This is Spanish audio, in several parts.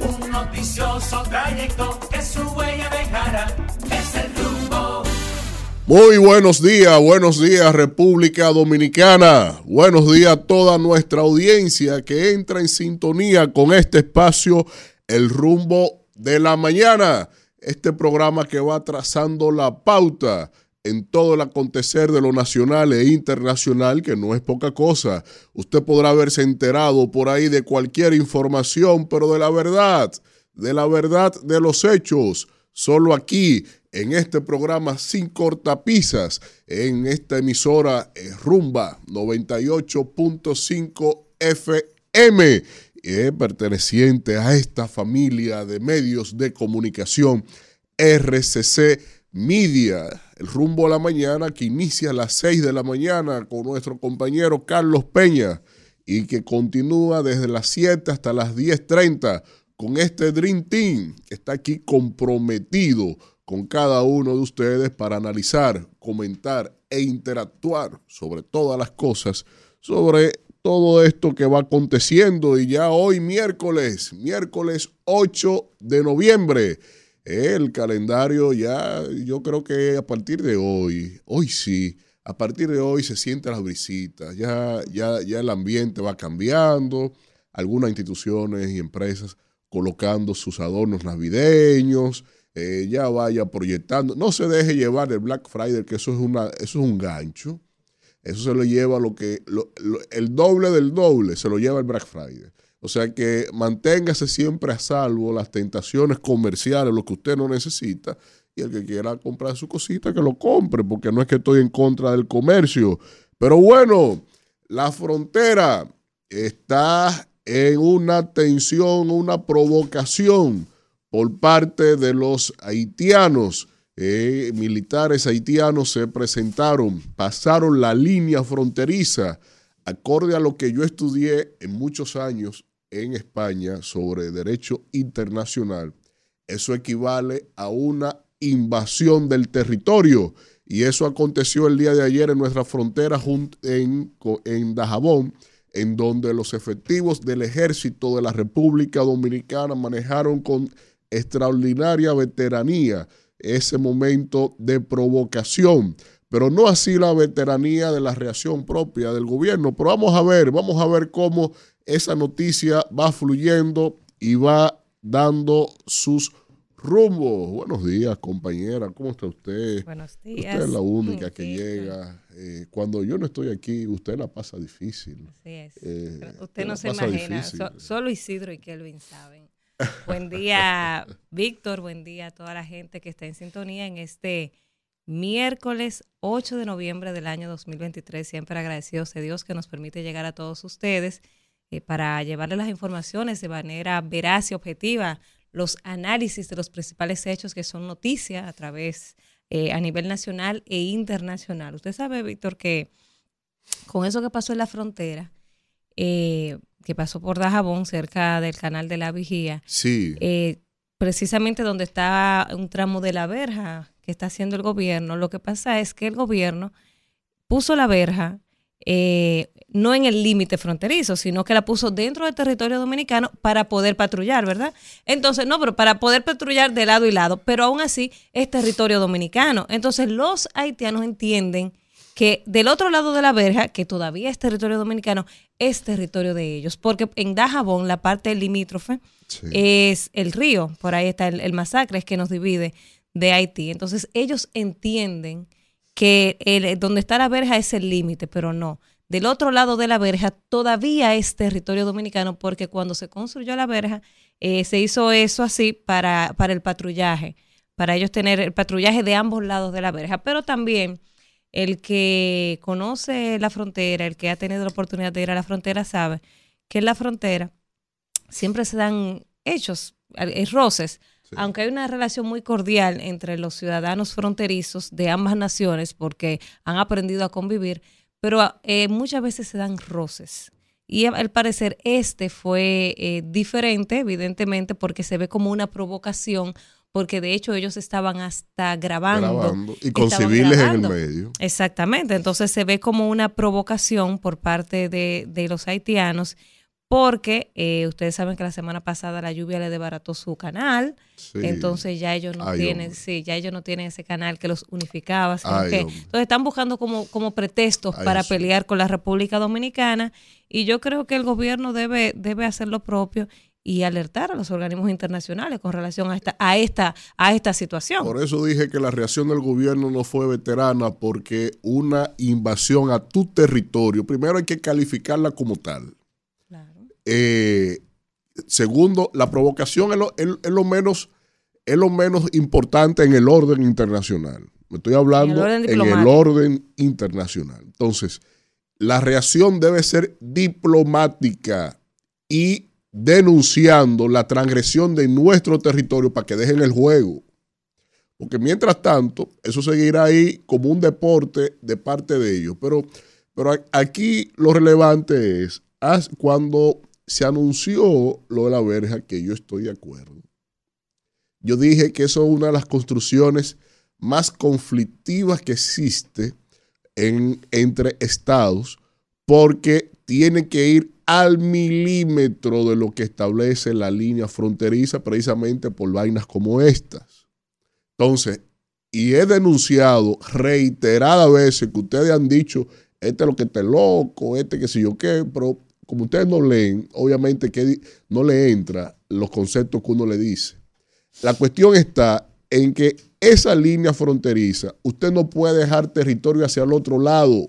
un noticioso trayecto que su huella. Es el rumbo. Muy buenos días, buenos días República Dominicana, buenos días a toda nuestra audiencia que entra en sintonía con este espacio, el rumbo de la mañana, este programa que va trazando la pauta en todo el acontecer de lo nacional e internacional, que no es poca cosa. Usted podrá haberse enterado por ahí de cualquier información, pero de la verdad, de la verdad de los hechos, solo aquí en este programa sin cortapisas, en esta emisora eh, Rumba 98.5 FM, eh, perteneciente a esta familia de medios de comunicación RCC Media. El rumbo a la mañana que inicia a las 6 de la mañana con nuestro compañero Carlos Peña y que continúa desde las 7 hasta las 10.30 con este Dream Team que está aquí comprometido con cada uno de ustedes para analizar, comentar e interactuar sobre todas las cosas, sobre todo esto que va aconteciendo y ya hoy miércoles, miércoles 8 de noviembre, el calendario ya, yo creo que a partir de hoy, hoy sí, a partir de hoy se sienten las visitas, ya, ya, ya el ambiente va cambiando, algunas instituciones y empresas colocando sus adornos navideños, eh, ya vaya proyectando. No se deje llevar el Black Friday, que eso es, una, eso es un gancho. Eso se lo lleva lo que, el doble del doble, se lo lleva el Black Friday. O sea que manténgase siempre a salvo las tentaciones comerciales, lo que usted no necesita, y el que quiera comprar su cosita, que lo compre, porque no es que estoy en contra del comercio. Pero bueno, la frontera está en una tensión, una provocación por parte de los haitianos. Eh, militares haitianos se presentaron, pasaron la línea fronteriza, acorde a lo que yo estudié en muchos años en España sobre derecho internacional. Eso equivale a una invasión del territorio. Y eso aconteció el día de ayer en nuestra frontera en, en Dajabón, en donde los efectivos del ejército de la República Dominicana manejaron con extraordinaria veteranía ese momento de provocación, pero no así la veteranía de la reacción propia del gobierno. Pero vamos a ver, vamos a ver cómo esa noticia va fluyendo y va dando sus rumbos. Buenos días, compañera. ¿Cómo está usted? Buenos días. Usted es la única que llega. Eh, cuando yo no estoy aquí, usted la pasa difícil. Así es. Eh, usted no se imagina. solo Isidro y Kelvin saben Buen día, Víctor. Buen día a toda la gente que está en sintonía en este miércoles 8 de noviembre del año 2023. Siempre agradecidos de Dios que nos permite llegar a todos ustedes eh, para llevarles las informaciones de manera veraz y objetiva, los análisis de los principales hechos que son noticia a través eh, a nivel nacional e internacional. Usted sabe, Víctor, que con eso que pasó en la frontera, eh, que pasó por Dajabón, cerca del canal de la Vigía. Sí. Eh, precisamente donde está un tramo de la verja que está haciendo el gobierno. Lo que pasa es que el gobierno puso la verja eh, no en el límite fronterizo, sino que la puso dentro del territorio dominicano para poder patrullar, ¿verdad? Entonces, no, pero para poder patrullar de lado y lado, pero aún así es territorio dominicano. Entonces, los haitianos entienden que del otro lado de la verja, que todavía es territorio dominicano, es territorio de ellos, porque en Dajabón, la parte limítrofe, es el río, por ahí está el, masacre, es que nos divide de Haití. Entonces ellos entienden que el, donde está la verja es el límite, pero no. Del otro lado de la verja todavía es territorio dominicano porque cuando se construyó la verja eh, se hizo eso así para, para el patrullaje, para ellos tener el patrullaje de ambos lados de la verja, pero también el que conoce la frontera, el que ha tenido la oportunidad de ir a la frontera, sabe que en la frontera siempre se dan hechos, eh, roces, aunque hay una relación muy cordial entre los ciudadanos fronterizos de ambas naciones porque han aprendido a convivir, pero eh, muchas veces se dan roces. Y al parecer este fue eh, diferente, evidentemente, porque se ve como una provocación porque de hecho ellos estaban hasta grabando. Y con civiles en el medio. Exactamente, entonces se ve como una provocación por parte de, los haitianos porque eh, ustedes saben que la semana pasada la lluvia le desbarató su canal, Sí. entonces ya ellos no Ay, tienen, hombre. sí, ya ellos no tienen ese canal que los unificaba, Ay, que- entonces están buscando como, como pretextos Ay, para sí. pelear con la República Dominicana y yo creo que el gobierno debe, debe hacer lo propio y alertar a los organismos internacionales con relación a esta, a esta, a esta situación. Por eso dije que la reacción del gobierno no fue veterana porque una invasión a tu territorio, primero hay que calificarla como tal. Eh, segundo, la provocación es lo, es- es lo menos, es lo menos importante en el orden internacional. Me estoy hablando orden en el orden internacional. Entonces, la reacción debe ser diplomática y denunciando la transgresión de nuestro territorio para que dejen el juego. Porque mientras tanto, eso seguirá ahí como un deporte de parte de ellos. Pero, pero aquí lo relevante es, cuando se anunció lo de la verja, que yo estoy de acuerdo, yo dije que eso es una de las construcciones más conflictivas que existe en, entre estados, porque tiene que ir al milímetro de lo que establece la línea fronteriza, precisamente por vainas como estas. Entonces, y he denunciado reiteradas veces que ustedes han dicho, este es lo que está loco, este que sé yo qué, pero como ustedes no leen, obviamente que no le entra los conceptos que uno le dice. La cuestión está en que esa línea fronteriza, usted no puede dejar territorio hacia el otro lado.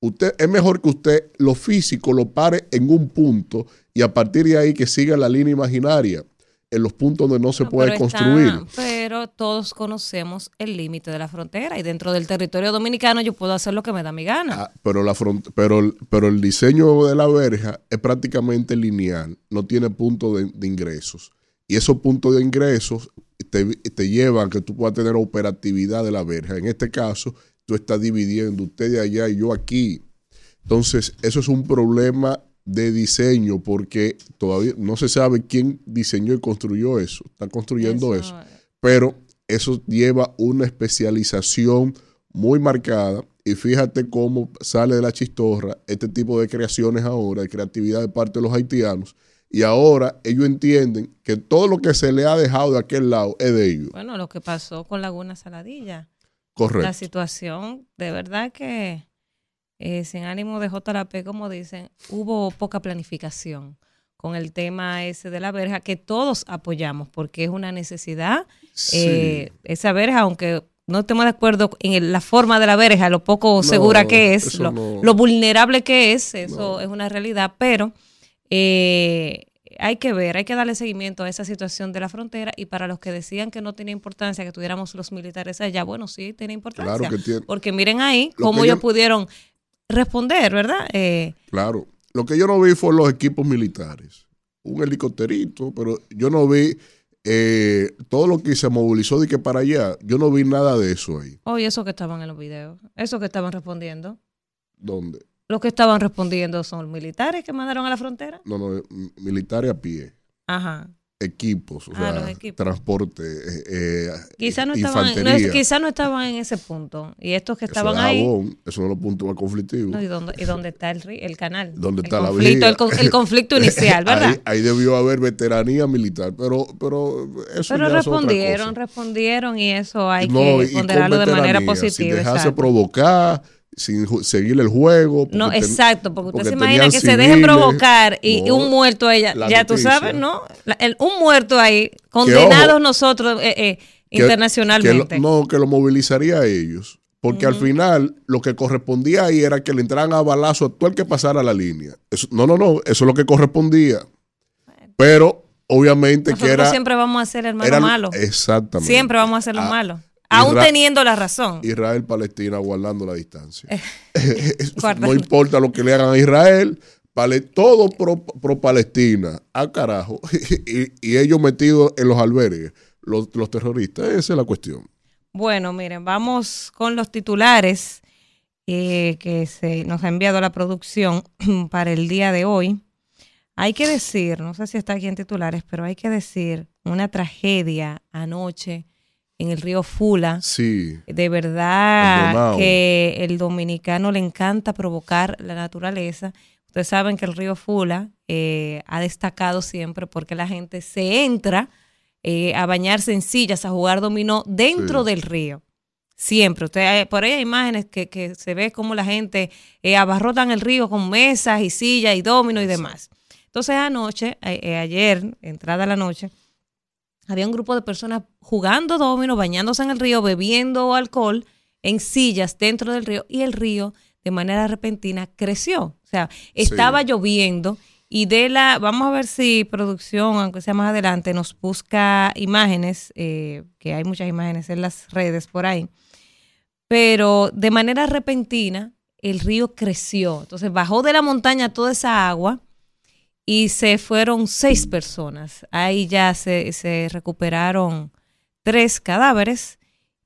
Usted, es mejor que usted lo físico lo pare en un punto y a partir de ahí que siga la línea imaginaria en los puntos donde no se puede pero está- construir. pero todos conocemos el límite de la frontera y dentro del territorio dominicano yo puedo hacer lo que me da mi gana. Ah, pero, la front- pero, el- pero el diseño de la verja es prácticamente lineal, no tiene punto de, de ingresos. Y esos puntos de ingresos te, te llevan a que tú puedas tener operatividad de la verja. En este caso, tú estás dividiendo usted de allá y yo aquí. Entonces, eso es un problema de diseño porque todavía no se sabe quién diseñó y construyó eso. Está construyendo eso pero eso lleva una especialización muy marcada y fíjate cómo sale de la chistorra este tipo de creaciones ahora, de creatividad de parte de los haitianos, y ahora ellos entienden que todo lo que se le ha dejado de aquel lado es de ellos. Bueno, lo que pasó con Laguna Saladilla. La Correcto. situación, de verdad que eh, sin ánimo de JLP, como dicen, hubo poca planificación con el tema ese de la verja que todos apoyamos porque es una necesidad. Sí. Eh, esa verja, aunque no estemos de acuerdo en la forma de la verja, lo poco No, segura que es, lo, no. lo vulnerable que es, eso No. es una realidad, pero eh, hay que ver, hay que darle seguimiento a esa situación de la frontera y para los que decían que no tenía importancia que tuviéramos los militares allá, bueno, sí, tiene importancia. Claro que tiene. Porque miren ahí Lo cómo ellos pudieron responder, ¿verdad? Eh, Claro. Lo que yo no vi fue los equipos militares. Un helicópterito, pero yo no vi eh, todo lo que se movilizó de que para allá. Yo no vi nada de eso ahí. oye, eso que estaban en los videos, eso que estaban respondiendo. ¿Dónde? Los que estaban respondiendo son militares que mandaron a la frontera. No, no, militares a pie. Ajá. Equipos, o Ah, sea, equipos. transporte, eh, eh, Quizás no, estaban, no quizá no estaban en ese punto. Y estos que eso estaban es ahí. Jabón, eso es los puntos más conflictivos. No, ¿y, dónde, ¿Y dónde está el, el canal? ¿Dónde El está la conflicto, vía? el, el conflicto inicial, ¿verdad? Ahí, ahí debió haber veteranía militar, pero, pero eso Pero ya es otra respondieron, respondieron y eso hay No, que ponderarlo de manera positiva. Sin dejarse exacto. provocar, sin seguir el juego. No, exacto, porque usted porque se imagina que se dejen civiles. provocar y, un muerto ella, la ya tú noticia. sabes, ¿no? La- el- un muerto ahí, condenados nosotros eh, eh, que- internacionalmente. que lo- no, que lo movilizaría a ellos. Porque al final lo que correspondía ahí era que le entraran a balazo a todo el que pasara la línea. Eso- no, no, no, eso es lo que correspondía. Pero obviamente Nosotros que era... siempre vamos a ser hermano era- malo. Exactamente. Siempre vamos a ser los Ah, malos. Aún teniendo la razón. Israel-Palestina guardando la distancia. guarda- no importa lo que le hagan a Israel, todo pro, pro Palestina, a carajo, y, y ellos metidos en los albergues, los, los terroristas, esa es la cuestión. Bueno, miren, vamos con los titulares eh, que se nos ha enviado la producción para el día de hoy. Hay que decir, no sé si está aquí en titulares, pero hay que decir una tragedia anoche en el río Fula. Sí, De verdad que el dominicano le encanta provocar la naturaleza. Ustedes saben que el río Fula eh, ha destacado siempre porque la gente se entra eh, a bañarse en sillas, a jugar dominó dentro Sí. del río. Siempre. Usted, por ahí hay imágenes que, que se ve como la gente eh, abarrotan el río con mesas y sillas y dominos y demás. Entonces anoche, eh, eh, ayer, entrada la noche, había un grupo de personas jugando domino, bañándose en el río, bebiendo alcohol en sillas dentro del río y el río de manera repentina creció. O sea, estaba lloviendo y de la, vamos a ver si producción, aunque sea más adelante, nos busca imágenes, eh, que hay muchas imágenes en las redes por ahí, pero de manera repentina el río creció. Entonces bajó de la montaña toda esa agua y se fueron seis personas. Ahí ya se, se recuperaron tres cadáveres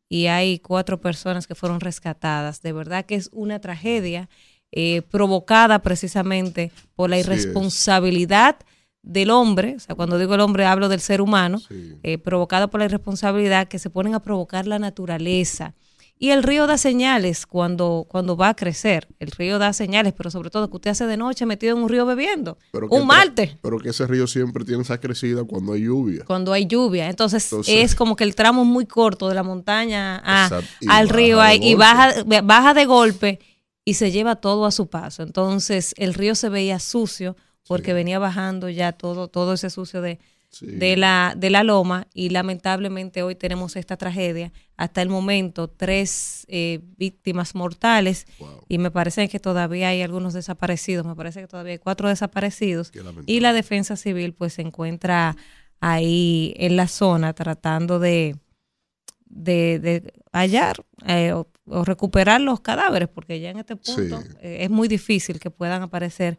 y hay cuatro personas que fueron rescatadas. De verdad que es una tragedia eh, provocada precisamente por la irresponsabilidad del hombre, o sea, cuando digo el hombre hablo del ser humano, Sí. eh, provocada por la irresponsabilidad que se ponen a provocar la naturaleza. Y el río da señales cuando, cuando va a crecer. El río da señales, pero sobre todo que usted hace de noche metido en un río bebiendo. Pero un martes Pero que ese río siempre tiene esa crecida cuando hay lluvia. cuando hay lluvia. Entonces, Entonces- es como que el tramo es muy corto de la montaña a- Exacto. Y al río ahí, y baja, baja de golpe y se lleva todo a su paso. Entonces el río se veía sucio porque venía bajando ya todo, todo ese sucio de, Sí. de, la, de la loma y lamentablemente hoy tenemos esta tragedia. Hasta el momento, tres eh, víctimas mortales Wow. y me parece que todavía hay algunos desaparecidos. Me parece que todavía hay cuatro desaparecidos y la defensa civil pues se encuentra ahí en la zona tratando de, de, de hallar eh, o, o recuperar los cadáveres porque ya en este punto Sí. eh, es muy difícil que puedan aparecer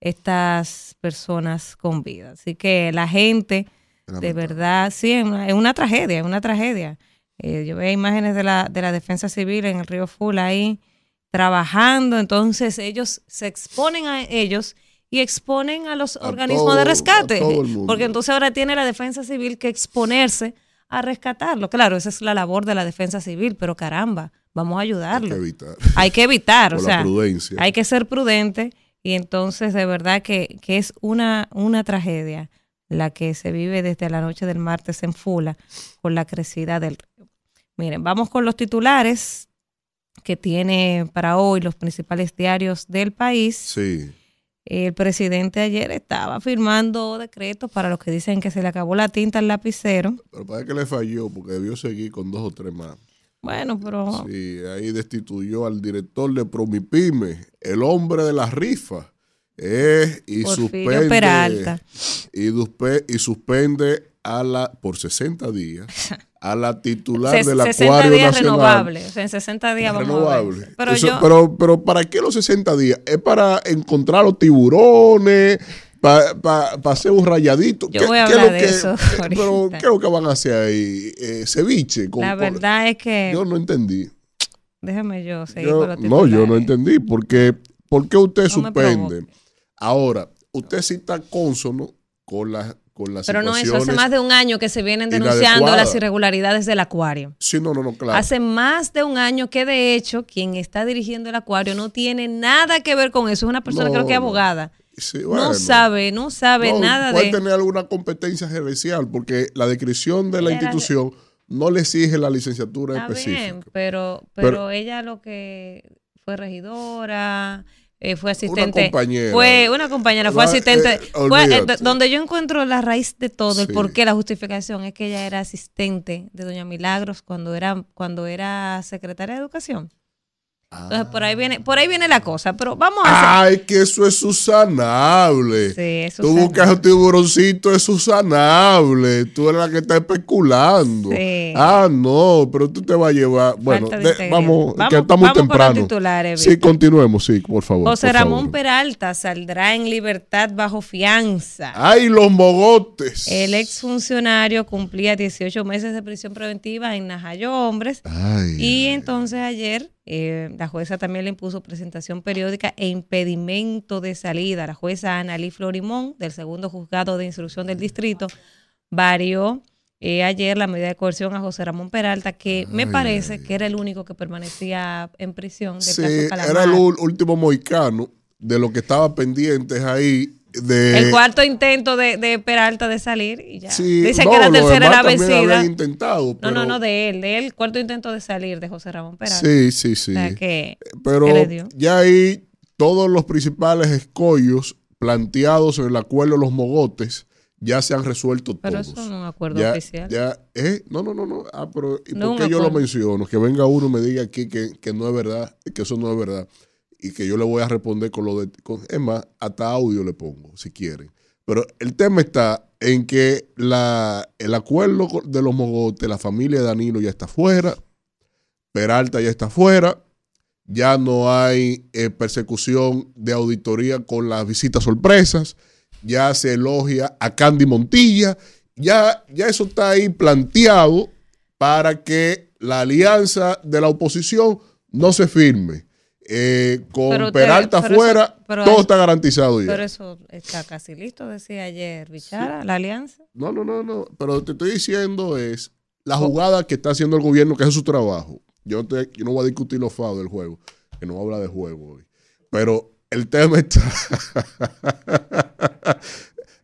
estas personas con vida. Así que la gente, de verdad, sí, es una, es una tragedia, es una tragedia. Eh, yo veo imágenes de la, de la defensa civil en el río Fula ahí trabajando, entonces ellos se exponen a ellos y exponen a los A organismos todo- de rescate, porque entonces ahora tiene la defensa civil que exponerse a rescatarlo. Claro, esa es la labor de la defensa civil, pero caramba, vamos a Hay ayudarlo. que evitar. Hay que evitar, o la sea, prudencia. hay que ser prudente y entonces de verdad que, que es una, una tragedia la que se vive desde la noche del martes en Fula con la crecida del río. Miren, vamos con los titulares que tiene para hoy los principales diarios del país. Sí. El presidente ayer estaba firmando decretos para los que dicen que se le acabó la tinta al lapicero. Pero parece que le falló porque debió seguir con dos o tres más. Bueno, pero Sí, ahí destituyó al director de Promipyme, el hombre de las rifas. eh, y suspende Peralta. y, y suspende a la por 60 días a la titular ses- del 60 acuario días nacional renovables. O sea, en 60 días vamos a renovable. ver. Pero Eso- yo, pero, pero ¿para qué los 60 días? ¿Es para encontrar los tiburones? ¿Para hacer un rayadito? Yo ¿Qué- voy a qué es lo de que- eso Pero. ¿qué es lo que van a hacer ahí? Eh, ¿Ceviche? con- la con- verdad es que... yo no entendí. déjeme yo seguir Yo- con los no, yo no entendí. Porque, ¿Por qué usted No suspende? Ahora, usted sí está consono con las con las Pero no, eso hace más de un año que se vienen denunciando las irregularidades del acuario. Sí, no, no, no, claro. Hace más de un año que de hecho quien está dirigiendo el acuario no tiene nada que ver con eso. Es una persona No, creo que no. No sabe, no sabe No, nada puede de... tener alguna competencia gerencial porque la descripción de la Ella institución no le exige la licenciatura Está específica. bien, pero, pero, Pero- ella lo que fue regidora, eh, fue asistente. compañera. Fue una compañera, fue asistente. eh, fue, eh, donde yo encuentro la raíz de todo, el Sí. por qué la justificación es que ella era asistente de Doña Milagros cuando era, cuando era secretaria de Educación. Entonces por ahí viene, por ahí viene la cosa, pero vamos a hacer. Ay, que eso es susanable. Sí, Tú buscas un tiburoncito, es susanable. Tú eres la que está especulando. Sí. Ah, no, pero tú te vas a llevar. Bueno, de vamos, Vamos- que estamos vamos temprano. sí, continuemos, sí, por favor. José por Ramón favor. Peralta saldrá en libertad bajo fianza. Ay, los mogotes. El exfuncionario cumplía 18 meses de prisión preventiva en Najayo Hombres. Ay, Y entonces ayer eh, la jueza también le impuso presentación periódica e impedimento de salida. La jueza Analí Florimón, del segundo juzgado de instrucción del distrito, varió eh, ayer la medida de coerción a José Ramón Peralta, que me Ay, parece ay, que era el único que permanecía en prisión del sí, caso era el último moicano de lo que estaba pendientes ahí de- El cuarto intento de, de Peralta de salir y ya. Sí, Dice no, que la tercera era vencida. intentado, No, pero- no, no, de él, de él, cuarto intento de salir de José Ramón Peralta. Sí, sí, sí. O sea que, Pero ya ahí todos los principales escollos planteados en el acuerdo de los mogotes ya se han resuelto Pero todos. eso no es un acuerdo ya, oficial. ya, ¿eh? No, no, no, no. Ah, pero ¿y No por qué yo lo menciono? Que venga uno y me diga aquí que, que no es verdad, que eso no es verdad. Y que yo le voy a responder con lo de... Con, es más, hasta audio le pongo, si quieren. Pero el tema está en que la, el acuerdo de los mogotes, la familia de Danilo ya está fuera, Peralta ya está fuera, ya no hay eh, persecución de auditoría con las visitas sorpresas, ya se elogia a Candy Montilla, ya, ya eso está ahí planteado para que la alianza de la oposición no se firme. Eh, con Pero Peralta pero fuera, eso- pero todo hay- está garantizado ya. Pero eso está casi listo, decía ayer Bichara, la alianza. No, no, no, no. Pero te estoy diciendo es la jugada que está haciendo el gobierno, que es su trabajo. Yo, no te- yo no voy a discutir los FAO del juego, que no habla de juego hoy. Pero el tema está.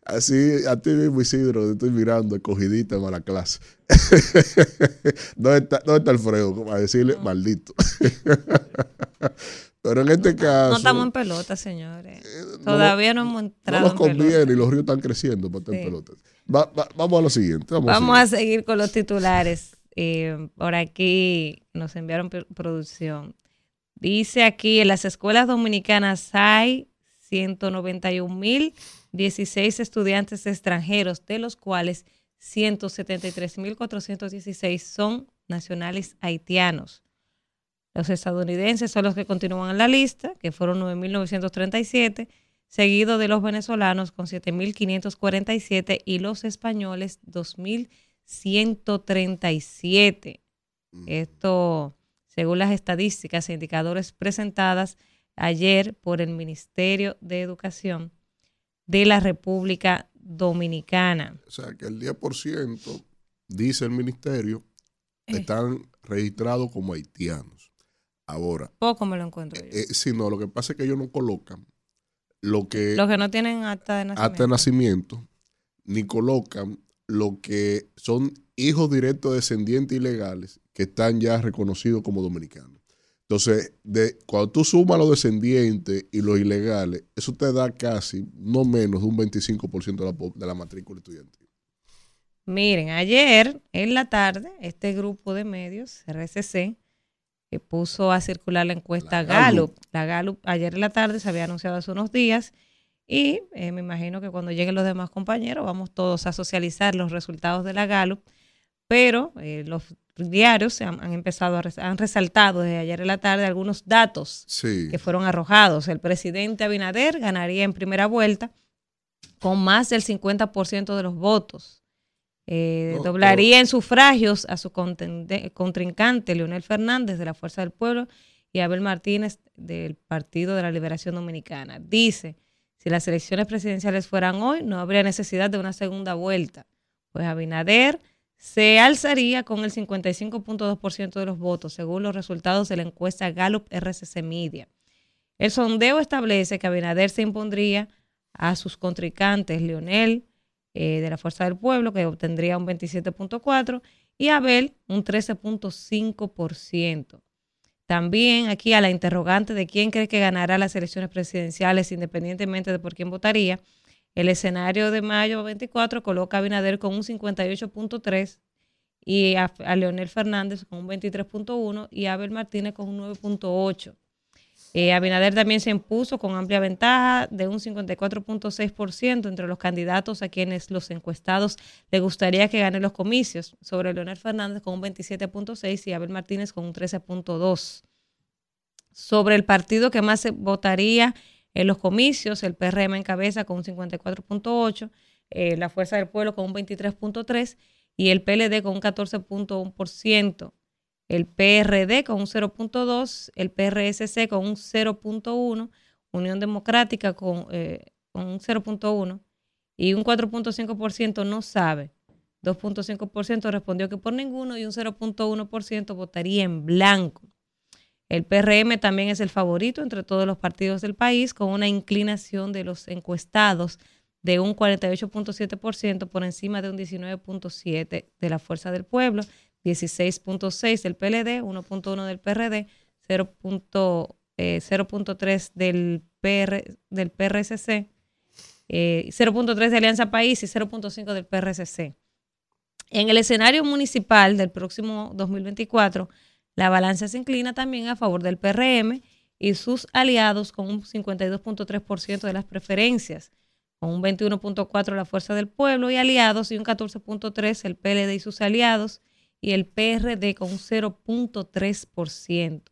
Así, a ti mismo, Isidro, te estoy mirando, escogidita en mala clase. ¿Dónde está, ¿Dónde está Alfredo? A decirle, maldito. Pero en este caso. No estamos en pelota, señores. no- Todavía no hemos no entrado nos en pelota. conviene y los ríos están creciendo para estar en Sí. Va- va- vamos a lo siguiente. Vamos, Vamos a a seguir con los titulares. Eh, por aquí nos enviaron pro- producción. Dice aquí, en las escuelas dominicanas hay 191.016 estudiantes extranjeros, de los cuales 173.416 son nacionales haitianos. Los estadounidenses son los que continúan en la lista, que fueron 9.937, seguido de los venezolanos con 7.547 y los españoles 2.137. Esto, según las estadísticas e indicadores presentadas ayer por el Ministerio de Educación de la República Dominicana. O sea, que el 10%, dice el ministerio, Eh. están registrados como haitianos. Ahora, Poco me lo encuentro yo. eh, si no, lo que pasa es que ellos no colocan lo que Los que no tienen acta de nacimiento. hasta de nacimiento, ni colocan lo que son hijos directos descendientes ilegales que están ya reconocidos como dominicanos. Entonces, de, cuando tú sumas los descendientes y los ilegales, eso te da casi no menos de un 25% de la, de la matrícula estudiantil. Miren, ayer en la tarde, este grupo de medios, RCC, que puso a circular la encuesta La Gallup. Gallup. La Gallup ayer en la tarde se había anunciado hace unos días y eh, me imagino que cuando lleguen los demás compañeros vamos todos a socializar los resultados de la Gallup, pero eh, los diarios han, han empezado a han resaltado desde ayer en la tarde algunos datos Sí. que fueron arrojados. El presidente Abinader ganaría en primera vuelta con más del 50% de los votos. Eh, No, doblaría en sufragios a su contrincante Leonel Fernández de la Fuerza del Pueblo y Abel Martínez del Partido de la Liberación Dominicana. Dice, si las elecciones presidenciales fueran hoy, no habría necesidad de una segunda vuelta. Pues Abinader se alzaría con el 55.2% de los votos, según los resultados de la encuesta Gallup RCC Media. El sondeo establece que Abinader se impondría a sus contrincantes Leonel eh, de la Fuerza del Pueblo, que obtendría un 27.4%, y Abel un 13.5%. También aquí a la interrogante de quién cree que ganará las elecciones presidenciales independientemente de por quién votaría, el escenario de mayo 24 coloca a Abinader con un 58.3 y a, a Leonel Fernández con un 23.1 y a Abel Martínez con un 9.8. Eh, Abinader también se impuso con amplia ventaja de un 54.6% entre los candidatos a quienes los encuestados le gustaría que gane los comicios, sobre Leonel Fernández con un 27.6 y Abel Martínez con un 13.2. Sobre el partido que más se votaría en los comicios, el PRM encabeza con un 54.8, eh, la Fuerza del Pueblo con un 23.3 y el PLD con un 14.1%, el PRD con un 0.2, el PRSC con un 0.1, Unión Democrática con, eh, con un 0.1 y un 4.5% no sabe. 2.5% respondió que por ninguno y un 0.1% votaría en blanco. El PRM también es el favorito entre todos los partidos del país, con una inclinación de los encuestados de un 48.7% por encima de un 19.7% de la Fuerza del Pueblo, 16.6% del PLD, 1.1% del PRD, 0.3% del, PR, del PRSC, 0.3% de Alianza País y 0.5% del PRSC. En el escenario municipal del próximo 2024, la balanza se inclina también a favor del PRM y sus aliados con un 52.3% de las preferencias, con un 21.4% la Fuerza del Pueblo y aliados y un 14.3% el PLD y sus aliados y el PRD con un 0.3%.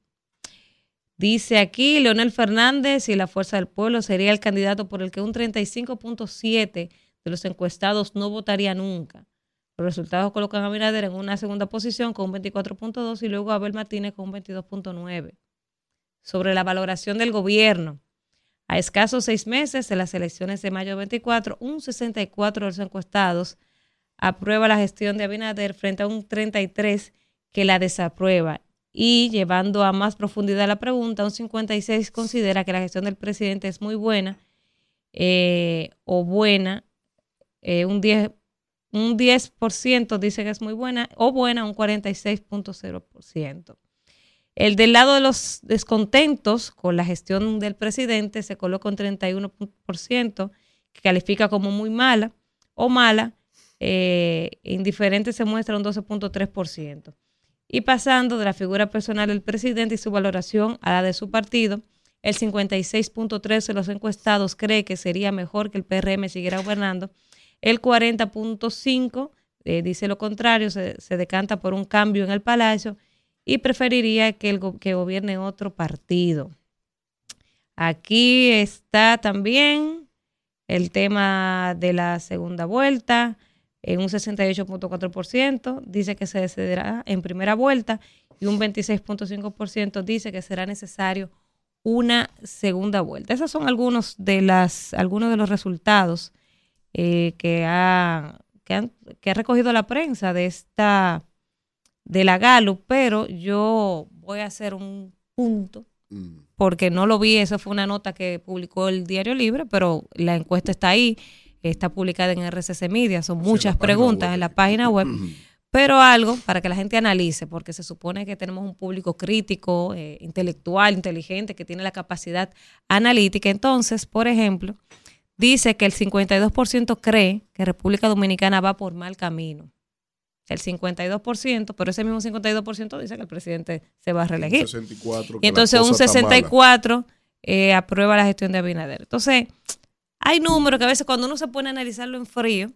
Dice aquí Leonel Fernández y la Fuerza del Pueblo sería el candidato por el que un 35.7% de los encuestados no votaría nunca. Los resultados colocan a Abinader en una segunda posición con un 24.2 y luego a Abel Martínez con un 22.9. Sobre la valoración del gobierno. A escasos seis meses de las elecciones de mayo 24, un 64 de los encuestados aprueba la gestión de Abinader frente a un 33 que la desaprueba. Y llevando a más profundidad la pregunta, un 56 considera que la gestión del presidente es muy buena eh, o buena, eh, un 10 un 10% dice que es muy buena o buena, un 46.0%. El del lado de los descontentos con la gestión del presidente se coloca un 31%, que califica como muy mala o mala. Eh, indiferente se muestra un 12.3%. Y pasando de la figura personal del presidente y su valoración a la de su partido, el 56.3% de los encuestados cree que sería mejor que el PRM siguiera gobernando el 40.5 eh, dice lo contrario, se, decanta por un cambio en el Palacio y preferiría que, el, que gobierne otro partido. Aquí está también el tema de la segunda vuelta, en un 68.4% dice que se decidirá en primera vuelta y un 26.5% dice que será necesario una segunda vuelta. Esos son algunos de, las, algunos de los resultados eh, que, ha, que, ha recogido la prensa de esta de la Galo, pero yo voy a hacer un punto mm. porque no lo vi, eso fue una nota que publicó el Diario Libre, pero la encuesta está ahí, está publicada en RCC Media, son muchas preguntas en la página web. pero algo para que la gente analice, porque se supone que tenemos un público crítico, eh, intelectual, inteligente, que tiene la capacidad analítica. Entonces, por ejemplo, dice que el 52% cree que República Dominicana va por mal camino. El 52%, pero ese mismo 52% dice que el presidente se va a reelegir. y entonces un 64% eh, aprueba la gestión de Abinader. Entonces, hay números que a veces cuando uno se pone a analizarlo en frío,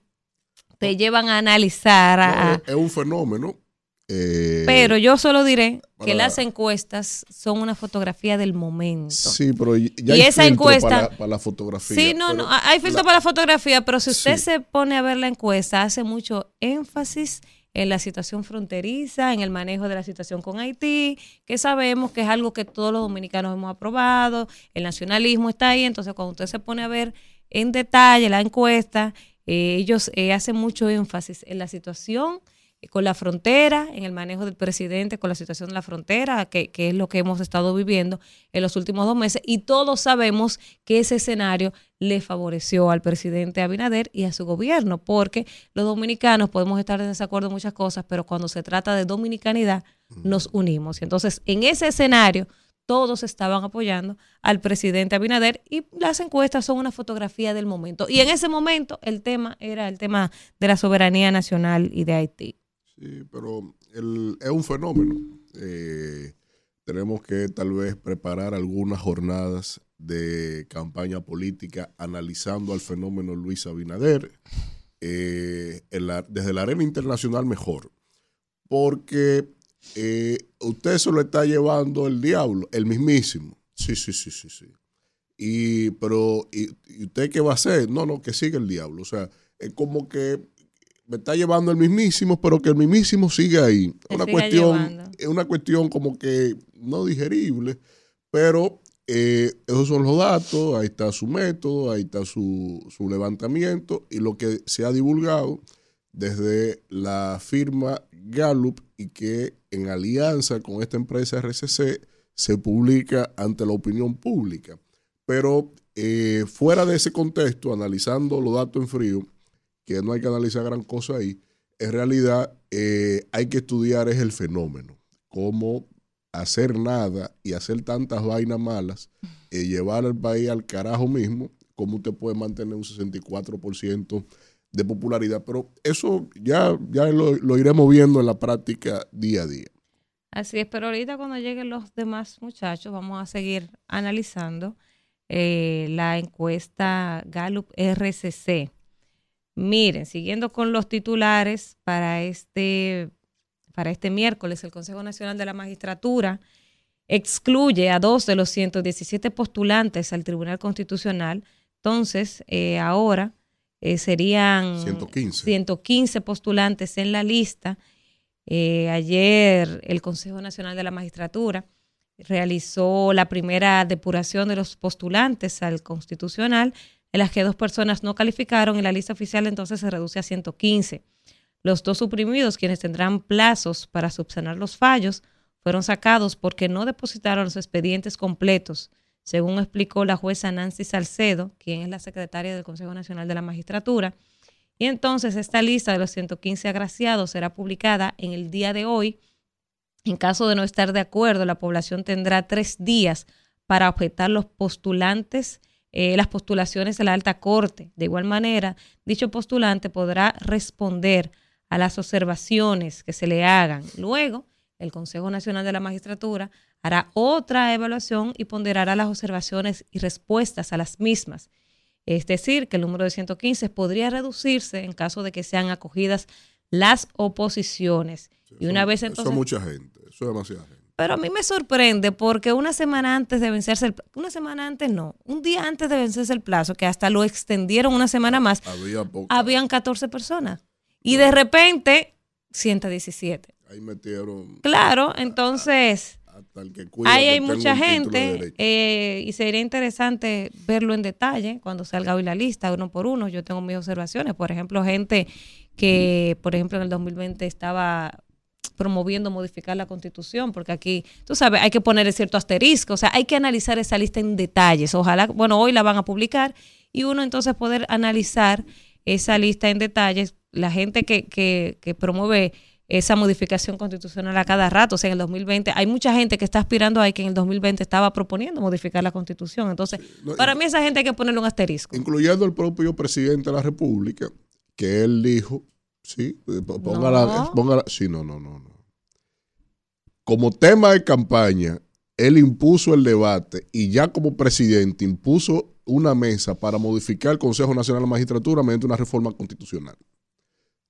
te llevan a analizar. es un fenómeno eh, Pero yo solo diré que las encuestas son una fotografía del momento. Sí, pero ya hay esa encuesta para, la fotografía. Sí, no, no, hay filtro para la fotografía, pero si usted se pone a ver la encuesta, hace mucho énfasis en la situación fronteriza, en el manejo de la situación con Haití, que sabemos que es algo que todos los dominicanos hemos aprobado, el nacionalismo está ahí, entonces cuando usted se pone a ver en detalle la encuesta, eh, ellos eh, hacen mucho énfasis en la situación con la frontera, en el manejo del presidente, con la situación de la frontera, que, es lo que hemos estado viviendo en los últimos dos meses. Y todos sabemos que ese escenario le favoreció al presidente Abinader y a su gobierno, porque los dominicanos podemos estar en desacuerdo en muchas cosas, pero cuando se trata de dominicanidad, nos unimos. Y entonces, en ese escenario, todos estaban apoyando al presidente Abinader y las encuestas son una fotografía del momento. Y en ese momento el tema era el tema de la soberanía nacional y de Haití. Sí, pero es un fenómeno. Eh, tenemos que tal vez preparar algunas jornadas de campaña política analizando al fenómeno Luis Abinader. Eh, desde la arena internacional mejor. Porque eh, usted se lo está llevando el diablo, el mismísimo. Sí, sí, sí, sí, sí. Y, pero, ¿y, ¿y usted qué va a hacer? No, no, que siga el diablo. O sea, es como que me está llevando el mismísimo, pero que el mismísimo sigue ahí. Es una cuestión, es una cuestión como que no digerible, pero eh, esos son los datos, ahí está su método, ahí está su, su levantamiento y lo que se ha divulgado desde la firma Gallup y que en alianza con esta empresa RCC se publica ante la opinión pública. Pero eh, fuera de ese contexto, analizando los datos en frío, que no hay que analizar gran cosa ahí, en realidad eh, hay que estudiar es el fenómeno, cómo hacer nada y hacer tantas vainas malas, eh, llevar al país al carajo mismo, cómo usted puede mantener un 64% de popularidad. Pero eso ya, ya lo iremos viendo en la práctica día a día. Así es, pero ahorita cuando lleguen los demás muchachos vamos a seguir analizando eh, la encuesta Gallup RCC. Miren, siguiendo con los titulares para este, para este miércoles, el Consejo Nacional de la Magistratura excluye a dos de los 117 postulantes al Tribunal Constitucional. Entonces, eh, ahora eh, serían 115. 115 postulantes en la lista eh, ayer el Consejo Nacional de la Magistratura realizó la primera depuración de los postulantes al constitucional, las que dos personas no calificaron y la lista oficial entonces se reduce a 115. Los dos suprimidos, quienes tendrán plazos para subsanar los fallos, fueron sacados porque no depositaron los expedientes completos, según explicó la jueza Nancy Salcedo, quien es la secretaria del Consejo Nacional de la Magistratura. Y entonces esta lista de los 115 agraciados será publicada en el día de hoy. En caso de no estar de acuerdo, la población tendrá tres días para objetar los postulantes, eh, las postulaciones de la alta corte. De igual manera, dicho postulante podrá responder a las observaciones que se le hagan. Luego, el Consejo Nacional de la Magistratura hará otra evaluación y ponderará las observaciones y respuestas a las mismas es decir, que el número de 115 podría reducirse en caso de que sean acogidas las oposiciones. y una vez entonces... Eso mucha gente, eso es demasiada gente. Pero a mí me sorprende porque una semana antes de vencerse el una semana antes no, un día antes de vencerse el plazo, que hasta lo extendieron una semana más, Había habían 14 personas. Y de repente, 117. Ahí metieron. Claro, entonces Ahí hay mucha gente eh, y sería interesante verlo en detalle cuando salga hoy la lista, uno por uno. Yo tengo mis observaciones. Por ejemplo, gente que, por ejemplo, en el 2020 estaba promoviendo modificar la constitución, porque aquí, tú sabes, hay que poner cierto asterisco, o sea, hay que analizar esa lista en detalles. Ojalá, bueno, hoy la van a publicar y uno entonces poder analizar esa lista en detalles. La gente que, que, que promueve esa modificación constitucional a cada rato. O sea, en el 2020 hay mucha gente que está aspirando ahí que en el 2020 estaba proponiendo modificar la constitución. Entonces, para mí esa gente hay que ponerle un asterisco. Incluyendo el propio presidente de la República, que él dijo, sí, eh, póngala, póngala, sí, no, no, no, no. Como tema de campaña, él impuso el debate y ya como presidente impuso una mesa para modificar el Consejo Nacional de la Magistratura mediante una reforma constitucional.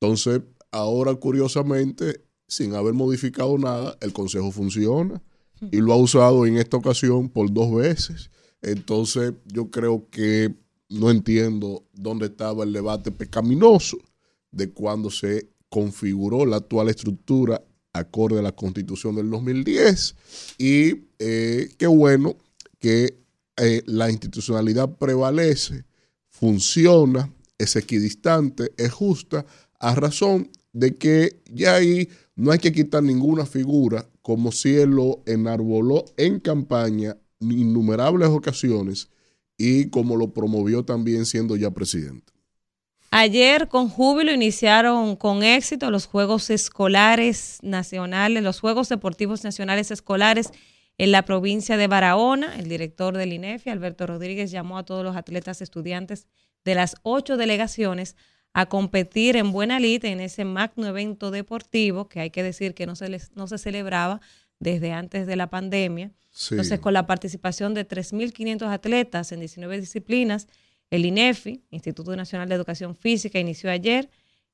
Entonces, Ahora, curiosamente, sin haber modificado nada, el Consejo funciona y lo ha usado en esta ocasión por dos veces. Entonces, yo creo que no entiendo dónde estaba el debate pecaminoso de cuando se configuró la actual estructura acorde a la constitución del 2010. Y eh, qué bueno que eh, la institucionalidad prevalece, funciona, es equidistante, es justa, a razón de que ya ahí no hay que quitar ninguna figura, como si él lo enarboló en campaña innumerables ocasiones y como lo promovió también siendo ya presidente. Ayer con júbilo iniciaron con éxito los Juegos Escolares Nacionales, los Juegos Deportivos Nacionales Escolares en la provincia de Barahona. El director del INEFI, Alberto Rodríguez, llamó a todos los atletas estudiantes de las ocho delegaciones a competir en buena lid en ese magno evento deportivo, que hay que decir que no se, les, no se celebraba desde antes de la pandemia. Entonces, con la participación de 3.500 atletas en 19 disciplinas, el INEFI, Instituto Nacional de Educación Física, inició ayer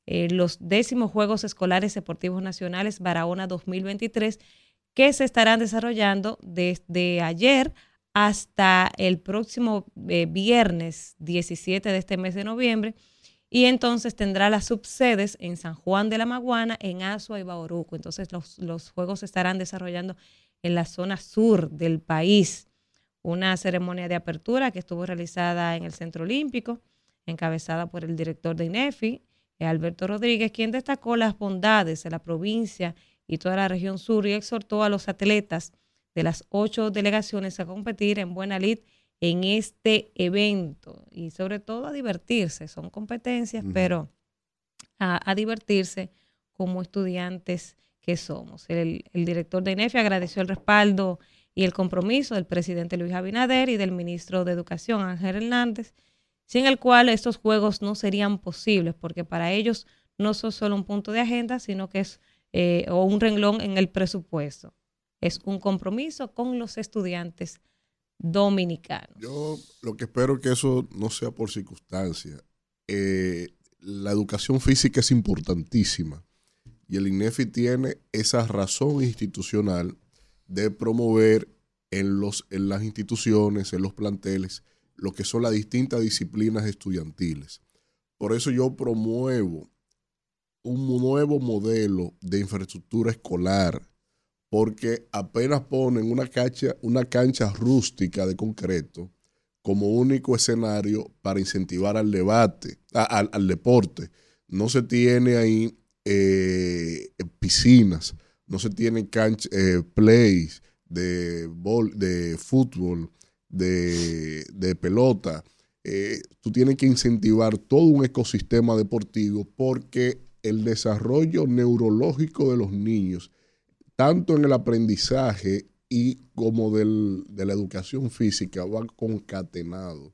eh, los décimos Juegos Escolares Deportivos Nacionales Barahona 2023, que se estarán desarrollando desde ayer hasta el próximo eh, viernes 17 de este mes de noviembre y entonces tendrá las subsedes en San Juan de la Maguana, en Azua y Bauruco. Entonces los, juegos se estarán desarrollando en la zona sur del país. Una ceremonia de apertura que estuvo realizada en el Centro Olímpico, encabezada por el director de INEFI, Alberto Rodríguez, quien destacó las bondades de la provincia y toda la región sur y exhortó a los atletas de las ocho delegaciones a competir en Buena Lid en este evento y sobre todo a divertirse. Son competencias, pero a, a, divertirse como estudiantes que somos. El, el director de INEFI agradeció el respaldo y el compromiso del presidente Luis Abinader y del ministro de Educación Ángel Hernández, sin el cual estos juegos no serían posibles, porque para ellos no son solo un punto de agenda, sino que es eh, o un renglón en el presupuesto. Es un compromiso con los estudiantes dominicanos. Yo lo que espero que eso no sea por circunstancia. Eh, la educación física es importantísima y el INEFI tiene esa razón institucional de promover en, los, en las instituciones, en los planteles, lo que son las distintas disciplinas estudiantiles. Por eso yo promuevo un nuevo modelo de infraestructura escolar, porque apenas ponen una cancha, una cancha rústica de concreto como único escenario para incentivar al debate, al, al, deporte. No se tiene ahí eh, piscinas, no se tienen cancha, eh, plays de, bol, de fútbol, de, de pelota. Eh, tú tienes que incentivar todo un ecosistema deportivo porque el desarrollo neurológico de los niños, tanto en el aprendizaje y como del, de la educación física, va concatenado.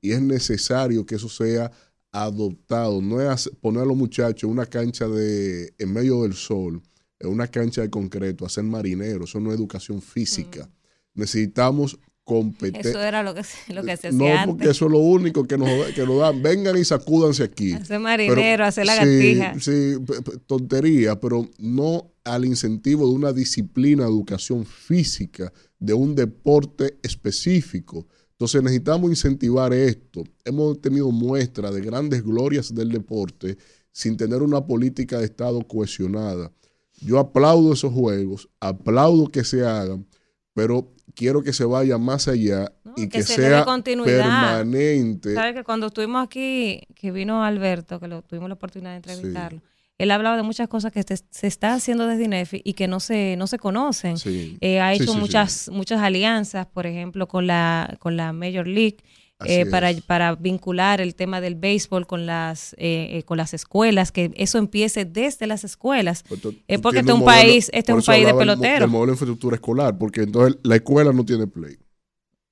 Y es necesario que eso sea adoptado. No es poner a los muchachos en una cancha de, en medio del sol, en una cancha de concreto, hacer marineros. Eso no es educación física. Mm. Necesitamos competencia. Eso era lo que, lo que se hacía No, porque eso es lo único que nos, que nos dan. Vengan y sacúdanse aquí. Hacer marinero, hacer lagartija. Sí, sí, tontería, pero no al incentivo de una disciplina de educación física, de un deporte específico. Entonces necesitamos incentivar esto. Hemos tenido muestras de grandes glorias del deporte sin tener una política de Estado cohesionada. Yo aplaudo esos juegos, aplaudo que se hagan, pero quiero que se vaya más allá no, y que, que sea permanente. Sabes que cuando estuvimos aquí, que vino Alberto, que lo, tuvimos la oportunidad de entrevistarlo, sí. él hablaba de muchas cosas que te, se está haciendo desde INEFI y que no se, no se conocen. Sí. Eh, ha hecho sí, muchas, muchas alianzas, por ejemplo, con la, con la Major League. Eh, para, para, vincular el tema del béisbol con las eh, eh, con las escuelas, que eso empiece desde las escuelas, Pues tú, tú porque este es un modelo- país, este un país de peloteros. del modelo de infraestructura escolar, porque entonces la escuela no tiene play.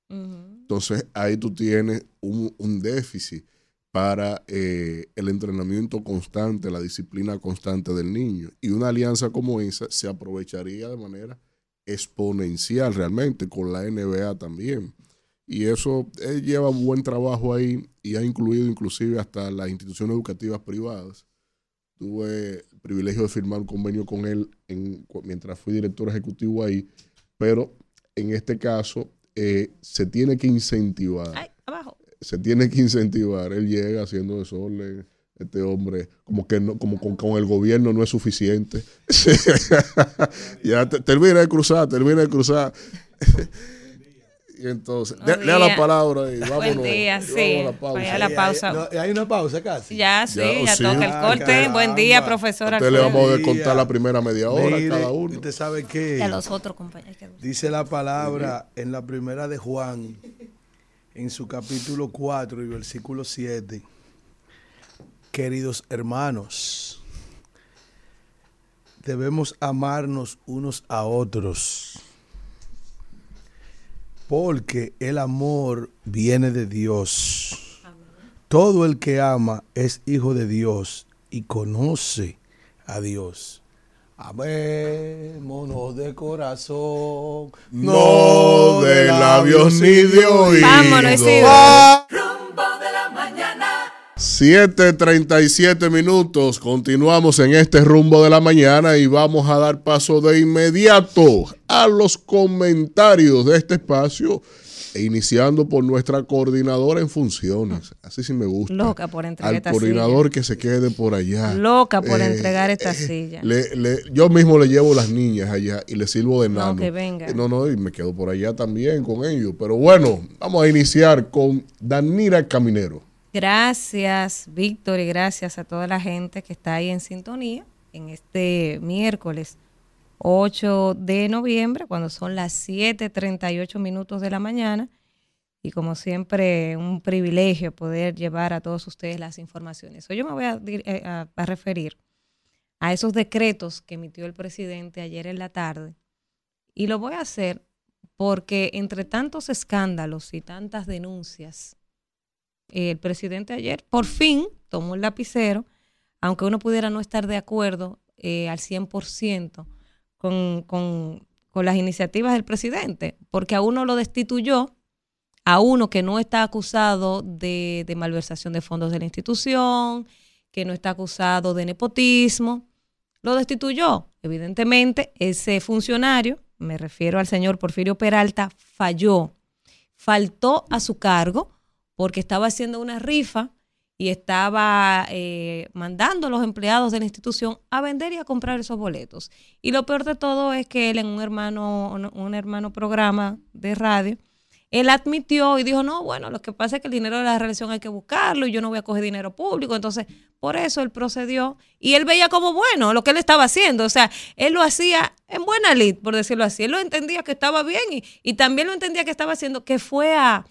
Entonces ahí tú tienes un, un déficit para eh, el entrenamiento constante, la disciplina constante del niño. Y una alianza como esa se aprovecharía de manera exponencial realmente con la NBA también. Y eso él lleva buen trabajo ahí y ha incluido inclusive hasta las instituciones educativas privadas. Tuve el privilegio de firmar un convenio con él en, mientras fui director ejecutivo ahí, pero en este caso eh, se tiene que incentivar Ay, abajo. se tiene que incentivar. Él llega haciendo desorden. Este hombre, como que no, como con, con el gobierno no es suficiente. ya te- termina de cruzar, termina de cruzar. y entonces, lea la palabra y vámonos. Buen día, sí. vámonos a la pausa. Vaya la Hay- pausa. hay- no, hay una pausa casi. Ya, sí, Ya, ya, sí. toca el Ah, corte. caramba. Buen día, profesor A usted le vamos a contar la primera media hora Mire, cada uno. Usted sabe Y a que los otros compañeros. que- dice la palabra en la primera de Juan, en su capítulo 4 y versículo 7. Queridos hermanos, debemos amarnos unos a otros, porque el amor viene de Dios. Todo el que ama es hijo de Dios y conoce a Dios. Amémonos de corazón, No de labios ni de oídos. Vámonos, 7:37 minutos. Continuamos en este rumbo de la mañana y vamos a dar paso de inmediato a los comentarios de este espacio. E iniciando por nuestra coordinadora en funciones. Así sí me gusta. Loca por entregar Al esta coordinador que se quede por allá. Loca por Eh, entregar esta eh, silla. le- le- yo mismo le llevo las niñas allá y le sirvo de No, nano. que venga. No, no, y me quedo por allá también con ellos. Pero bueno, vamos a iniciar con Danira Caminero. Gracias, Víctor, y gracias a toda la gente que está ahí en sintonía en este miércoles 8 de noviembre, cuando son las 7:38 minutos de la mañana. Y como siempre, un privilegio poder llevar a todos ustedes las informaciones. Hoy yo me voy eh, a- a referir a esos decretos que emitió el presidente ayer en la tarde. Y lo voy a hacer porque entre tantos escándalos y tantas denuncias, el presidente ayer por fin tomó el lapicero, aunque uno pudiera no estar de acuerdo eh, al 100% con, con, con las iniciativas del presidente, porque a uno lo destituyó, a uno que no está acusado de, de malversación de fondos de la institución, que no está acusado de nepotismo, lo destituyó. Evidentemente, ese funcionario, me refiero al señor Porfirio Peralta, falló, faltó a su cargo porque estaba haciendo una rifa y estaba eh, mandando a los empleados de la institución a vender y a comprar esos boletos. Y lo peor de todo es que él en un hermano, un hermano programa de radio, él admitió y dijo, no, bueno, lo que pasa es que el dinero de la relación hay que buscarlo y yo no voy a coger dinero público. Entonces, por eso él procedió y él veía como bueno lo que él estaba haciendo. O sea, él lo hacía en buena lid, por decirlo así. Él lo entendía que estaba bien y, y también lo entendía que estaba haciendo, que fue a,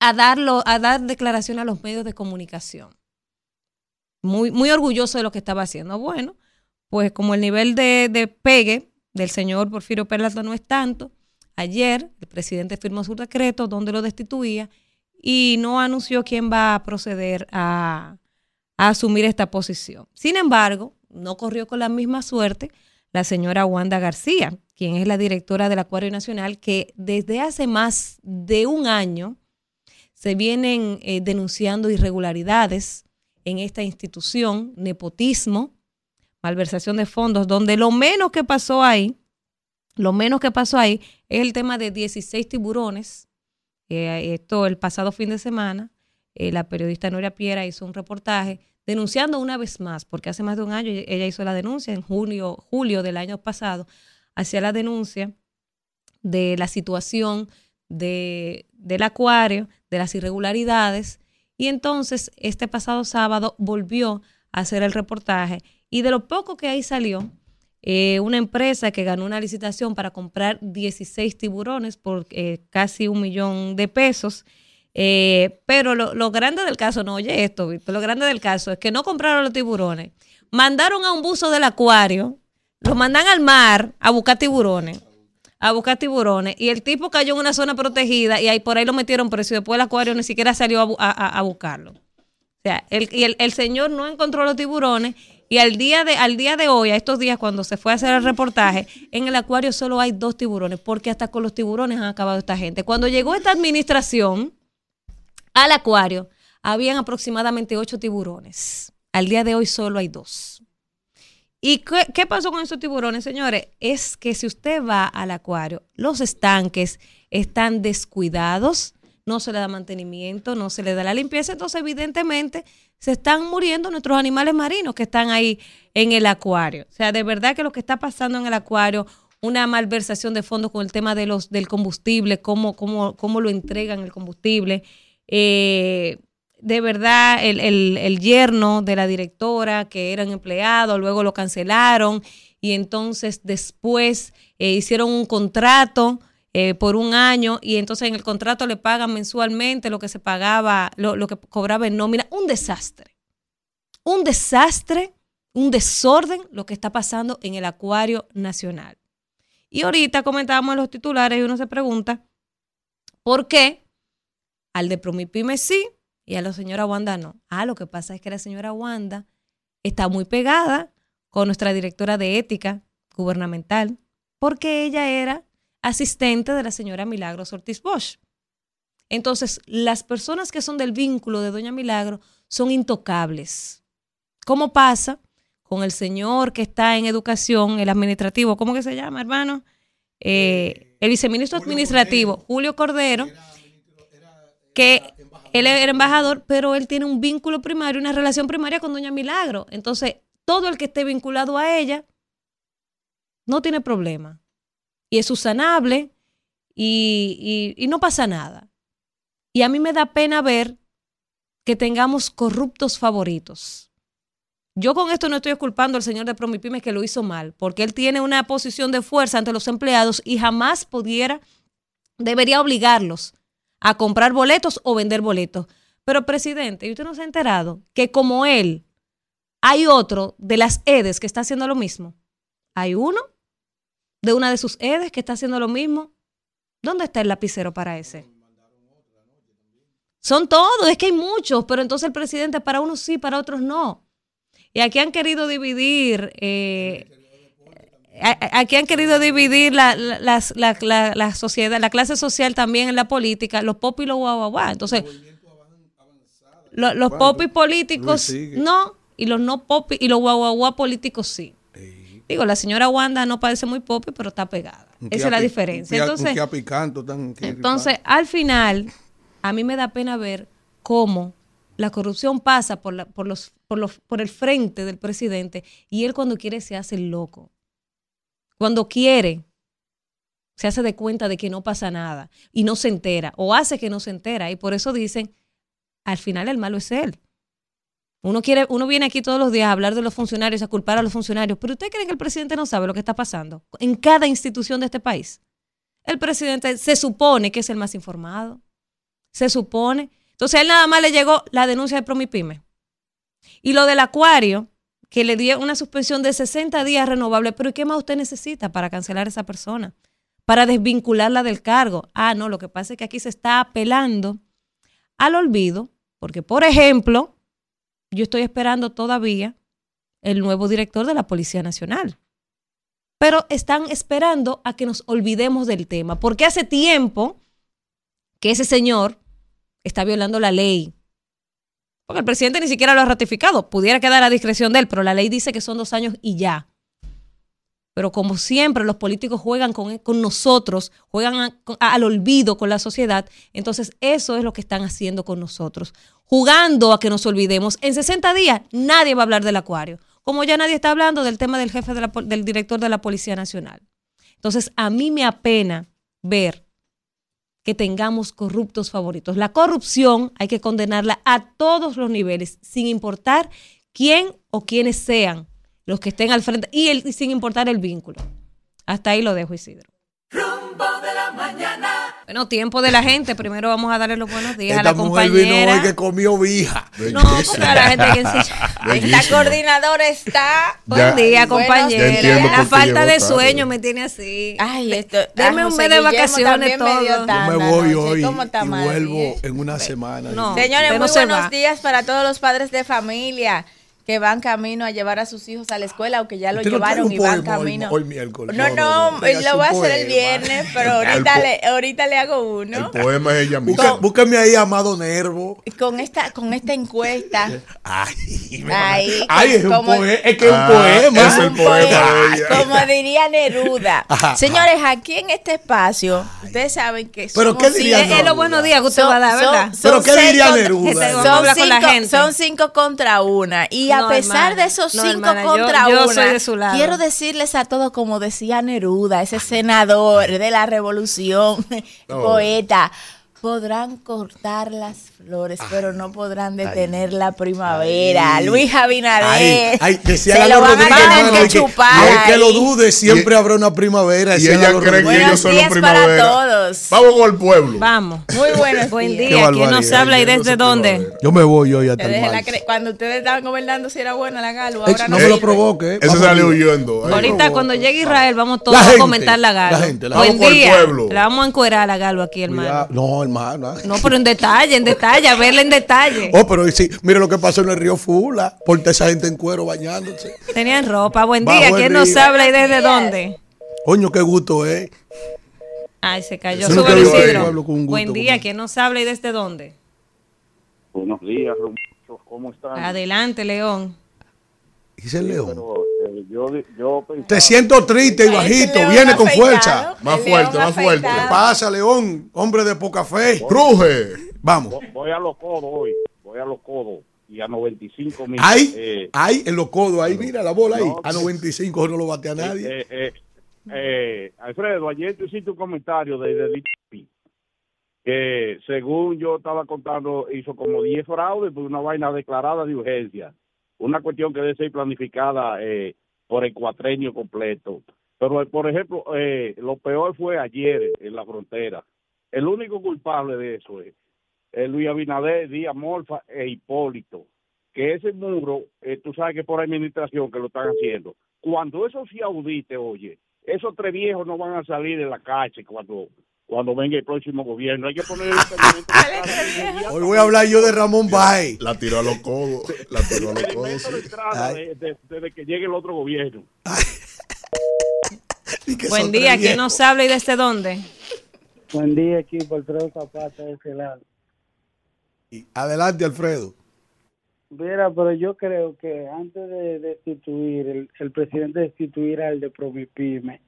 a, darlo, a dar declaración a los medios de comunicación. Muy, muy orgulloso de lo que estaba haciendo. Bueno, pues como el nivel de, de pegue del señor Porfirio Peralta no es tanto, ayer el presidente firmó su decreto donde lo destituía y no anunció quién va a proceder a, a asumir esta posición. Sin embargo, no corrió con la misma suerte la señora Wanda García, quien es la directora del Acuario Nacional, que desde hace más de un año se vienen eh, denunciando irregularidades en esta institución, nepotismo, malversación de fondos, donde lo menos que pasó ahí, lo menos que pasó ahí es el tema de 16 tiburones. Eh, esto el pasado fin de semana, eh, la periodista Noria Piera hizo un reportaje denunciando una vez más, porque hace más de un año ella hizo la denuncia, en junio, julio del año pasado, hacía la denuncia de la situación de, del acuario, de las irregularidades, y entonces este pasado sábado volvió a hacer el reportaje, y de lo poco que ahí salió, eh, una empresa que ganó una licitación para comprar 16 tiburones por eh, casi un millón de pesos, eh, pero lo, lo, grande del caso, no oye esto, Víctor, lo grande del caso es que no compraron los tiburones, mandaron a un buzo del acuario, lo mandan al mar a buscar tiburones, a buscar tiburones, y el tipo cayó en una zona protegida y ahí por ahí lo metieron preso y después el acuario ni siquiera salió a, a, buscarlo. O sea, el, y el, el señor no encontró los tiburones y al día, de, al día de hoy, a estos días, cuando se fue a hacer el reportaje, en el acuario solo hay dos tiburones, porque hasta con los tiburones han acabado esta gente. Cuando llegó esta administración al acuario, habían aproximadamente ocho tiburones. Al día de hoy solo hay dos. ¿Y qué, pasó con esos tiburones, señores? Es que si usted va al acuario, los estanques están descuidados, no se le da mantenimiento, no se le da la limpieza, entonces evidentemente se están muriendo nuestros animales marinos que están ahí en el acuario. O sea, de verdad que lo que está pasando en el acuario, una malversación de fondos con el tema de los, del combustible, cómo, cómo, cómo lo entregan el combustible. Eh, de verdad, el, el, el, yerno de la directora, que era un empleado, luego lo cancelaron y entonces después eh, hicieron un contrato eh, por un año y entonces en el contrato le pagan mensualmente lo que se pagaba, lo, lo que cobraba en nómina. Un desastre. Un desastre, un desorden lo que está pasando en el Acuario Nacional. Y ahorita comentábamos en los titulares y uno se pregunta, ¿por qué al de Promipyme sí y a la señora Wanda no? Ah, lo que pasa es que la señora Wanda está muy pegada con nuestra directora de ética gubernamental porque ella era asistente de la señora Milagros Ortiz Bosch. Entonces, las personas que son del vínculo de doña Milagro son intocables. ¿Cómo pasa con el señor que está en educación, el administrativo? ¿Cómo que se llama, hermano? Eh, el viceministro Julio administrativo, Cordero. Julio Cordero, que él era embajador, pero él tiene un vínculo primario, una relación primaria con doña Milagro. Entonces, todo el que esté vinculado a ella no tiene problema y es susanable y, y, y, no pasa nada. Y a mí me da pena ver que tengamos corruptos favoritos. Yo con esto no estoy culpando al señor de Promipymes que lo hizo mal, porque él tiene una posición de fuerza ante los empleados y jamás pudiera, debería obligarlos a comprar boletos o vender boletos. Pero, presidente, ¿y usted no se ha enterado que como él, hay otro de las EDES que está haciendo lo mismo? Hay uno de una de sus EDES que está haciendo lo mismo. ¿Dónde está el lapicero para ese? Son todos, es que hay muchos, pero entonces el presidente para unos sí, para otros no. Y aquí han querido dividir, eh, aquí han querido dividir la, la- la- la- la sociedad, la clase social también en la política, los pop y los guau. Entonces, lo- los pop y políticos no, y los no pop y los guau, guau, políticos sí. Digo, la señora Wanda no parece muy pop, pero está pegada. Esa es la diferencia. Entonces, entonces, al final, a mí me da pena ver cómo la corrupción pasa por, la- por, los, por, los, por el frente del presidente y él cuando quiere se hace loco. Cuando quiere, se hace de cuenta de que no pasa nada y no se entera o hace que no se entera y por eso dicen, al final el malo es él. Uno, quiere, uno viene aquí todos los días a hablar de los funcionarios, a culpar a los funcionarios, pero ¿usted cree que el presidente no sabe lo que está pasando en cada institución de este país? El presidente se supone que es el más informado. Se supone. Entonces a él nada más le llegó la denuncia de Promipyme. Y lo del acuario, que le dio una suspensión de 60 días renovable. Pero ¿y qué más usted necesita para cancelar a esa persona? Para desvincularla del cargo. Ah, no, lo que pasa es que aquí se está apelando al olvido, porque por ejemplo, yo estoy esperando todavía el nuevo director de la Policía Nacional pero están esperando a que nos olvidemos del tema, porque hace tiempo que ese señor está violando la ley. Porque el presidente ni siquiera lo ha ratificado, pudiera quedar a discreción de él, pero la ley dice que son dos años y ya. Pero como siempre los políticos juegan con, nosotros, juegan al olvido con la sociedad, entonces eso es lo que están haciendo con nosotros, jugando a que nos olvidemos. En 60 días nadie va a hablar del acuario, como ya nadie está hablando del tema del jefe del director de la Policía Nacional. Entonces a mí me apena ver que tengamos corruptos favoritos. La corrupción hay que condenarla a todos los niveles, sin importar quién o quiénes sean los que estén al frente y, y sin importar el vínculo. Hasta ahí lo dejo, Isidro. Bueno, tiempo de la gente. Primero vamos a darle los buenos días Esta a la mujer vino compañera. hoy que comió vija. No, porque a la gente que. Bellísima. Esta coordinadora está. Buen día, compañera. Ya entiendo La falta de tarde. sueño me tiene así. Ay, esto. Deme ah, un José mes de vacaciones también me todo. Yo me voy anoche. hoy ¿Cómo está y Madrid, vuelvo eh? en una semana. No. Señores, no muy se buenos va. días para todos los padres de familia que van camino a llevar a sus hijos a la escuela o que ya lo llevaron y van poema hoy- camino. hoy miércoles. No, No, no, no, no, traiga lo voy a hacer el poema. viernes, pero El ahorita le, ahorita le hago El uno. poema es ella misma. Busca- búsqueme ahí Amado Nervo. Con esta, con esta encuesta. Ay, me- Ay, ay, es, un como- poe- es que es un Ah, poema. es el Un poema poema. Como diría Neruda. Ajá, Señores, aquí en este espacio, ustedes saben que Pero somos ¿qué diría Es, los buenos días que usted Son- va a dar, ¿verdad? son Pero ¿qué diría Neruda? Son cinco contra una. Y a No, pesar hermana. de esos No, cinco hermana, yo- contra yo una, soy de su lado. quiero decirles a todos, como decía Neruda, ese senador de la revolución, No. poeta. Podrán cortar las flores, pero no podrán detener la primavera. Ay. Luis Abinader. Ay, ay, decía se lo van a tener que que chupar. Aunque lo ahí. dude, siempre habrá una primavera. Y ella cree que ellos son los días para primavera. todos. Vamos con el pueblo. Vamos. Muy buenos Buen día. ¿Quién nos habla y no desde dónde? primavera. Yo me voy hoy hasta el la Cuando ustedes estaban gobernando, si era buena la galo. Ahora no no, me lo provoque. eh. Ese Vamos salió huyendo. Ay, Ahorita cuando llegue Israel vamos todos La a comentar la Galo. la gente, la Buen día. La vamos a encuerar a la Galo aquí, hermano. No, hermano. No, pero en detalle, en detalle, a verla en detalle. Oh, pero sí, mire lo que pasó en el río Fula. Por esa gente en cuero bañándose. Tenían ropa. Buen Bajo día. ¿Quién nos habla y desde dónde? Coño, qué gusto, ¿eh? Ay, se cayó. Sube ahí. Isidro. Hablo con un gusto, Buen día. ¿Quién nos habla y desde dónde? Buenos días, ¿cómo están? Adelante, León. Dice el león. Pero eh, yo, yo pensaba- Te siento triste y bajito. Viene con afeitado, fuerza. Más fuerte, más fuerte. ¿Qué afeitado. pasa, león? Hombre de poca fe. Ruge. Vamos. Vo- Voy a los codos hoy, voy a los codos y a 95 mil. Ahí, eh, ahí, en los codos, ahí, mira la bola ahí. A 95 no lo bate a nadie. eh, eh, eh, Alfredo, ayer tú hiciste un comentario de, de DP, que según yo estaba contando hizo como 10 fraudes por una vaina declarada de urgencia. Una cuestión que debe ser planificada eh, por el cuatrenio completo. Pero, eh, por ejemplo, eh, lo peor fue ayer en la frontera. El único culpable de eso es eh, Luis Abinader, Díaz Morfa e Hipólito. Que ese muro, eh, tú sabes que por administración que lo están haciendo. Cuando eso se audite, oye, esos tres viejos no van a salir de la calle cuando cuando venga el próximo gobierno. Hay que poner el Hoy voy a hablar yo de Ramón Bay. La tiró a los codos. La tiró a los codos. experimento de de- de- desde que llegue el otro gobierno. Buen día, ¿quién nos habla y desde dónde? Buen día, equipo. Alfredo Zapata de ese lado. Y Adelante, Alfredo. Mira, pero yo creo que antes de destituir, el, el presidente destituir al de Provipime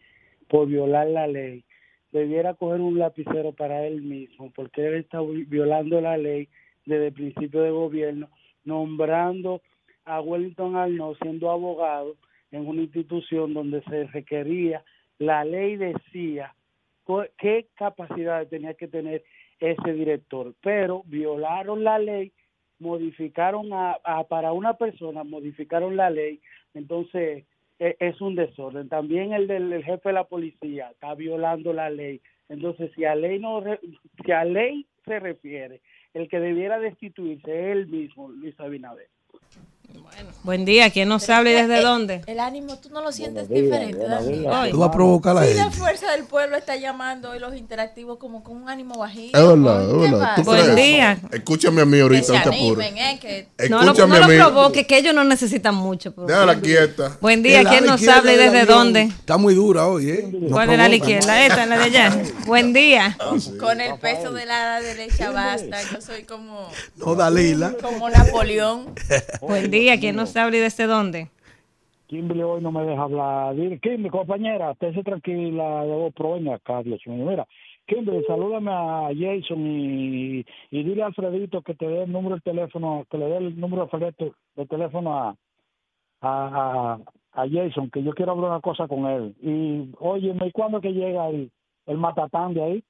por violar la ley, debiera coger un lapicero para él mismo, porque él está vi- violando la ley desde el principio de gobierno, nombrando a Wellington Arnaud siendo abogado en una institución donde se requería, la ley decía qué capacidad tenía que tener ese director, pero violaron la ley, modificaron a, a- para una persona, modificaron la ley, entonces es un desorden. También el del el jefe de la policía está violando la ley. Entonces, si a ley no si a ley se refiere, el que debiera destituirse es él mismo, Luis Abinader. Buen día, ¿quién nos habla y desde dónde? El ánimo, tú no lo sientes días, diferente. Tú vas a provocar a Sí, la fuerza del pueblo está llamando hoy los interactivos como con un ánimo bajito. Es verdad, ¿Qué es verdad. ¿Tú pasa? Buen crees? día. Escúchame a mí Que ahorita, se no te apures. animen, ¿eh? Que No lo, Escúchame no a lo mí. provoque, que ellos no necesitan mucho. Déjala quieta. Buen día, El ¿quién nos habla y desde dónde? Está muy dura hoy, ¿eh? No ¿Cuál es la izquierda? Esta, la de allá. Buen día. con el peso de la derecha basta. Yo soy como, No, Dalila. como Napoleón. Buen día, ¿quién nos habla y desde dónde? Kimberly hoy no me deja hablar. Kimberly, compañera, estése tranquila, debo proveña acá, Dios mío. Mira, Kimberly, salúdame a Jason y, y dile a Alfredito que te dé el número del teléfono, que le dé el número de teléfono, de teléfono a, a, a, Jason, que yo quiero hablar una cosa con él. Y, oye, ¿y cuándo que llega el, el matatán de ahí?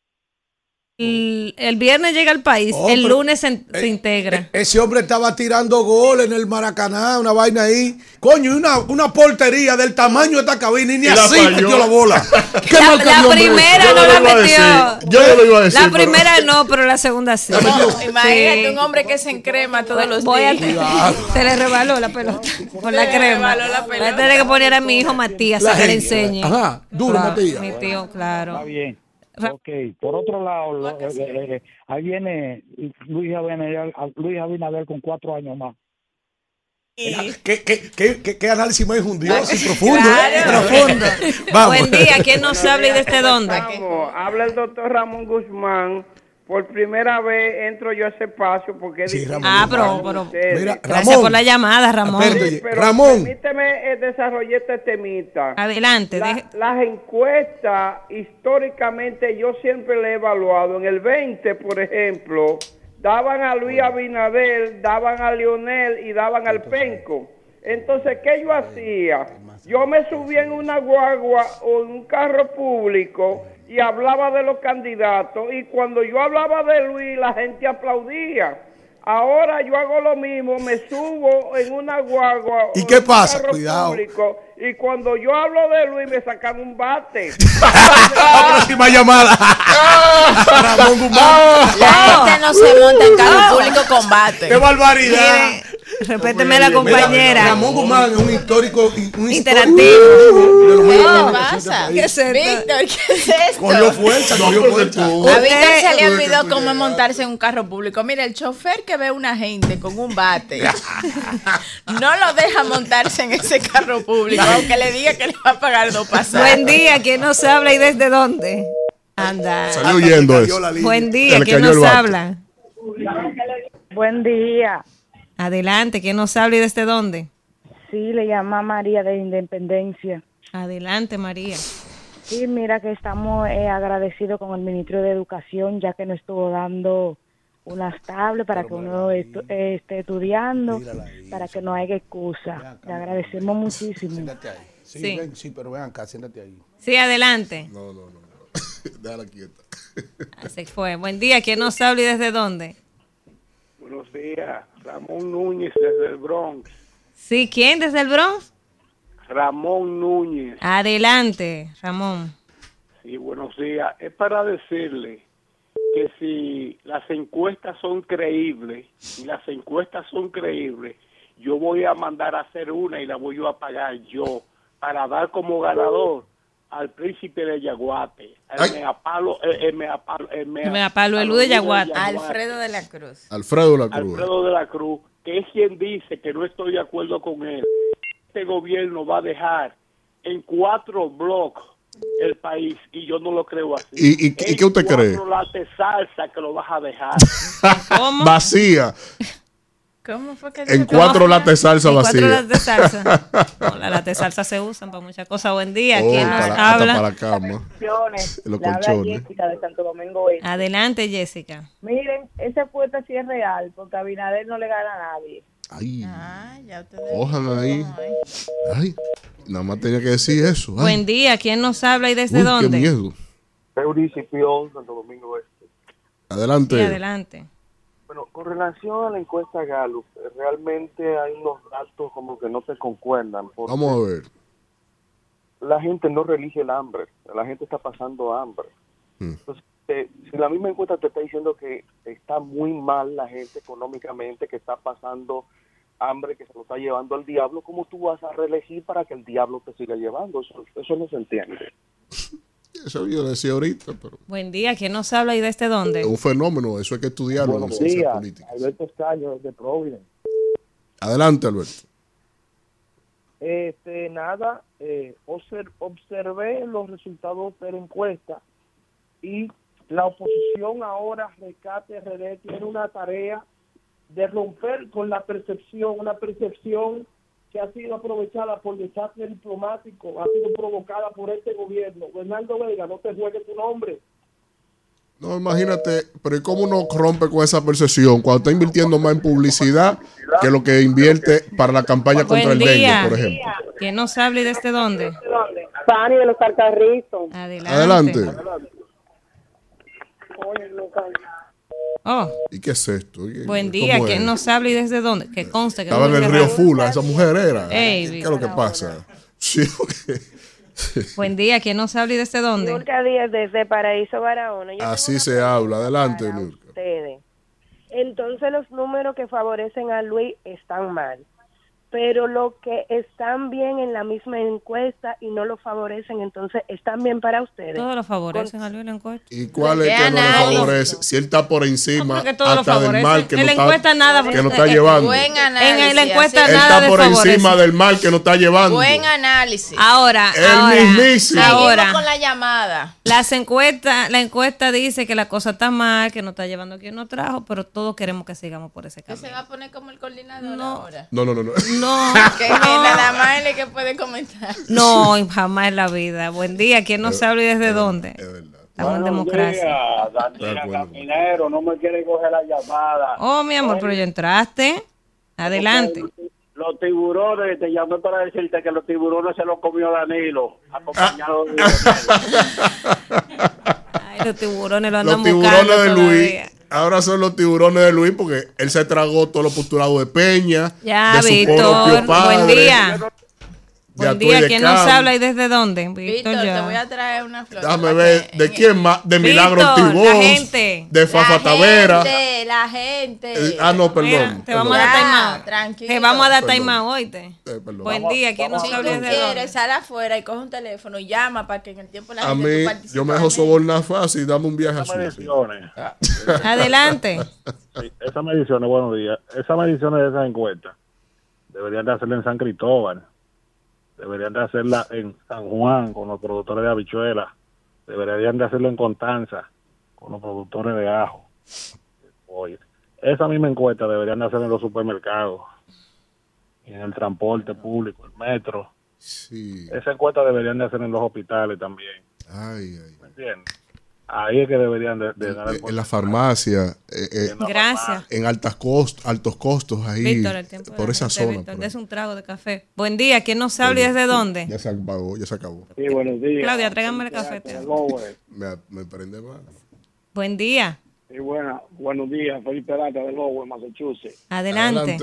El, el viernes llega al país, Oh, el lunes se, se integra. Ese hombre estaba tirando gol en el Maracaná, una vaina ahí. Coño, y una, una portería del tamaño de esta cabina y ni Y así metió la bola. ¿Qué La, primera Yo no no la metió. Yo no lo iba a decir, La pero- primera no, pero la segunda sí. Imagínate Sí. un hombre que se encrema todos los Voy a- días. se le rebaló la pelota con la le crema. rebaló la Voy a pelota. tener que poner a mi hijo Matías La a que le enseñe. Ajá, duro, Claro, Matías. Mi tío, claro. Está bien. Ok, por otro lado, lo- eh, eh, eh, ahí viene Luis Abinader, Luis Abinader con cuatro años más. ¿Qué, qué, qué, qué, qué análisis más injundioso y profundo. ¿eh? Claro. Profundo. Vamos. Buen día, ¿quién nos habla y desde dónde? Vamos, habla el doctor Ramón Guzmán. Por primera vez entro yo a ese espacio porque Sí, Ramón Ah, pero- pero-. Mira, Gracias Ramón. por la llamada, Ramón. Oye, Pero Ramón. Permíteme eh, desarrollar este temita. Adelante. La- deje- las encuestas, históricamente, yo siempre le he evaluado. En el 20, por ejemplo, daban a Luis Abinader, daban a Lionel y daban al Penco. Entonces, ¿qué yo hacía? Yo me subía en una guagua o en un carro público y hablaba de los candidatos. Y cuando yo hablaba de Luis, la gente aplaudía. Ahora yo hago lo mismo, me subo en una guagua ¿Y qué pasa? Cuidado. público, y cuando yo hablo de Luis me sacan un bate. La próxima llamada. Ramón Guzmán. La gente no se monta en carro público combate. ¡Qué barbaridad! Respéteme la Mira, compañera. Ramón Guzmán es un histórico. Un Interactivo. histórico ¿Qué pasa? del ¿Qué es esto? Víctor, ¿qué es esto? Cogió fuerza, cogió fuerza. A Víctor se le olvidó cómo montarse en un carro público. Mira, el chofer que ve una gente con un bate no lo deja montarse en ese carro público, aunque le diga que le va a pagar dos pasajes. Buen día, ¿quién nos habla y desde dónde? Anda. Salió huyendo Cayó eso. Buen día, ¿quién nos habla? Buen día. Adelante, ¿quién nos habla y desde dónde? Sí, le llama María de Independencia. Adelante, María. Sí, mira que estamos eh, agradecidos con el Ministerio de Educación, ya que nos estuvo dando unas tablets para que uno estu- eh, esté estudiando, para que no haya excusa. Le agradecemos muchísimo. Siéntate ahí. Sí, Sí. ven, sí, pero ven acá, siéntate ahí. Sí, adelante. No, no, no. no. Déjala quieta. Ah, Se fue. Buen día, ¿quién nos habla y desde dónde? Buenos días, Ramón Núñez desde el Bronx. Sí, ¿quién desde el Bronx? Ramón Núñez. Adelante, Ramón. Sí, buenos días. Es para decirle que si las encuestas son creíbles, y las encuestas son creíbles, yo voy a mandar a hacer una y la voy a pagar yo para dar como ganador al príncipe de Yaguate, el meapalo, el, el meapalo, el Elú de Yaguate. Alfredo de la Cruz. Alfredo de la Cruz. Alfredo de la Cruz, que es quien dice que no estoy de acuerdo con él. Este gobierno va a dejar en cuatro bloques el país y yo no lo creo así. ¿Y- y- y qué usted cree? cuatro latas de salsa que lo vas a dejar. Vacía. ¿Cómo fue que En cuatro latas de salsa En cuatro vacía. latas de salsa. No, las latas de salsa se usan para muchas cosas. Buen día. Oh, ¿Quién nos para, habla? para la cama. Bendiciones. Los colchones. Jessica de Santo Domingo Este. Adelante, Jessica. Miren, esa apuesta sí es real, porque a Abinader no le gana a nadie. Ay, Ah, ya ustedes ojan ahí. Ay, nada más tenía que decir eso. Ay, Buen día. ¿Quién nos habla y desde uy, dónde? qué miedo. Eurici Pion, Santo Domingo Este. Adelante. Sí, adelante. Bueno, con relación a la encuesta Gallup, realmente hay unos datos como que no se concuerdan. Vamos a ver. La gente no relige el hambre, la gente está pasando hambre. Mm. Entonces, eh, si la misma encuesta te está diciendo que está muy mal la gente económicamente, que está pasando hambre, que se lo está llevando al diablo, ¿cómo tú vas a reelegir para que el diablo te siga llevando? Eso, eso no se entiende. Eso yo decía ahorita, pero Buen día. ¿Quién nos habla y desde dónde? es un fenómeno. Eso hay que estudiarlo en Buenos ciencias días, políticas. Alberto Escaño de Providence. Adelante, Alberto. Este, nada, eh, obser- observé los resultados de la encuesta y la oposición ahora, Rescate RD, tiene una tarea de romper con la percepción, una percepción que ha sido aprovechada por desastre diplomático, ha sido provocada por este gobierno. Bernardo Vega, no te juegues tu nombre. No, imagínate, pero ¿y cómo uno rompe con esa percepción cuando está invirtiendo más en publicidad que lo que invierte para la campaña contra Buen el dengue, por ejemplo? ¿Quién nos habla y desde dónde? Fanny de los Alcarrizos. Adelante. Oh, ¿Y qué es esto? ¿Y- buen día. ¿Quién es? nos habla y desde dónde? Que conste que Estaba no en el río. Fula, esa mujer era. Ey, ¿Qué es lo que pasa? Sí, porque- Buen día. ¿Quién nos habla y desde dónde? Nurka Díaz desde Paraíso Barahona. Yo así se habla. Adelante, ustedes. Entonces los números que favorecen a Luis están mal. Pero lo que están bien en la misma encuesta y no lo favorecen, entonces están bien para ustedes. Todos lo favorecen a Luis la encuesta. ¿Y cuál es ¿Qué que no le análisis? favorece? Si él está por encima lo hasta del mal que En no la está, encuesta nada que no está llevando. Buen En la encuesta. Él nada está de por encima del mal que no está llevando. Buen análisis. Ahora, El ahora, mismísimo. Ahora. con la llamada. Las encuestas, la encuesta dice que la cosa está mal, que no está llevando quien nos trajo, pero todos queremos que sigamos por ese Que se camino. va a poner como el coordinador ahora. No, no, no. no. No, Que no. nada más es que puede comentar. No, jamás en la vida. Buen día. ¿Quién nos habla y desde dónde? Estamos en democracia. días, Daniela Caminero, no me quiere coger la llamada. Oh, mi amor, pero ya entraste. Adelante. Los tiburones, te llamé para decirte que los tiburones se los comió Danilo, acompañado de Ay, los tiburones lo Los andan tiburones buscando de Luis. todavía. Ahora son los tiburones de Luis porque él se tragó todos los postulados de Peña. Ya, de su Víctor. propio padre, Buen día. Buen día. de ¿Quién nos habla y desde dónde? Víctor, Víctor, te voy a traer una flor. Déjame ver, ¿de quién más? De Milagro Víctor, Ortiz la Bosch, gente. de Fafa La Tavera. gente, la gente. Eh, ah, no, perdón. Mira, te vamos a dar out. tranquilo. Te vamos a dar out, oíste. Eh, perdón. Buen día. ¿Quién nos Si habla y desde dónde? quieres, sal afuera y coge un teléfono y llama para que en el tiempo la A gente mí, tú participes. yo me dejo sobornar fácil, dame un viaje a mediciones, Adelante. sí, esas mediciones, buenos días. Esas mediciones de esas encuestas deberían de hacerlas en San Cristóbal, deberían de hacerla en San Juan con los productores de habichuelas, deberían de hacerlo en Constanza con los productores de ajo. Oye, esa misma encuesta deberían de hacer en los supermercados, en el transporte público, el metro. Sí. Esa encuesta deberían de hacer en los hospitales también. Ay, ay. ¿Me entiendes? Ahí es que deberían de, de dar el Eh, En la farmacia, eh, eh, Gracias. en altas cost, altos costos ahí, Víctor, el tiempo de por esa gente, zona. Víctor, ahí. des un trago de café. Buen día. ¿Quién nos habla y desde dónde? Ya se acabó, ya se acabó. Sí, buenos días. Claudia, tráigame el café. Me, me prende mal. Buen día. Sí, buena, buenos días, Felipe Lata de Lowell, Massachusetts. Adelante.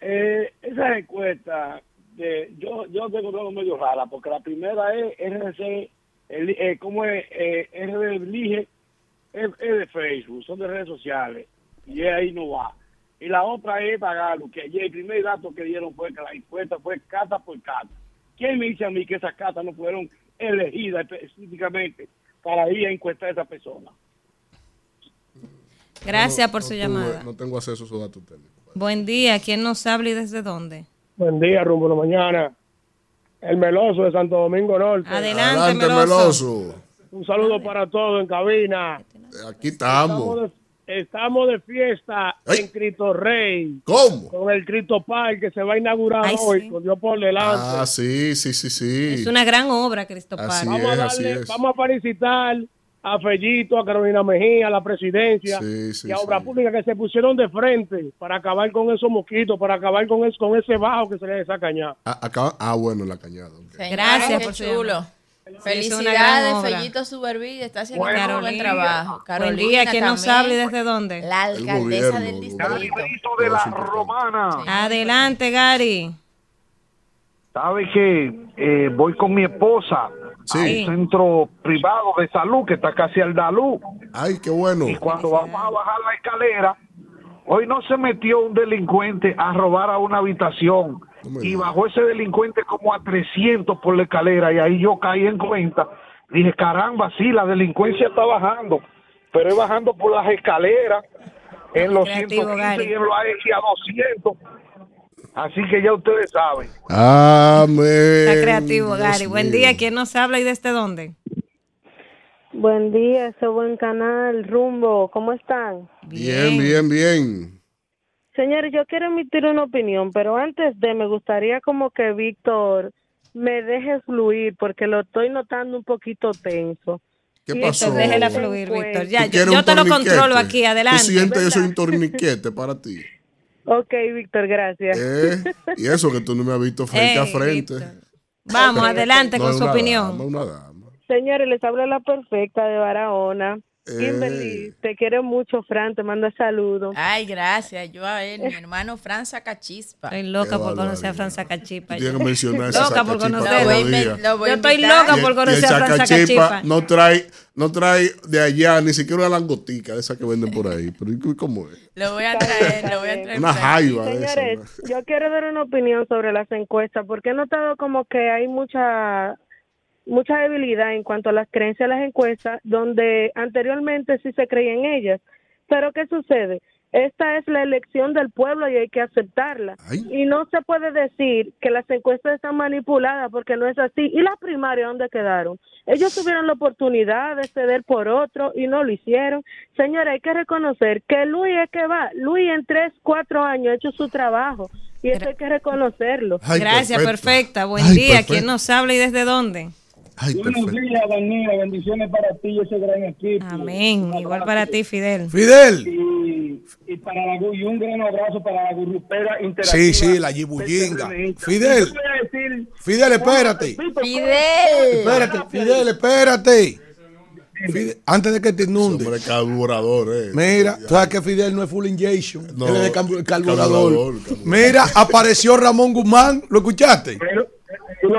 Eh, esa encuesta, de, yo, yo tengo todo medio rara, porque la primera es RC, el, eh, ¿cómo es? Eh, Elige, es, es de Facebook, son de redes sociales, y ahí no va. Y la otra es Tagalo, que ayer el primer dato que dieron fue que la encuesta fue cata por cata. ¿Quién me dice a mí que esas catas no fueron elegidas específicamente para ir a encuestar a esa persona? Gracias No, por no su llamada. No tengo acceso a esos datos técnicos. Buen día. ¿Quién nos habla y desde dónde? Buen día, rumbo de la mañana. El Meloso de Santo Domingo Norte. Adelante, Adelante, Meloso. Un saludo para todos en cabina. Aquí estamos. de, estamos de fiesta en Cristo Rey. ¿Cómo? Con el Cristo Park que se va a inaugurar Ay, hoy, sí. con Dios por delante. Ah, sí, sí, sí, sí. Es una gran obra, Cristo Así Paz. vamos, a es, darle- es. vamos a felicitar a Fellito, a Carolina Mejía, a la presidencia Sí, sí, y a sí. Obra Pública que se pusieron de frente para acabar con esos mosquitos, para acabar con, es- con ese bajo que se les esa cañada. Ah, acá- ah, bueno, la cañada. Gracias por chulo. Felicidades. Fellito Supervilla, está haciendo Bueno, un buen Carolina. trabajo. Buen Carolina día. ¿Quién nos habla y desde dónde? La alcaldesa gobierno, del el distrito. de la romana. Adelante, Gary. ¿Sabe que eh, voy con mi esposa Sí. a un centro privado de salud que está casi al Dalú? Ay, qué bueno. Y cuando vamos a bajar la escalera, hoy no se metió un delincuente a robar a una habitación y bajó ese delincuente como a 300 por la escalera y ahí yo caí en cuenta. Dije, caramba, sí, la delincuencia está bajando, pero es bajando por las escaleras en los Creativo, 115 Gary. y en los AX a 200. Así que ya ustedes saben. Amén. Está creativo, Dios Gary. Buen día. ¿Quién nos habla y desde dónde? Buen día, ese buen canal, Rumbo, ¿cómo están? Bien, bien, bien. Señores, yo quiero emitir una opinión, pero antes de, me gustaría como que Víctor me deje fluir, porque lo estoy notando un poquito tenso. ¿Qué Y pasó? Déjela fluir, Víctor. Ya, ¿Tú yo, yo te lo controlo aquí. Adelante. ¿Tú sientes eso un torniquete para ti? Ok, Víctor, gracias. ¿Eh? Y eso que tú no me has visto frente a Ey, frente. Vamos, adelante No con su una opinión. dama, una dama. Señores, les habla la perfecta de Barahona. Kimberly, te quiero mucho, Fran, te manda saludos. Ay, gracias. Yo a él, mi hermano Fran Sacachispa. Estoy loca por conocer a Fran Sacachipa. Tienes que mencionar ese Loca por voy Yo estoy loca por conocer a Fran Sacachipa. no trae, no trae de allá ni siquiera una langotica de esa que venden por ahí. Pero ¿y ¿cómo es? Lo voy a traer, lo voy a traer. Una jaiba de esa. Señores, yo quiero dar una opinión sobre las encuestas, porque he notado como que hay mucha mucha debilidad en cuanto a las creencias de las encuestas, donde anteriormente sí se creía en ellas. Pero ¿qué sucede? Esta es la elección del pueblo y hay que aceptarla. Y no se puede decir que las encuestas están manipuladas porque no es así. ¿Y las primarias dónde quedaron? Ellos tuvieron la oportunidad de ceder por otro y no lo hicieron. Señora, hay que reconocer que Luis es que va. Luis en tres, cuatro años ha hecho su trabajo y eso hay que reconocerlo. Gracias, perfecta. Buen Ay, día. perfecto. ¿Quién nos habla y desde dónde? Buenos días, Daniela. Bendiciones para ti y ese gran equipo. Amén. Igual para ti, Fidel. Fidel. Y, y para la y un gran abrazo para la gurrupera interactiva. Sí, sí, la yibullinga. Fidel. A decir- Fidel, espérate. Fidel. Espérate, Fidel, espérate. Fidel, antes de que te inunde. Hombre, carburador, eh. Mira, tú sabes que Fidel no es full injection. No, él es de carbu- carburador. carburador, Mira, apareció Ramón Guzmán. ¿Lo escuchaste? Pero,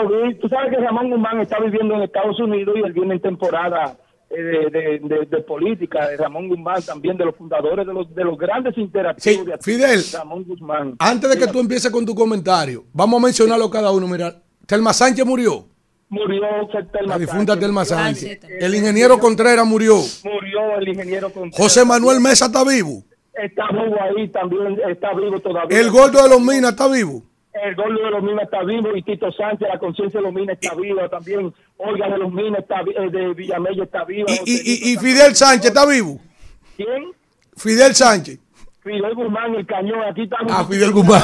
lo vi. Tú sabes que Ramón Guzmán está viviendo en Estados Unidos y él viene en temporada eh, de, de- de- de política. De Ramón Guzmán, también de los fundadores de los, de los grandes interactivos. Sí, de aquí, Fidel. Ramón Guzmán. Antes de que tú empieces con tu comentario, vamos a mencionarlo cada uno. Mira, Telma Sánchez murió. Murió Telma La difunta Sánchez. Telma Sánchez. El ingeniero Contreras murió. Murió el ingeniero Contreras. José Manuel Mesa está vivo. Está vivo ahí también, está vivo todavía. El gordo de los Minas está vivo. El gordo de los Minas está vivo y Tito Sánchez, la conciencia de los Minas está viva también. Olga de los Minas está eh, de Villamella está viva. Y, y- y Fidel Sánchez está vivo. ¿Quién? Fidel Sánchez. Fidel Guzmán, el cañón, aquí estamos. Ah, Fidel Guzmán.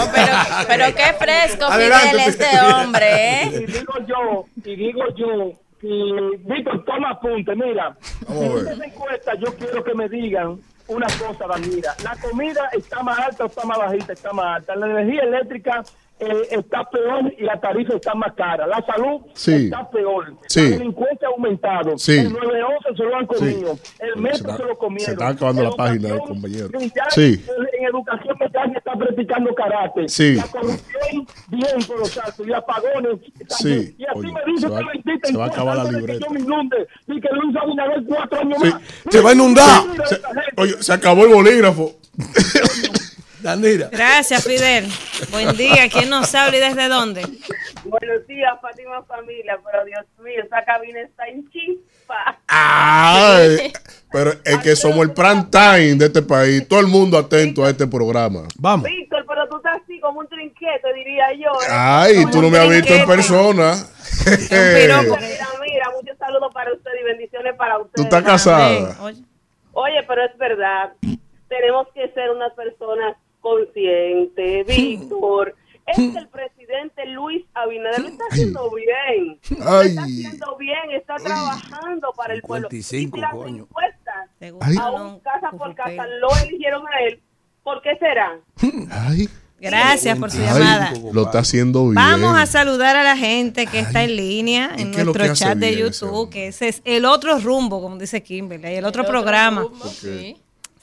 Pero qué fresco, Adelante, Fidel, este Fidel. hombre, Y ¿eh? digo yo, y digo yo, que Víctor, toma apunte, mira. En esta encuesta yo quiero que me digan una cosa, Danira. La comida está más alta o está más bajita, está más alta. La energía eléctrica eh, está peor y la tarifa está más cara. La salud Sí. está peor. Sí. La delincuencia ha aumentado. Sí. El 911 se lo han comido. El Se metro está- se lo comieron. se está acabando la página, eh, compañero. Sí. En, educación ya está practicando karate. La corrupción bien por los altos y apagones. También. Y así Oye, me dice se va- que mentita se va a acabar la de que libreta. yo me inunde y que Luis Abinader cuatro años más. Se va a inundar. Se- oye, se acabó el bolígrafo. Danira. Gracias, Fidel. Buen día. ¿Quién nos habla y desde dónde? Buenos días, Fátima Familia, pero Dios mío, esa cabina está en chispa. Ay, pero es que somos el prime time de este país. Todo el mundo atento a este programa. Vamos. Víctor, pero tú estás así como un trinquete, diría yo. ¿eh? Ay, Como tú no me has visto en persona. Mira, mira, muchos saludos para usted y bendiciones para usted. Tú estás casada. Oye, pero es verdad, tenemos que ser unas personas conscientes, Víctor. Es que el presidente Luis Abinader lo está haciendo bien. Lo está haciendo bien, está trabajando para el pueblo. 55, y si las coño. encuestas, Ay. aún casa por casa, lo eligieron a él, ¿por qué será? Ay, Gracias por su ay, llamada. lo está haciendo bien. Vamos a saludar a la gente que está en línea en nuestro chat de YouTube, que ese es el otro rumbo, como dice Kimberly, el otro programa.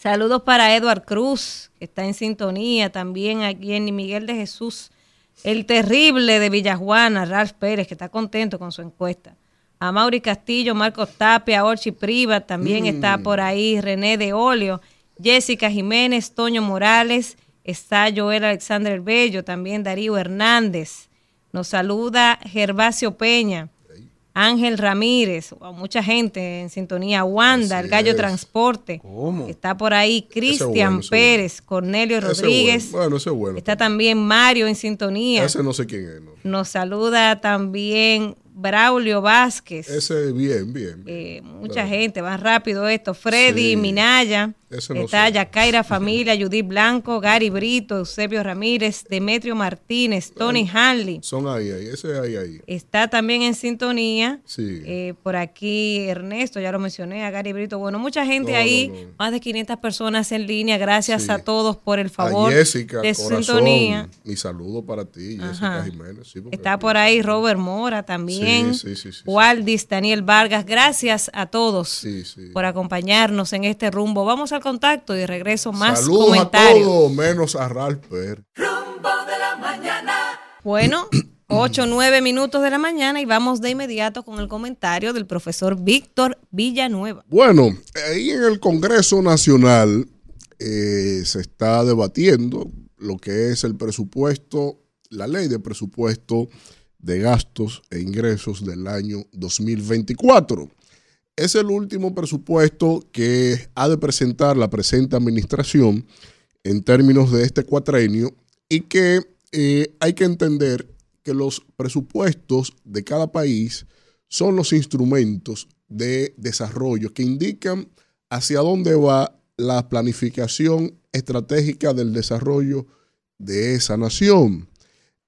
Saludos para Edward Cruz, que está en sintonía, también aquí en Miguel de Jesús, el terrible de Villajuana, Ralph Pérez, que está contento con su encuesta. A Mauri Castillo, Marcos Tapia, Orchi Priva, también Mm. está por ahí René de Olio, Jessica Jiménez, Toño Morales, está Joel Alexander Bello, también Darío Hernández. Nos saluda Gervasio Peña. Ángel Ramírez, wow, mucha gente en sintonía, Wanda, el Gallo es. Transporte, está por ahí Cristian bueno, Pérez, Cornelio Rodríguez, bueno. Bueno, ese es bueno. está también Mario en sintonía, Ese no sé quién es. no. nos saluda también Braulio Vázquez, Ese bien, bien. bien. eh, mucha gente, va rápido esto, Freddy Sí. Minaya, no está. Yacaira Familia, Judith Blanco, Gary Brito, Eusebio Ramírez, Demetrio Martínez, Tony Hanley. Son ahí, ahí. Ese ahí, ahí. Está también en sintonía. Sí. eh, por aquí Ernesto, ya lo mencioné, a Gary Brito. Bueno, mucha gente No, ahí, no, más de 500 personas en línea. Gracias Sí. a todos por el favor a Jessica, de corazón. sintonía. Mi saludo para ti, Jessica Ajá. Jiménez. Sí, Está por ahí Robert Mora también. Sí, sí, sí, sí, Waldis, Daniel Vargas. Gracias a todos Sí, sí. por acompañarnos en este rumbo. Vamos al contacto y regreso más Saludos comentarios. a todos, menos a Ralph Pérez. Bueno, 8 9 minutos de la mañana y vamos de inmediato con el comentario del profesor Víctor Villanueva. Bueno, ahí en el Congreso Nacional eh, se está debatiendo lo que es el presupuesto, la ley de presupuesto de gastos e ingresos del año 2024. Es el último presupuesto que ha de presentar la presente administración en términos de este cuatrenio y que eh, hay que entender que los presupuestos de cada país son los instrumentos de desarrollo que indican hacia dónde va la planificación estratégica del desarrollo de esa nación.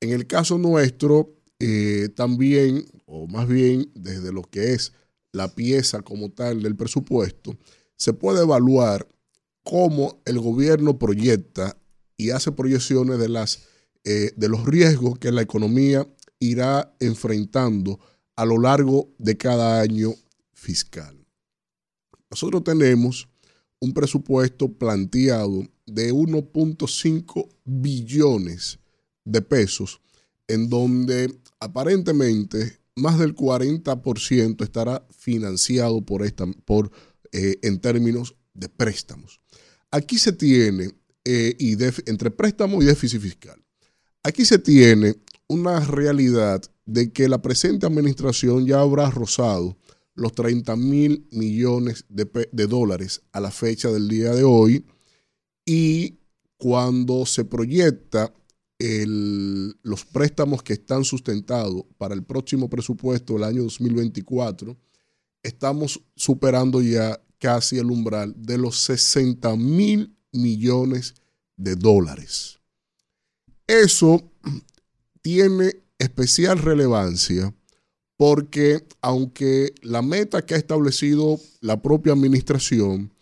En el caso nuestro, eh, también, o más bien desde lo que es la pieza como tal del presupuesto, se puede evaluar cómo el gobierno proyecta y hace proyecciones de, las, eh, de los riesgos que la economía irá enfrentando a lo largo de cada año fiscal. Nosotros tenemos un presupuesto planteado de 1.5 billones de pesos, en donde aparentemente más del 40% estará financiado por esta, por, eh, en términos de préstamos. Aquí se tiene, eh, y entre préstamo y déficit fiscal, aquí se tiene una realidad de que la presente administración ya habrá rozado los 30 mil millones de dólares a la fecha del día de hoy y cuando se proyecta los préstamos que están sustentados para el próximo presupuesto del año 2024, estamos superando ya casi el umbral de los 60 mil millones de dólares. Eso tiene especial relevancia porque aunque la meta que ha establecido la propia administración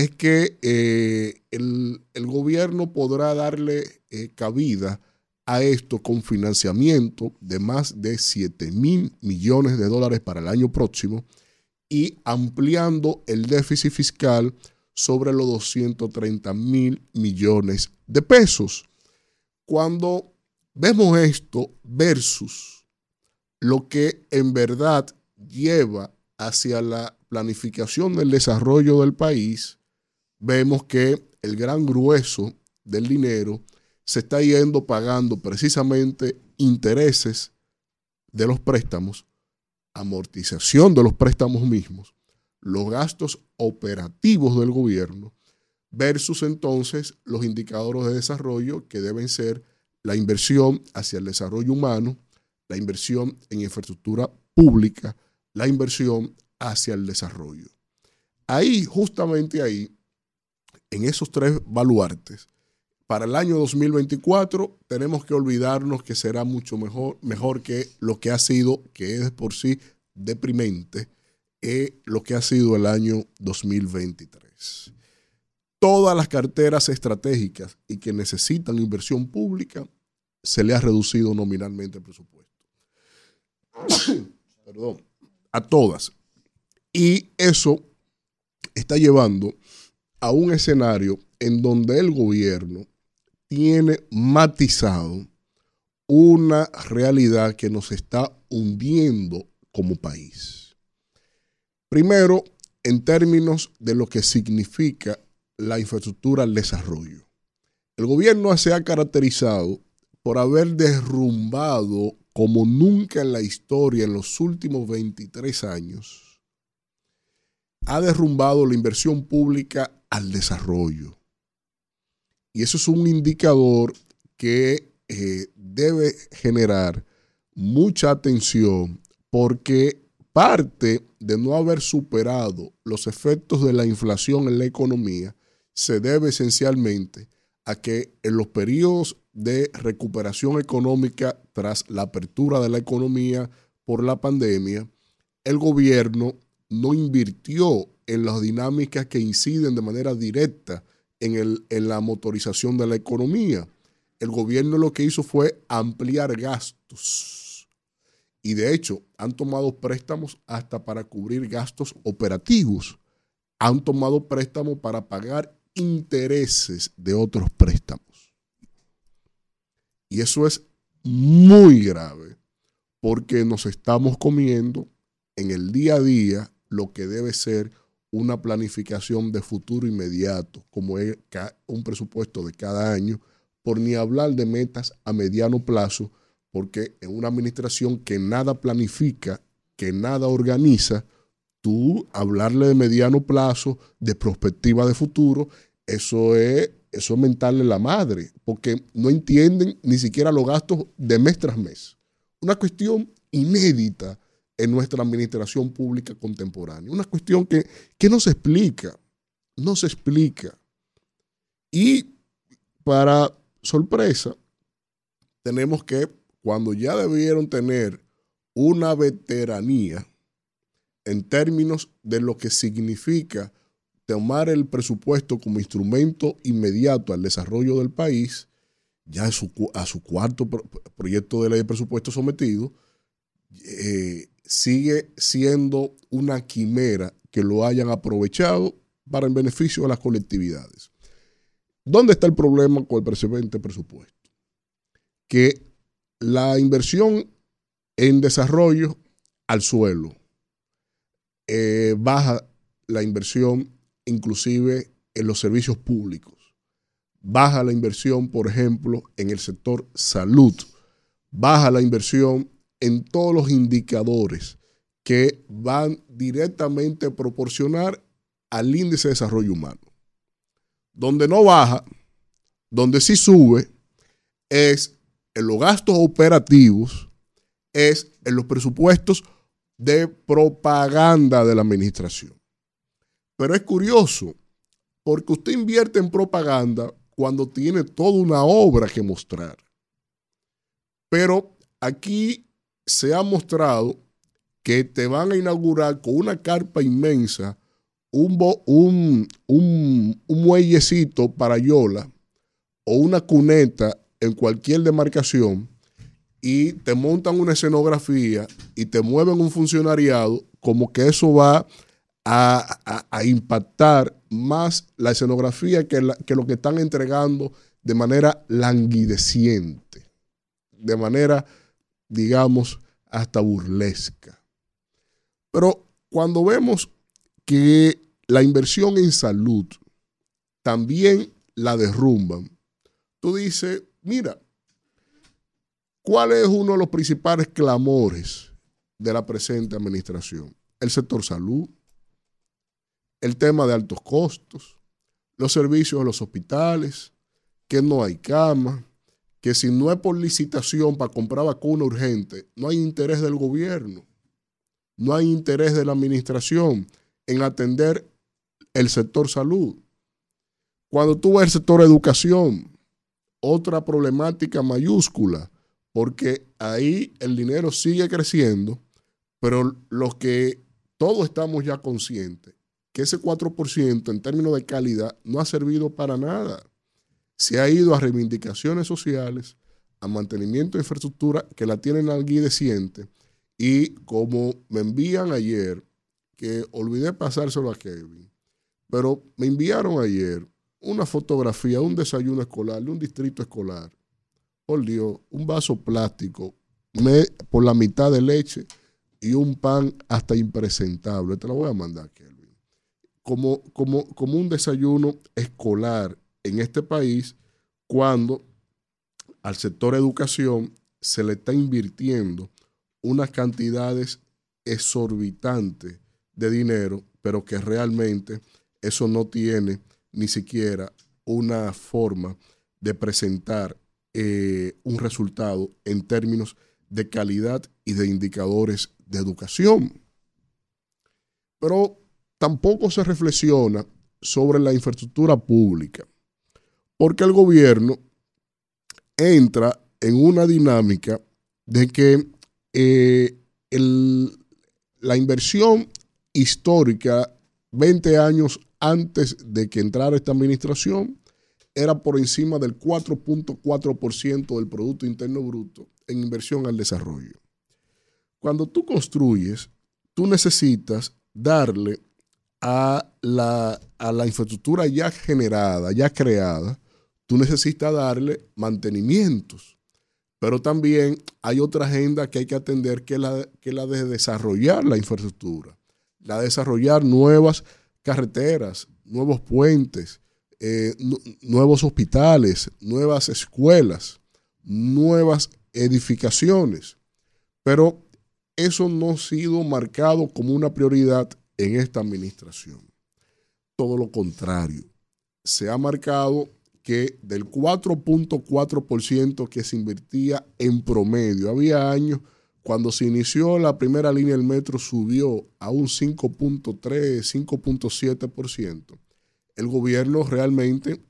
es que eh, el, el gobierno podrá darle eh, cabida a esto con financiamiento de más de 7 mil millones de dólares para el año próximo y ampliando el déficit fiscal sobre los 230 mil millones de pesos. Cuando vemos esto versus lo que en verdad lleva hacia la planificación del desarrollo del país, vemos que el gran grueso del dinero se está yendo pagando precisamente intereses de los préstamos, amortización de los préstamos mismos, los gastos operativos del gobierno, versus entonces los indicadores de desarrollo que deben ser la inversión hacia el desarrollo humano, la inversión en infraestructura pública, la inversión hacia el desarrollo. Ahí, justamente ahí, en esos tres baluartes, para el año 2024 tenemos que olvidarnos que será mucho mejor, mejor que lo que ha sido, que es por sí deprimente, eh, lo que ha sido el año 2023. Todas las carteras estratégicas y que necesitan inversión pública, se le ha reducido nominalmente el presupuesto. Perdón. A todas. Y eso está llevando a un escenario en donde el gobierno tiene matizado una realidad que nos está hundiendo como país. Primero, en términos de lo que significa la infraestructura al desarrollo. El gobierno se ha caracterizado por haber derrumbado como nunca en la historia en los últimos 23 años, ha derrumbado la inversión pública al desarrollo. Y eso es un indicador que eh, debe generar mucha atención porque parte de no haber superado los efectos de la inflación en la economía se debe esencialmente a que en los periodos de recuperación económica tras la apertura de la economía por la pandemia, el gobierno no invirtió en las dinámicas que inciden de manera directa en, el, en la motorización de la economía. El gobierno lo que hizo fue ampliar gastos. Y de hecho, han tomado préstamos hasta para cubrir gastos operativos. Han tomado préstamos para pagar intereses de otros préstamos. Y eso es muy grave porque nos estamos comiendo en el día a día lo que debe ser una planificación de futuro inmediato, como es un presupuesto de cada año, por ni hablar de metas a mediano plazo, porque en una administración que nada planifica, que nada organiza, tú hablarle de mediano plazo, de perspectiva de futuro, eso es, eso es mentarle la madre, porque no entienden ni siquiera los gastos de mes tras mes. Una cuestión inédita en nuestra administración pública contemporánea. Una cuestión que, no se explica, no se explica. Y para sorpresa, tenemos que, cuando ya debieron tener una veteranía en términos de lo que significa tomar el presupuesto como instrumento inmediato al desarrollo del país, ya a su, a su cuarto proyecto de ley de presupuesto sometido, eh, sigue siendo una quimera que lo hayan aprovechado para el beneficio de las colectividades. ¿Dónde está el problema con el presente presupuesto? Que la inversión en desarrollo al suelo eh, baja la inversión inclusive en los servicios públicos, baja la inversión, por ejemplo, en el sector salud, baja la inversión en todos los indicadores que van directamente a proporcionar al índice de desarrollo humano. Donde no baja, donde sí sube, es en los gastos operativos, es en los presupuestos de propaganda de la administración. Pero es curioso, porque usted invierte en propaganda cuando tiene toda una obra que mostrar. Pero aquí se ha mostrado que te van a inaugurar con una carpa inmensa un, un, un, muellecito para Yola o una cuneta en cualquier demarcación y te montan una escenografía y te mueven un funcionariado, como que eso va a, a- a impactar más la escenografía que, la- que lo que están entregando de manera languideciente, de manera, digamos, hasta burlesca. Pero cuando vemos que la inversión en salud también la derrumban, tú dices, mira, ¿cuál es uno de los principales clamores de la presente administración? El sector salud, el tema de altos costos, los servicios de los hospitales, que no hay cama, que si no es por licitación para comprar vacuna urgente, no hay interés del gobierno, no hay interés de la administración en atender el sector salud. Cuando tú ves el sector educación, otra problemática mayúscula, porque ahí el dinero sigue creciendo, pero los que todos estamos ya conscientes que ese 4% en términos de calidad no ha servido para nada. Se ha ido a reivindicaciones sociales, a mantenimiento de infraestructura que la tienen alguideciente y como me envían ayer, que olvidé pasárselo a Kevin, pero me enviaron ayer una fotografía un desayuno escolar, de un distrito escolar. Por Dios, un vaso plástico me- por la mitad de leche y un pan hasta impresentable. Te lo voy a mandar, Kelvin. Como, como, como un desayuno escolar en este país cuando al sector educación se le está invirtiendo unas cantidades exorbitantes de dinero, pero que realmente eso no tiene ni siquiera una forma de presentar eh, un resultado en términos de calidad y de indicadores de educación. Pero tampoco se reflexiona sobre la infraestructura pública, porque el gobierno entra en una dinámica de que eh, el- la inversión histórica 20 años antes de que entrara esta administración era por encima del 4.4% del Producto Interno Bruto en inversión al desarrollo. Cuando tú construyes, tú necesitas darle a la, a la infraestructura ya generada, ya creada, tú necesitas darle mantenimientos. Pero también hay otra agenda que hay que atender, que es la, de desarrollar la infraestructura, la de desarrollar nuevas carreteras, nuevos puentes, eh, nu- nuevos hospitales, nuevas escuelas, nuevas edificaciones. Pero eso no ha sido marcado como una prioridad en esta administración. Todo lo contrario. Se ha marcado que del 4.4% que se invertía en promedio, había años cuando se inició la primera línea del metro subió a un 5.3, 5.7%. El gobierno realmente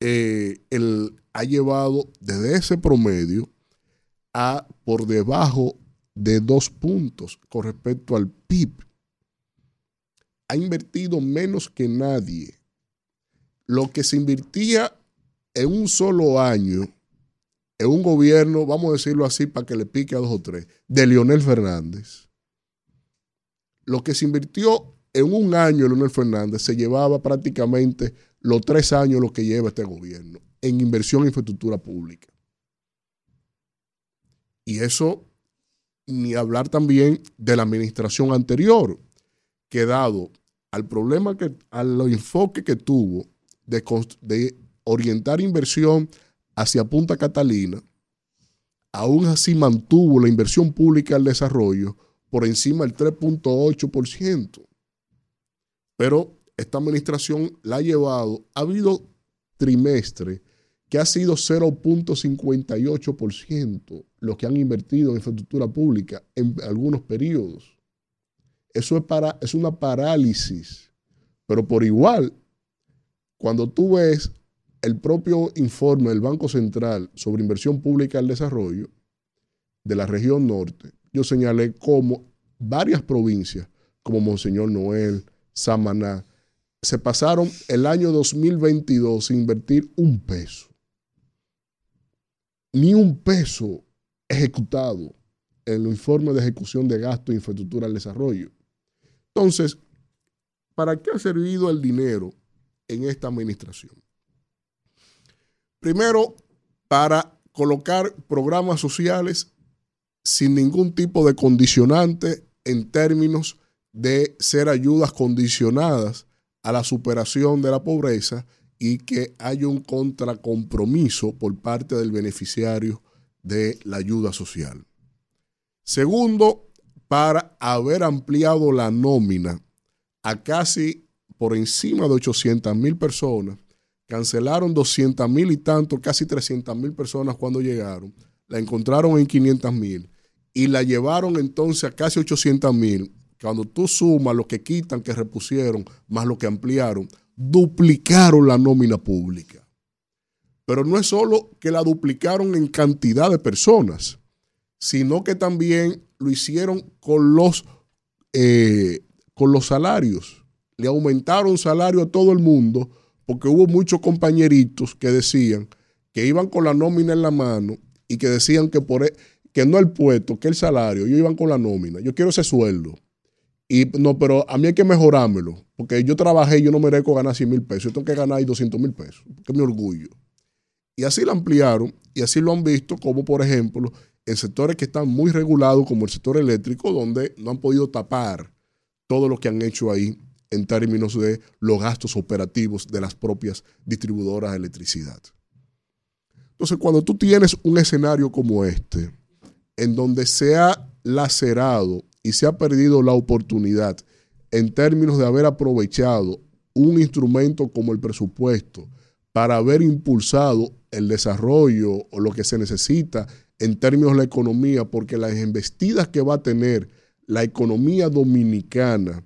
eh, el- ha llevado desde ese promedio a por debajo de dos puntos con respecto al PIB. Ha invertido menos que nadie. Lo que se invertía en un solo año, en un gobierno, vamos a decirlo así para que le pique a dos o tres, de Leonel Fernández. Lo que se invirtió en un año Leonel Fernández se llevaba prácticamente los tres años lo que lleva este gobierno en inversión en infraestructura pública. Y eso, ni hablar también de la administración anterior, que dado al problema que, al enfoque que tuvo de, de orientar inversión hacia Punta Catalina, aún así mantuvo la inversión pública al desarrollo por encima del 3.8%. Pero esta administración la ha llevado, ha habido trimestre que ha sido 0.58% lo que han invertido en infraestructura pública en algunos periodos. Eso es, para, es una parálisis. Pero por igual, cuando tú ves el propio informe del Banco Central sobre inversión pública al desarrollo de la región norte, yo señalé como varias provincias, como Monseñor Noel, Samaná, se pasaron el año 2022 sin invertir un peso. ni un peso ejecutado en los informes de ejecución de gasto de infraestructura al desarrollo. Entonces, ¿para qué ha servido el dinero en esta administración? Primero, para colocar programas sociales sin ningún tipo de condicionante en términos de ser ayudas condicionadas a la superación de la pobreza y que haya un contracompromiso por parte del beneficiario de la ayuda social. Segundo, para haber ampliado la nómina a casi por encima de 800 mil personas, cancelaron 200 mil y tanto, casi 300 mil personas cuando llegaron, la encontraron en 500 mil y la llevaron entonces a casi 800 mil. Cuando tú sumas lo que quitan, que repusieron, más lo que ampliaron, duplicaron la nómina pública. Pero no es solo que la duplicaron en cantidad de personas, sino que también lo hicieron con los, eh, con los salarios. Le aumentaron salario a todo el mundo porque hubo muchos compañeritos que decían que iban con la nómina en la mano y que decían que, por, e, que no el puesto, que el salario, ellos iban con la nómina. Yo quiero ese sueldo. Y no, pero a mí hay que mejorármelo, porque yo trabajé y yo no merezco ganar 100 mil pesos, yo tengo que ganar ahí 200 mil pesos, que es mi orgullo. Y así lo ampliaron y así lo han visto, como por ejemplo en sectores que están muy regulados, como el sector eléctrico, donde no han podido tapar todo lo que han hecho ahí en términos de los gastos operativos de las propias distribuidoras de electricidad. Entonces, cuando tú tienes un escenario como este, en donde se ha lacerado y se ha perdido la oportunidad en términos de haber aprovechado un instrumento como el presupuesto para haber impulsado el desarrollo o lo que se necesita en términos de la economía, porque las embestidas que va a tener la economía dominicana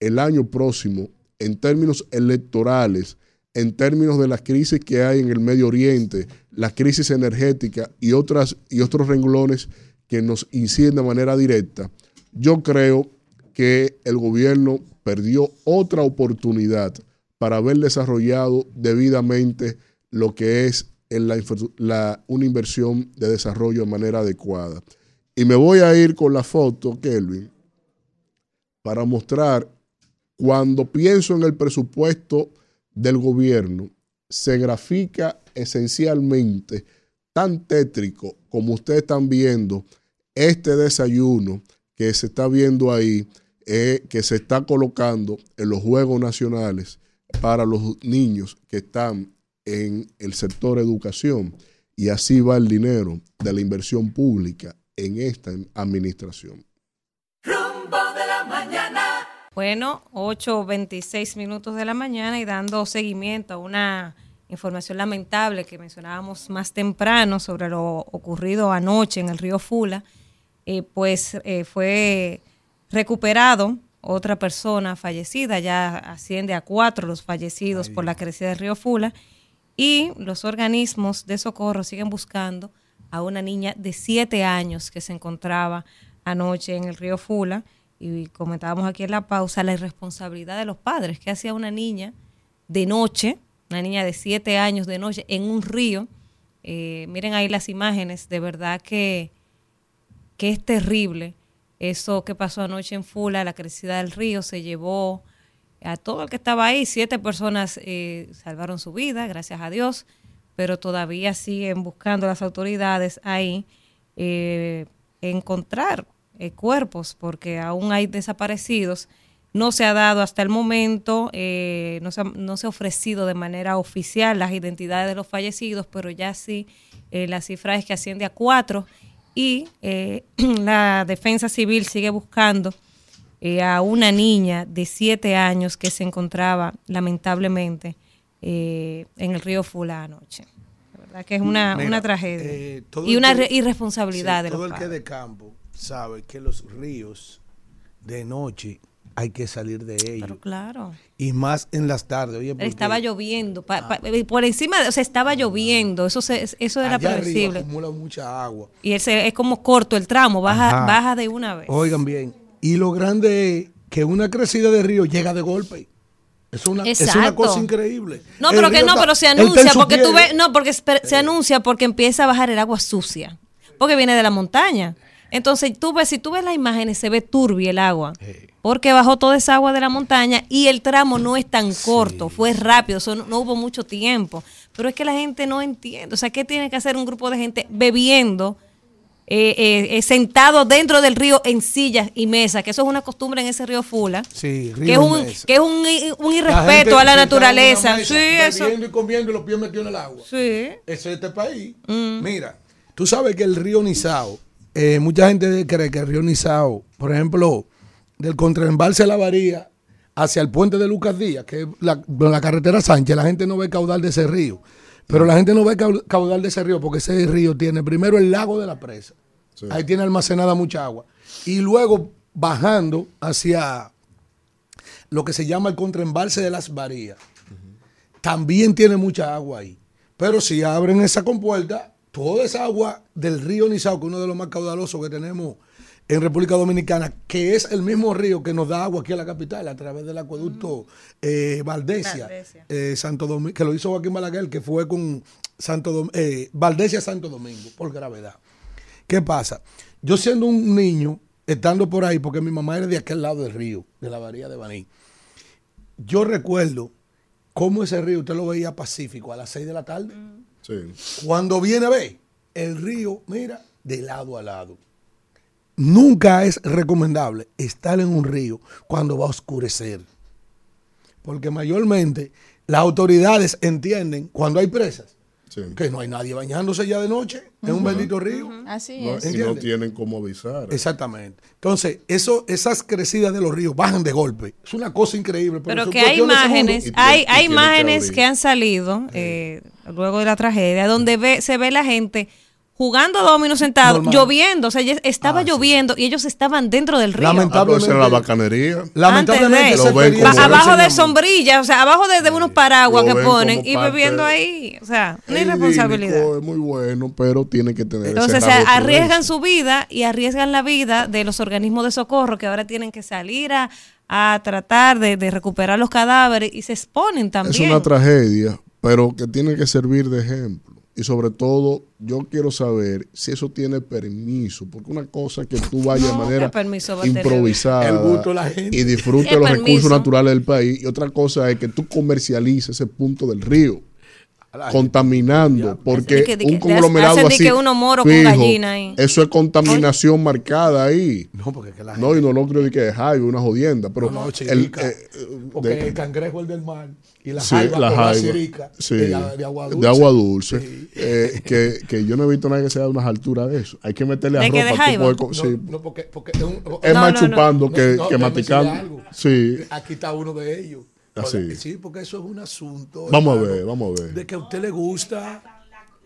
el año próximo en términos electorales, en términos de las crisis que hay en el Medio Oriente, la crisis energética y, otras, y otros renglones que nos inciden de manera directa, yo creo que el gobierno perdió otra oportunidad para haber desarrollado debidamente lo que es una inversión de desarrollo de manera adecuada. Y me voy a ir con la foto, Kelvin, para mostrar cuando pienso en el presupuesto del gobierno, se grafica esencialmente tan tétrico como ustedes están viendo este desayuno que se está viendo ahí, eh, que se está colocando en los Juegos Nacionales para los niños que están en el sector educación. Y así va el dinero de la inversión pública en esta administración. Rumbo de la mañana. Bueno, 8.26 minutos de la mañana y dando seguimiento a una información lamentable que mencionábamos más temprano sobre lo ocurrido anoche en el río Fula, eh, pues eh, fue recuperado otra persona fallecida, ya asciende a cuatro los fallecidos por la crecida del río Fula, y los organismos de socorro siguen buscando a una niña de siete años que se encontraba anoche en el río Fula y comentábamos aquí en la pausa, la irresponsabilidad de los padres. que hacía una niña de noche, una niña de siete años de noche, en un río? Eh, miren ahí las imágenes, de verdad que, que es terrible. Eso que pasó anoche en Fula, la crecida del río, se llevó a todo el que estaba ahí. Siete personas eh, salvaron su vida, gracias a Dios, pero todavía siguen buscando las autoridades ahí eh, encontrar eh, cuerpos, porque aún hay desaparecidos. No se ha dado hasta el momento, eh, no, se ha, no, se ha, ofrecido de manera oficial las identidades de los fallecidos, pero ya sí eh, la cifra es que asciende a cuatro y la defensa civil sigue buscando a una niña de siete años que se encontraba lamentablemente en el río Fula anoche. Que es una, Mira, una tragedia eh, y una que- irresponsabilidad Sí, de los Todo el que de campo sabe que los ríos de noche hay que salir de ellos. Pero claro. Y más en las tardes. Oye, porque Estaba lloviendo, pa- pa- por encima, de, o sea, estaba lloviendo, eso se, eso era allá previsible. acumula mucha agua. Y ese, es como corto el tramo, baja, Ajá. baja de una vez. Oigan bien. Y lo grande es que una crecida de río llega de golpe. Es una, es una cosa increíble. No, El pero que no, está- pero se anuncia porque tú ves, no, porque se anuncia porque empieza a bajar el agua sucia, porque viene de la montaña. Entonces tú ves, si tú ves las imágenes, se ve turbia el agua, porque bajó toda esa agua de la montaña y el tramo no es tan corto, fue rápido, no, no hubo mucho tiempo. Pero es que la gente no entiende, o sea, ¿qué tiene que hacer un grupo de gente bebiendo? eh, eh, eh, sentados dentro del río en sillas y mesas, que eso es una costumbre en ese río Fula, Sí, que es un, que es un, un La gente irrespeto a la naturaleza. mesa, Sí, eso. Bebiendo y comiendo y los pies metidos en el agua. Sí. Ese es este país. Mira, tú sabes que el río Nizao, eh, mucha gente cree que el río Nizao, por ejemplo, del contraembalse de la Varía hacia el puente de Lucas Díaz, que es la, la carretera Sánchez, la gente no ve caudal de ese río. Pero la gente no ve cau- caudal de ese río porque ese río tiene primero el lago de la presa. Ahí tiene almacenada mucha agua. Y luego bajando hacia lo que se llama el contraembalse de las Varías. También tiene mucha agua ahí. Pero si abren esa compuerta, toda esa agua del río Nizao, que es uno de los más caudalosos que tenemos en República Dominicana, que es el mismo río que nos da agua aquí a la capital a través del acueducto eh, Valdesia, eh, Santo Domingo, que lo hizo Joaquín Balaguer, que fue con Santo Dom- eh, Valdesia Santo Domingo, por gravedad. ¿Qué pasa? Yo siendo un niño, estando por ahí, porque mi mamá era de aquel lado del río, de la bahía de Baní, yo recuerdo cómo ese río usted lo veía pacífico a las 6 de la tarde. Cuando viene a ver, el río, mira, de lado a lado. Nunca es recomendable estar en un río cuando va a oscurecer. Porque mayormente las autoridades entienden cuando hay presas que no hay nadie bañándose ya de noche en un bendito río. Así No, es. y no tienen cómo avisar. Exactamente. Entonces, eso, esas crecidas de los ríos bajan de golpe. Es una cosa increíble. Pero que hay imágenes, hay, hay imágenes que han salido eh, luego de la tragedia donde ve, se ve la gente jugando domino sentado, Normal. lloviendo, o sea, estaba lloviendo y ellos estaban dentro del río. Ah, era la bacanería. Lamentablemente, Antes de- Lo ven Ba- como abajo de sombrillas, o sea, abajo de, de unos paraguas Lo que ponen y bebiendo ahí, o sea, una Es irresponsabilidad. Es muy bueno, pero tiene que tener Entonces de arriesgan su vida y arriesgan la vida de los organismos de socorro que ahora tienen que salir a, a tratar de, de recuperar los cadáveres y se exponen Es también. una tragedia, pero que tiene que servir de ejemplo. Y sobre todo, yo quiero saber si eso tiene permiso, porque una cosa es que tú vayas de manera improvisada El gusto de la gente. y disfrutes ¿Qué los permiso? recursos naturales del país, y otra cosa es que tú comercialices ese punto del río, contaminando, porque que- un conglomerado así, que uno moro con fijo, gallina ahí. eso es contaminación marcada ahí. No, porque que la No, y no lo creo de que es jaiba, una jodienda, pero No, el, chirica. eh, Porque de- el cangrejo es el del mar y la Sí, jaiba la la Sí, de, la- de agua dulce. de agua dulce. Eh, que, que yo no he visto nada que sea de unas alturas de eso. Hay que meterle ¿De arroz qué, de No, sí. no, porque, porque es, un- Es No, más no, no. chupando que, algo. Sí. Aquí está uno de ellos. Así. Sí, porque eso es un asunto. Vamos a ver, vamos a ver. De que a usted le gusta.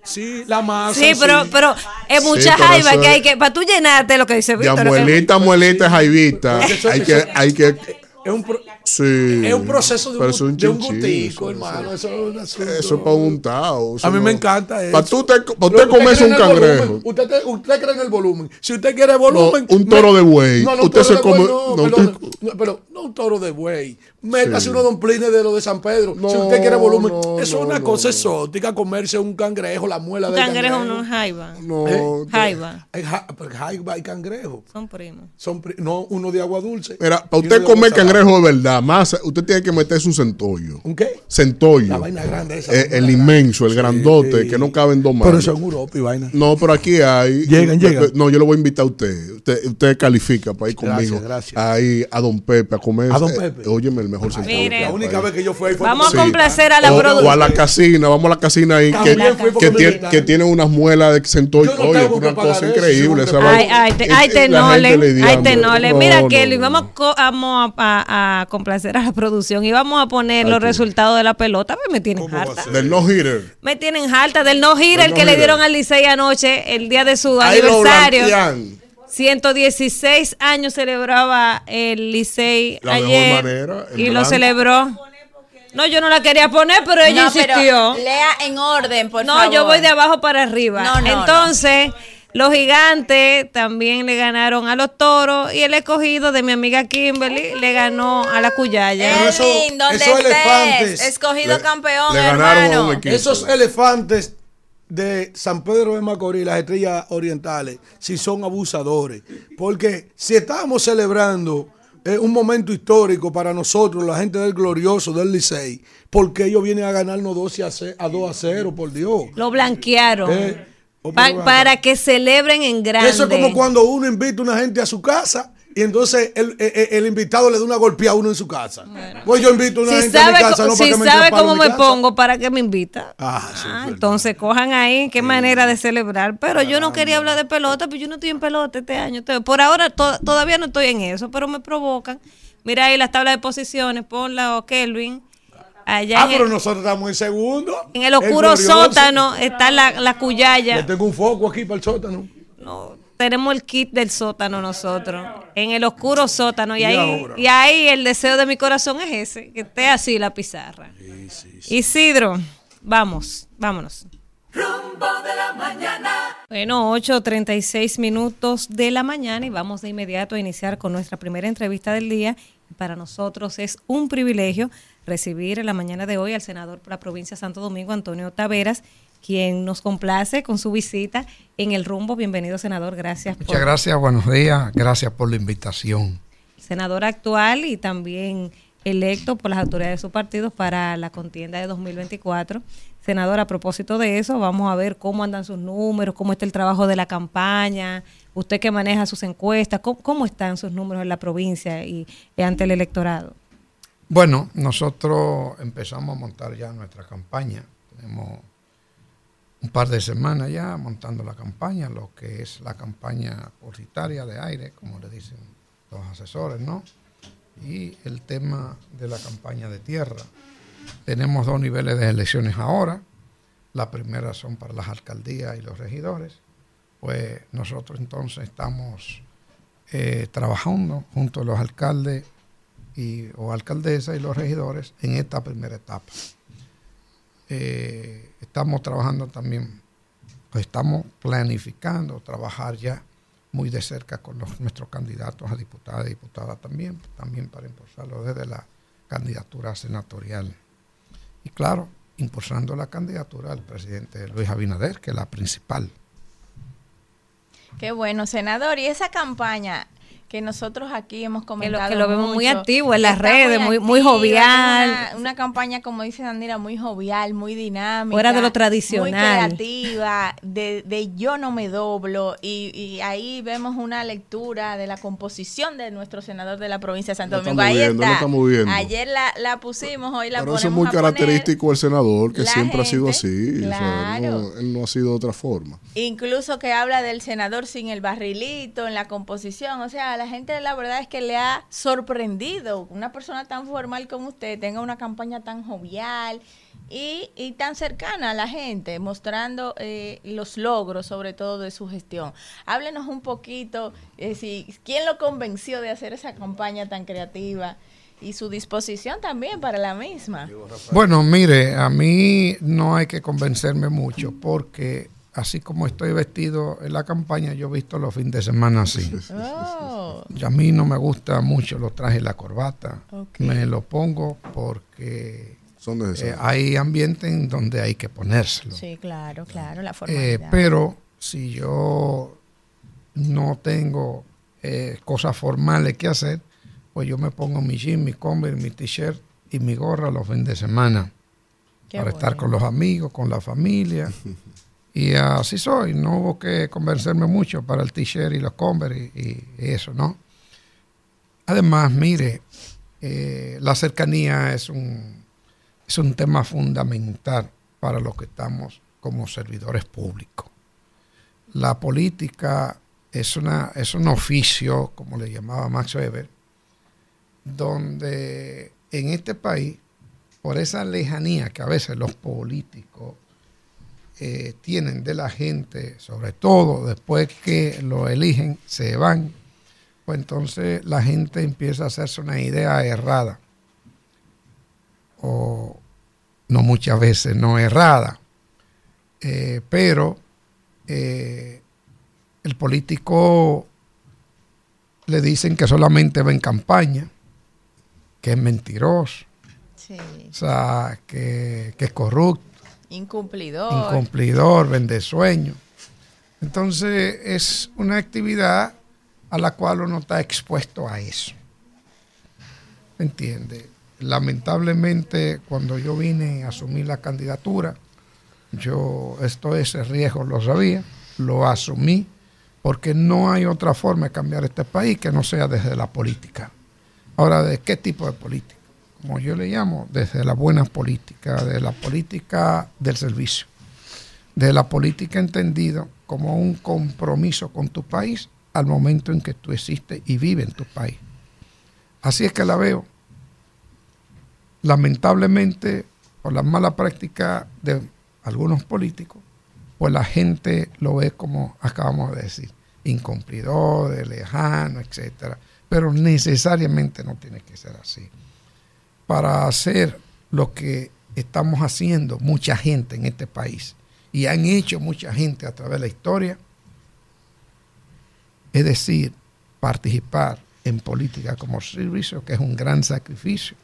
Sí, la masa. Sí, pero, pero es mucha pero jaiba que hay que, para tú llenarte lo que dice Ya Víctor. muelita, muelita, jaivita. Hay que, hay que. Es un, pro- Sí. es un proceso de un, de un gustico, hermano. Eso es un asunto. Eso es para un tao. eso A mí no- me encanta eso. Para tú te, pa' usted comerse un cangrejo. Usted, te- usted cree en el volumen. Si usted quiere volumen. No, un toro de buey. No, no, Usted se de come- buey, no, no, perdón, pero no un toro de buey. Métase Sí. unos domplines de lo de San Pedro. si usted quiere volumen. no, eso no, es una no, cosa no. exótica. Comerse un cangrejo, la muela Un del cangrejo cangrejo. no es jaiba. No, ¿Eh? Jaiba. Pero jaiba y cangrejo. Son primos. Son pri- no uno de agua dulce. Mira, para uno usted de comer cangrejo de verdad, más, usted tiene que meterse un centollo. ¿Un qué? Centollo. La vaina grande esa. Eh, el inmenso, el grandote, que no cabe en dos manos. Pero eso en Europa y vaina. No, pero aquí hay. Llegan, llegan. No, yo lo voy a invitar a usted. Usted, usted califica para ir Gracias, conmigo. gracias. Ahí a Don Pepe a comer. ¿A Don eh, Pepe? óyeme, el mejor centollo. Mire. La única vez que yo fui ahí fue Vamos a complacer a la producción. o a la casina, vamos a la casina ahí que, que, tiene, que tiene unas muelas de centollo. No Oye, una cosa increíble. Ay, ay, te- Eh, ay, eh, tenole, ay, tenole. No, Mira, Kelly, vamos, a complacer a la producción y vamos a poner Ay, los qué- resultados de la pelota. Pues me tienen ¿Cómo va a harta. Del no hitter. Me tienen harta del no gira Del el que le no-hitter. dieron al Licey anoche, el día de su Ahí aniversario. blanquean. 116 años celebraba el Licey La mejor ayer manera, y lo celebró. No, yo no la quería poner, pero ella No, pero insistió. lea en orden, por no, favor. yo voy de abajo para arriba. No, no, Entonces, Los gigantes también le ganaron a los toros y el escogido de mi amiga Kimberly le ganó a la Cuyaya. Edwin, ¿dónde esos estés? elefantes. Escogido Le- campeón, le ganaron a un hermano. equipo. Esos elefantes de San Pedro de Macorís, las estrellas orientales, si son abusadores. Porque si estábamos celebrando eh, un momento histórico para nosotros, la gente del glorioso, del Licey, porque ellos vienen a ganarnos 12 a, ce- a 2 a 0, por Dios. Lo blanquearon. Eh, Pa- para que celebren en grande. Eso es como cuando uno invita a una gente a su casa y entonces el, el- el- invitado le da una golpeada a uno en su casa. Pues yo invito a una si gente a mi casa, no si para que me sabe cómo me casa. pongo, ¿para qué me invita? Ah, sí, Ah, entonces cojan ahí qué manera de celebrar. Pero yo no quería hablar de pelota, pero yo no estoy en pelota este año. Entonces, por ahora to- todavía no estoy en eso, pero me provocan. Mira ahí las tablas de posiciones, ponla o Kelvin. Allá Ah, pero el, nosotros estamos en segundo. en el oscuro sótano está la, la cuyaya. tengo un foco aquí para el sótano. Tenemos el kit del sótano nosotros. En el oscuro sótano. Y Y ahí, ahora. y ahí el deseo de mi corazón es ese, que esté así la pizarra. Isidro, vamos, vámonos. Rumbo de la mañana. Bueno, 8.36 minutos de la mañana y vamos de inmediato a iniciar con nuestra primera entrevista del día. Para nosotros es un privilegio recibir en la mañana de hoy al senador por la provincia de Santo Domingo, Antonio Taveras, quien nos complace con su visita en el rumbo. Bienvenido, senador. Gracias por Muchas gracias, buenos días. Gracias por la invitación. senador actual y también electo por las autoridades de su partido para la contienda de 2024. Senador, a propósito de eso, vamos a ver cómo andan sus números, cómo está el trabajo de la campaña, usted que maneja sus encuestas, cómo, cómo están sus números en la provincia y, y ante el electorado. Bueno, nosotros empezamos a montar ya nuestra campaña. Tenemos un par de semanas ya montando la campaña, lo que es la campaña publicitaria de aire, como le dicen los asesores, ¿no? Y el tema de la campaña de tierra. Tenemos dos niveles de elecciones ahora. La primera son para las alcaldías y los regidores. Pues nosotros entonces estamos eh, trabajando junto a los alcaldes y, o alcaldesas y los regidores en esta primera etapa. Eh, estamos trabajando también, pues estamos planificando trabajar ya muy de cerca con los, nuestros candidatos a diputadas y diputadas también, también para impulsarlo desde la candidatura senatorial. Y claro, impulsando la candidatura del presidente Luis Abinader, que es la principal. Qué bueno, senador. Y esa campaña que nosotros aquí hemos comentado. que lo vemos muy mucho, activo en las está redes, muy- muy activa, jovial. Una, una campaña, como dice Sandira, muy jovial, muy dinámica. Fuera de lo tradicional. Muy creativa, de, de yo no me doblo. Y, y ahí vemos una lectura de la composición de nuestro senador de la provincia de Santo Lo Domingo. Ahí viendo, lo está. viendo. Ayer la, la pusimos, hoy la Pero eso es ponemos muy a característico del senador, que siempre ha sido gente, así. o sea, claro. no- él no ha sido de otra forma. Incluso que habla del senador sin el barrilito en la composición. O sea, la gente la verdad es que le ha sorprendido una persona tan formal como usted tenga una campaña tan jovial y, y tan cercana a la gente, mostrando eh, los logros sobre todo de su gestión. Háblenos un poquito, eh, si, ¿quién lo convenció de hacer esa campaña tan creativa? Y su disposición también para la misma. Bueno, mire, a mí no hay que convencerme mucho porque así como estoy vestido en la campaña, yo he visto los fines de semana así. Oh. Y a mí no me gusta mucho los trajes y la corbata. Me lo pongo porque Son eh, hay ambientes en donde hay que ponérselo. Sí, claro, claro, la Eh, formalidad. pero si yo no tengo eh, cosas formales que hacer, pues yo me pongo mi jean, mi Converse, mi t-shirt y mi gorra los fines de semana Qué para estar con los amigos, con la familia. y así soy, no hubo que convencerme mucho para el t-shirt y los Converse y, eso, ¿no? Además, mire, eh, la cercanía es un, es un tema fundamental para los que estamos como servidores públicos. La política es, una, es un oficio, como le llamaba Max Weber, donde en este país, por esa lejanía que a veces los políticos eh, tienen de la gente, sobre todo después que lo eligen, se van, pues entonces la gente empieza a hacerse una idea errada, o no muchas veces no errada, eh, pero eh, el político le dicen que solamente va en campaña, que es mentiroso, Sí. o sea, que, que es corrupto, Incumplidor. incumplidor, vende sueños. Entonces es una actividad a la cual uno está expuesto a eso. ¿Me entiende? Lamentablemente, cuando yo vine a asumir la candidatura, yo esto ese riesgo lo sabía, lo asumí, porque no hay otra forma de cambiar este país que no sea desde la política. Ahora, ¿de qué tipo de política? Como yo le llamo, desde la buena política, de la política del servicio, de la política entendido como un compromiso con tu país al momento en que tú existes y vives en tu país. Así es que la veo. Lamentablemente, por la mala práctica de algunos políticos, pues la gente lo ve como acabamos de decir, incumplidor, de lejano, etcétera. Pero necesariamente no tiene que ser así. Para hacer lo que estamos haciendo mucha gente en este país y han hecho mucha gente a través de la historia, es decir, participar en política como servicio, que es un gran sacrificio.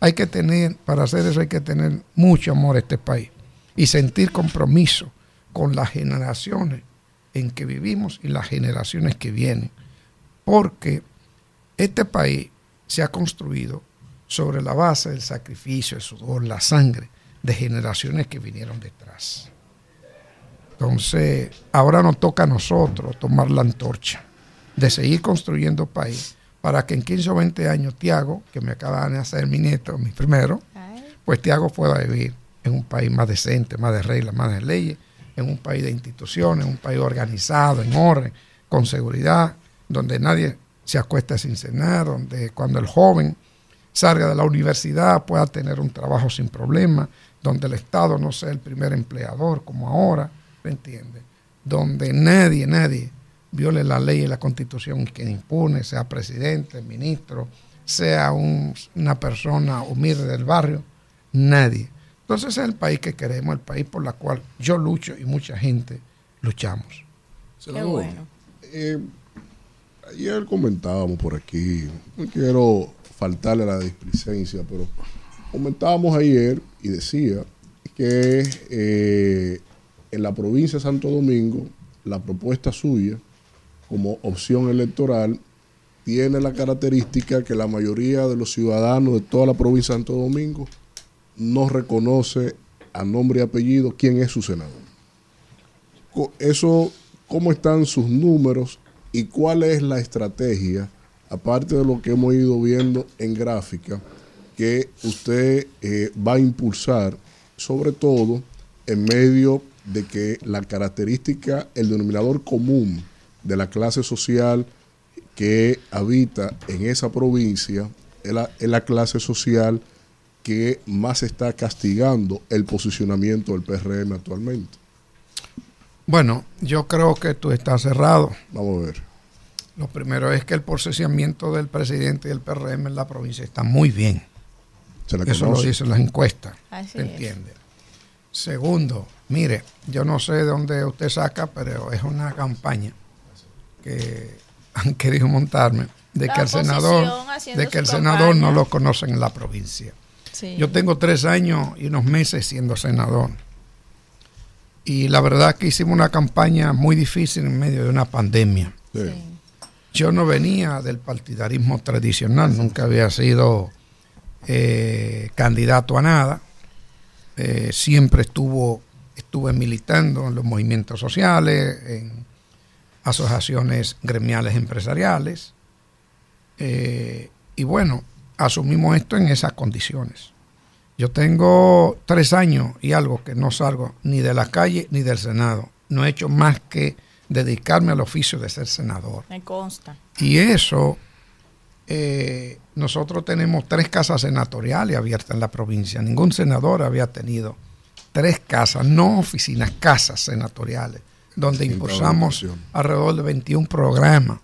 Hay que tener, para hacer eso hay que tener mucho amor a este país y sentir compromiso con las generaciones en que vivimos y las generaciones que vienen. Porque este país se ha construido sobre la base del sacrificio, el sudor, la sangre de generaciones que vinieron detrás. Entonces, ahora nos toca a nosotros tomar la antorcha de seguir construyendo país para que en 15 o 20 años Tiago, que me acaba de hacer mi nieto, mi primero, pues Tiago pueda vivir en un país más decente, más de reglas, más de leyes, en un país de instituciones, un país organizado, en orden, con seguridad, donde nadie se acuesta sin cenar, donde cuando el joven salga de la universidad pueda tener un trabajo sin problema, donde el Estado no sea el primer empleador como ahora, ¿me entiende? Donde nadie, nadie viole la ley y la constitución que impune, sea presidente, ministro, sea un- una persona humilde del barrio, nadie. Entonces ese es el país que queremos, el país por la cual yo lucho y mucha gente luchamos. Senador, eh, ayer comentábamos por aquí, no quiero faltarle a la displicencia, pero comentábamos ayer y decía que eh, en la provincia de Santo Domingo la propuesta suya como opción electoral tiene la característica que la mayoría de los ciudadanos de toda la provincia de Santo Domingo no reconoce a nombre y apellido quién es su senador. Eso, ¿cómo están sus números y cuál es la estrategia, aparte de lo que hemos ido viendo en gráfica, que usted eh, va a impulsar, sobre todo en medio de que la característica, el denominador común de la clase social que habita en esa provincia es la, es la clase social que más está castigando el posicionamiento del PRM actualmente. Bueno, yo creo que tú estás cerrado. Vamos a ver. Lo primero es que el procesamiento del presidente y el PRM en la provincia está muy bien. Se la Eso lo dicen las encuestas. Así ¿se es. entiende? Segundo, mire, yo no sé de dónde usted saca, pero es una campaña que han querido montarme de La que el senador, de que el senador campaña. no lo conocen en la provincia. Sí. Yo tengo tres años y unos meses siendo senador. Y la verdad que hicimos una campaña muy difícil en medio de una pandemia. Yo no venía del partidarismo tradicional, nunca había sido eh, candidato a nada. Eh, siempre estuvo, estuve militando en los movimientos sociales, en asociaciones gremiales empresariales. Eh, y bueno, asumimos esto en esas condiciones. Yo tengo tres años y algo que no salgo ni de la calle ni del Senado. No he hecho más que dedicarme al oficio de ser senador. Me consta. Y eso, eh, nosotros tenemos tres casas senatoriales abiertas en la provincia. Ningún senador había tenido tres casas, no oficinas, casas senatoriales, donde impulsamos alrededor de 21 programas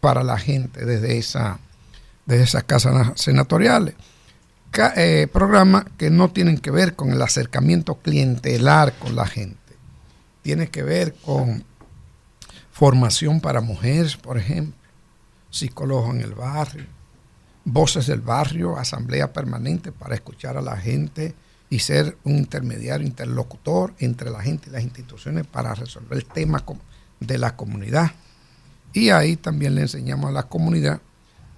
para la gente desde, esa, desde esas casas senatoriales. Ca- eh, programas que no tienen que ver con el acercamiento clientelar con la gente. Tiene que ver con formación para mujeres, por ejemplo, psicólogos en el barrio, voces del barrio, asamblea permanente para escuchar a la gente y ser un intermediario, interlocutor entre la gente y las instituciones para resolver el tema de la comunidad. Y ahí también le enseñamos a la comunidad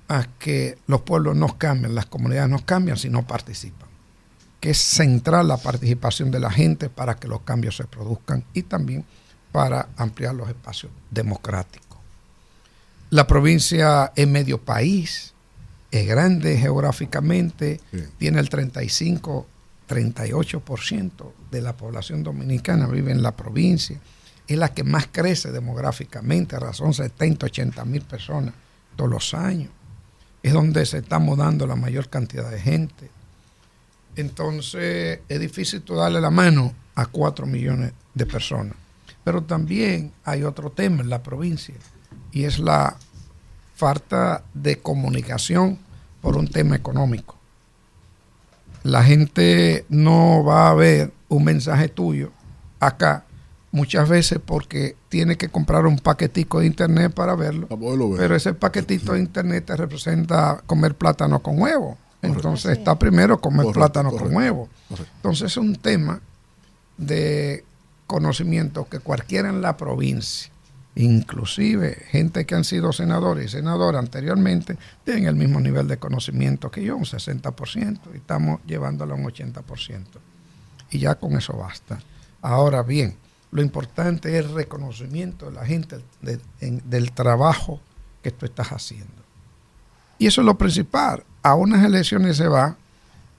a que los pueblos no cambian, las comunidades no cambian si no participan. Que es central la participación de la gente para que los cambios se produzcan y también para ampliar los espacios democráticos. La provincia es medio país, es grande geográficamente, tiene el 35, 38% de la población dominicana vive en la provincia, es la que más crece demográficamente, razón 70, 80 mil personas todos los años es donde se está mudando la mayor cantidad de gente. Entonces es difícil darle la mano a cuatro millones de personas. Pero también hay otro tema en la provincia y es la falta de comunicación por un tema económico. La gente no va a ver un mensaje tuyo acá muchas veces porque tiene que comprar un paquetico de internet para verlo. Pero ese paquetito de internet te representa comer plátano con huevo. Entonces está primero comer plátano con huevo. Entonces es un tema de conocimiento que cualquiera en la provincia, inclusive gente que han sido senadores y senadoras anteriormente, tienen el mismo nivel de conocimiento que yo, un 60%, y estamos llevándolo a un 80%. Y ya con eso basta. Ahora bien, lo importante es el reconocimiento de la gente del trabajo que tú estás haciendo. Y eso es lo principal. A unas elecciones se va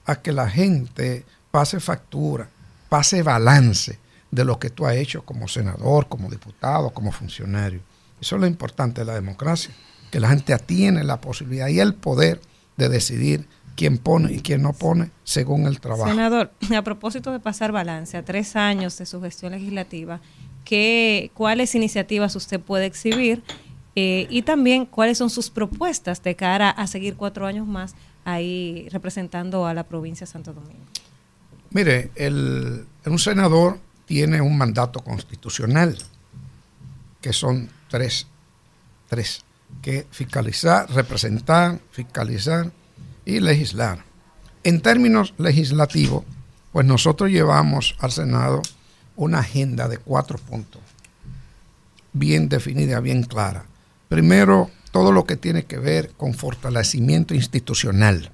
a que la gente pase factura, pase balance de lo que tú has hecho como senador, como diputado, como funcionario. Eso es lo importante de la democracia, que la gente tiene la posibilidad y el poder de decidir quién pone y quién no pone según el trabajo. Senador, a propósito de pasar balance a tres años de su gestión legislativa, ¿qué, ¿cuáles iniciativas usted puede exhibir eh, y también cuáles son sus propuestas de cara a seguir cuatro años más ahí representando a la provincia de Santo Domingo? Mire, el, un senador tiene un mandato constitucional, que son tres, tres, que fiscalizar, representar, fiscalizar y legislar. En términos legislativos, pues nosotros llevamos al Senado una agenda de cuatro puntos, bien definida, bien clara. Primero, todo lo que tiene que ver con fortalecimiento institucional,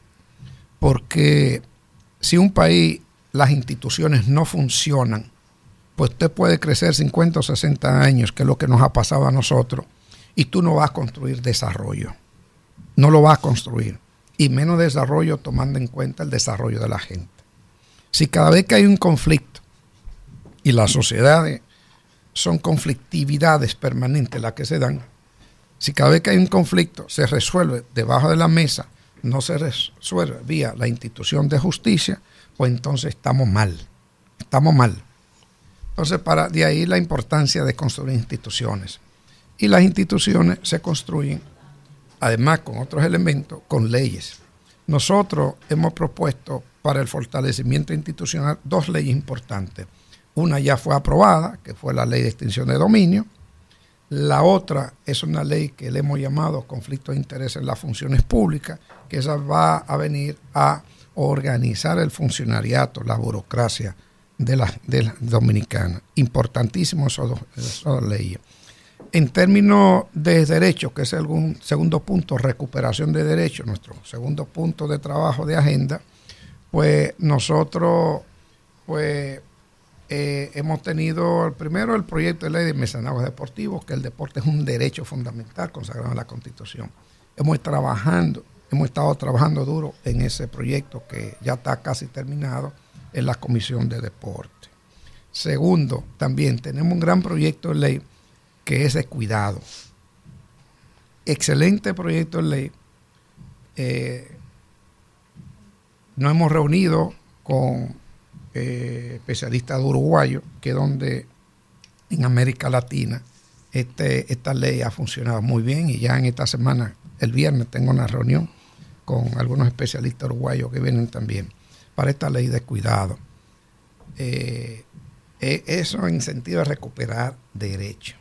porque si un país, las instituciones no funcionan, pues usted puede crecer 50 o 60 años, que es lo que nos ha pasado a nosotros, y tú no vas a construir desarrollo. No lo vas a construir y menos desarrollo tomando en cuenta el desarrollo de la gente. Si cada vez que hay un conflicto y las sociedades son conflictividades permanentes las que se dan, si cada vez que hay un conflicto se resuelve debajo de la mesa, no se resuelve vía la institución de justicia, pues entonces estamos mal, estamos mal. Entonces, para de ahí la importancia de construir instituciones. Y las instituciones se construyen además con otros elementos, con leyes. Nosotros hemos propuesto para el fortalecimiento institucional dos leyes importantes. Una ya fue aprobada, que fue la ley de extinción de dominio. La otra es una ley que le hemos llamado conflicto de interés en las funciones públicas, que esa va a venir a organizar el funcionariato, la burocracia de la, de dominicana. Importantísimo esas dos leyes. En términos de derechos, que es el segundo punto, recuperación de derechos, nuestro segundo punto de trabajo de agenda, pues nosotros pues, eh, hemos tenido primero el proyecto de ley de mecenazgos deportivos, que el deporte es un derecho fundamental consagrado en la Constitución. Hemos trabajando, hemos estado trabajando duro en ese proyecto que ya está casi terminado en la Comisión de Deporte. Segundo, también tenemos un gran proyecto de ley que es de cuidado. Excelente proyecto de ley. Eh, nos hemos reunido con eh, especialistas uruguayos, que es donde en América Latina este, esta ley ha funcionado muy bien y ya en esta semana, el viernes, tengo una reunión con algunos especialistas uruguayos que vienen también para esta ley de cuidado. Eh, eso en sentido de recuperar derechos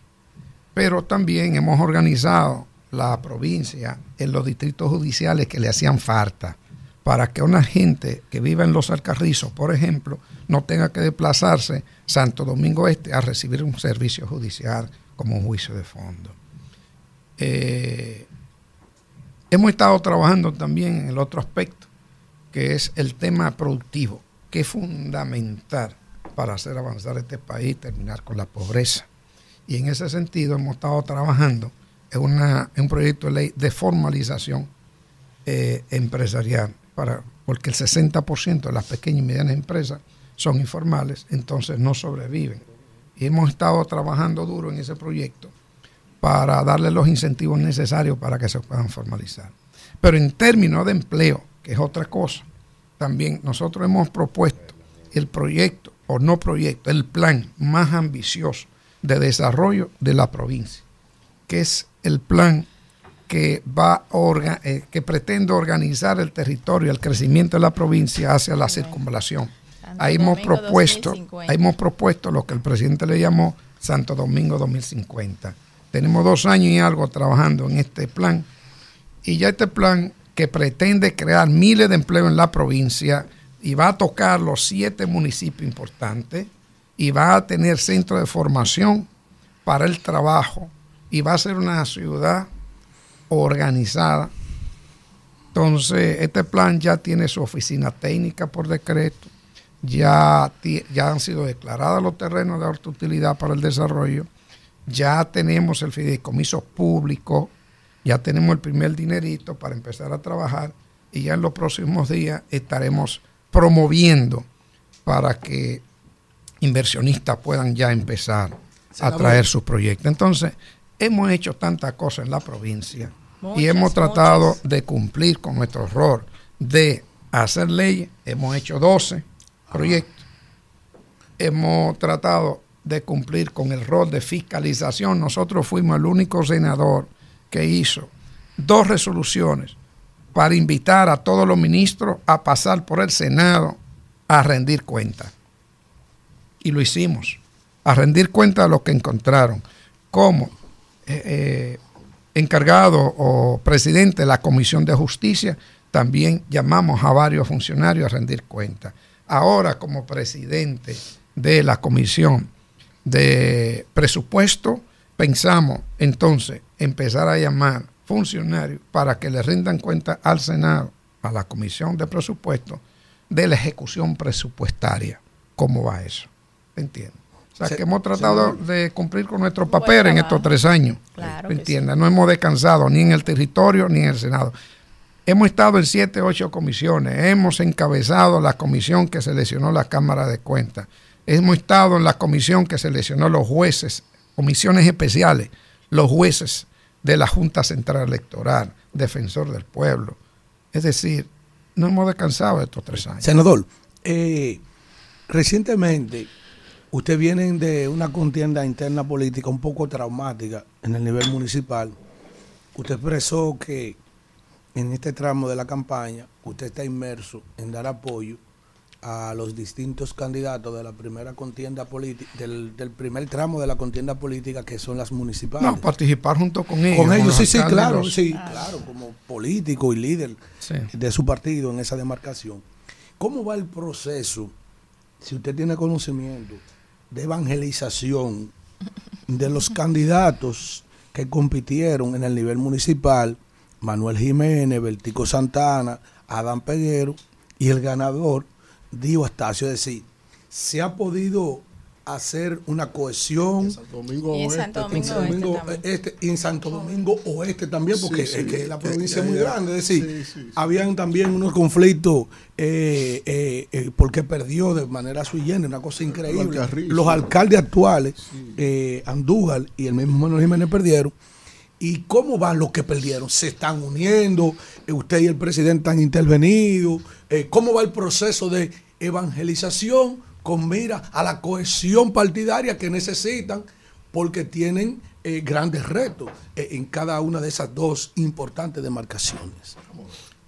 pero también hemos organizado la provincia en los distritos judiciales que le hacían falta para que una gente que viva en los Alcarrizos, por ejemplo, no tenga que desplazarse Santo Domingo Este a recibir un servicio judicial como un juicio de fondo. Eh, hemos estado trabajando también en el otro aspecto, que es el tema productivo, que es fundamental para hacer avanzar este país y terminar con la pobreza. Y en ese sentido hemos estado trabajando en, una, un proyecto de ley de formalización eh, empresarial, para, porque el 60% de las pequeñas y medianas empresas son informales, entonces no sobreviven. Y hemos estado trabajando duro en ese proyecto para darle los incentivos necesarios para que se puedan formalizar. Pero en términos de empleo, que es otra cosa, también nosotros hemos propuesto el proyecto, o no proyecto, el plan más ambicioso de desarrollo de la provincia, que es el plan que va eh, que pretende organizar el territorio, el crecimiento de la provincia hacia la circunvalación. Ahí hemos propuesto, ahí hemos propuesto lo que el presidente le llamó Santo Domingo 2050. Tenemos dos años y algo trabajando en este plan y ya este plan que pretende crear miles de empleos en la provincia y va a tocar los siete municipios importantes y va a tener centro de formación para el trabajo y va a ser una ciudad organizada. Entonces, este plan ya tiene su oficina técnica por decreto, ya, ya han sido declarados los terrenos de alta utilidad para el desarrollo, ya tenemos el fideicomiso público, ya tenemos el primer dinerito para empezar a trabajar y ya en los próximos días estaremos promoviendo para que inversionistas puedan ya empezar a traer sus proyectos. Entonces, hemos hecho tantas cosas en la provincia y hemos tratado de cumplir con nuestro rol de hacer leyes. Hemos hecho 12 proyectos. Hemos tratado de cumplir con el rol de fiscalización. Nosotros fuimos el único senador que hizo dos resoluciones para invitar a todos los ministros a pasar por el Senado a rendir cuentas. Y lo hicimos, a rendir cuenta de lo que encontraron. Como eh, eh, encargado o presidente de la Comisión de Justicia, también llamamos a varios funcionarios a rendir cuenta. Ahora, como presidente de la Comisión de Presupuesto, pensamos entonces empezar a llamar funcionarios para que le rindan cuenta al Senado, a la Comisión de Presupuesto, de la ejecución presupuestaria. ¿Cómo va eso? ¿Entiendes? O sea, que hemos tratado de cumplir con nuestro papel en estos tres años. Claro ¿Entiendes? No hemos descansado ni en el territorio ni en el Senado. Hemos estado en siete, ocho comisiones. Hemos encabezado la comisión que seleccionó la Cámara de Cuentas. Hemos estado en la comisión que seleccionó los jueces, comisiones especiales, los jueces de la Junta Central Electoral, defensor del pueblo. Es decir, no hemos descansado estos tres años. Senador, eh, recientemente Usted viene de una contienda interna política un poco traumática en el nivel municipal. Usted expresó que en este tramo de la campaña usted está inmerso en dar apoyo a los distintos candidatos de la primera contienda política, del, primer tramo de la contienda política que son las municipales. No, participar junto con ellos. Con ellos, sí, sí, claro, sí, claro, como político y líder de su partido en esa demarcación. ¿Cómo va el proceso, si usted tiene conocimiento, de evangelización de los candidatos que compitieron en el nivel municipal, Manuel Jiménez, Bertico Santana, Adán Peguero, y el ganador, Dio Astacio. Es decir, se ha podido hacer una cohesión. En Santo Domingo y en Santo Domingo, Oeste, y en Santo Domingo Oeste también, porque es que la provincia es muy grande. Es decir, habían también unos conflictos eh, eh, eh, porque perdió de manera sui generis, una cosa increíble. Los alcaldes actuales, Andújar y el mismo Manuel Jiménez perdieron. ¿Y cómo van los que perdieron? ¿Se están uniendo? ¿Usted y el presidente han intervenido? ¿Cómo va el proceso de evangelización? con mira a la cohesión partidaria que necesitan porque tienen eh, grandes retos eh, en cada una de esas dos importantes demarcaciones.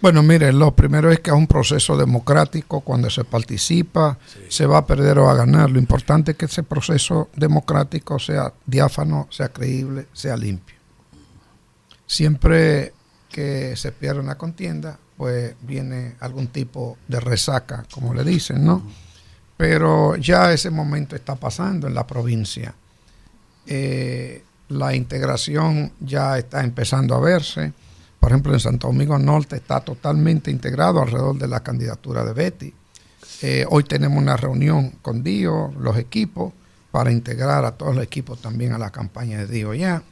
Bueno, mire, lo primero es que es un proceso democrático, cuando se participa, se va a perder o a ganar. Lo importante es que ese proceso democrático sea diáfano, sea creíble, sea limpio. Siempre que se pierde una contienda, pues viene algún tipo de resaca, como le dicen, ¿no? Pero ya ese momento está pasando en la provincia. Eh, la integración ya está empezando a verse. Por ejemplo, en Santo Domingo Norte está totalmente integrado alrededor de la candidatura de Betty. Eh, hoy tenemos una reunión con Dio, los equipos, para integrar a todos los equipos también a la campaña de Dio ya.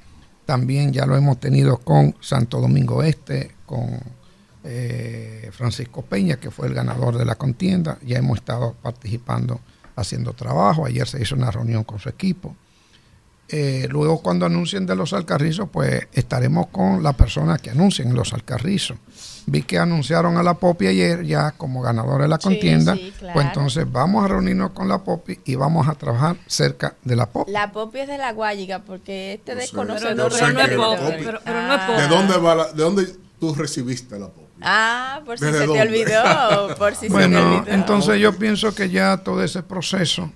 También ya lo hemos tenido con Santo Domingo Este, con eh, Francisco Peña, que fue el ganador de la contienda. Ya hemos estado participando, haciendo trabajo. Ayer se hizo una reunión con su equipo. Eh, luego cuando anuncien de los alcarrizos, pues estaremos con la persona que anuncien los alcarrizos. Vi que anunciaron a la Popi ayer ya como ganadora de la contienda. sí, claro. Pues entonces vamos a reunirnos con la Popi y vamos a trabajar cerca de la Popi. La Popi es de la Guayiga, porque este Pero desconocedor. no sé no es la Popi. Popi. Pero- pero no es Popi. ¿De dónde va la- de dónde tú recibiste la popi? Ah, por si se ¿Desde te olvidó. Por si se te Bueno, olvidó. entonces yo pienso que ya todo ese proceso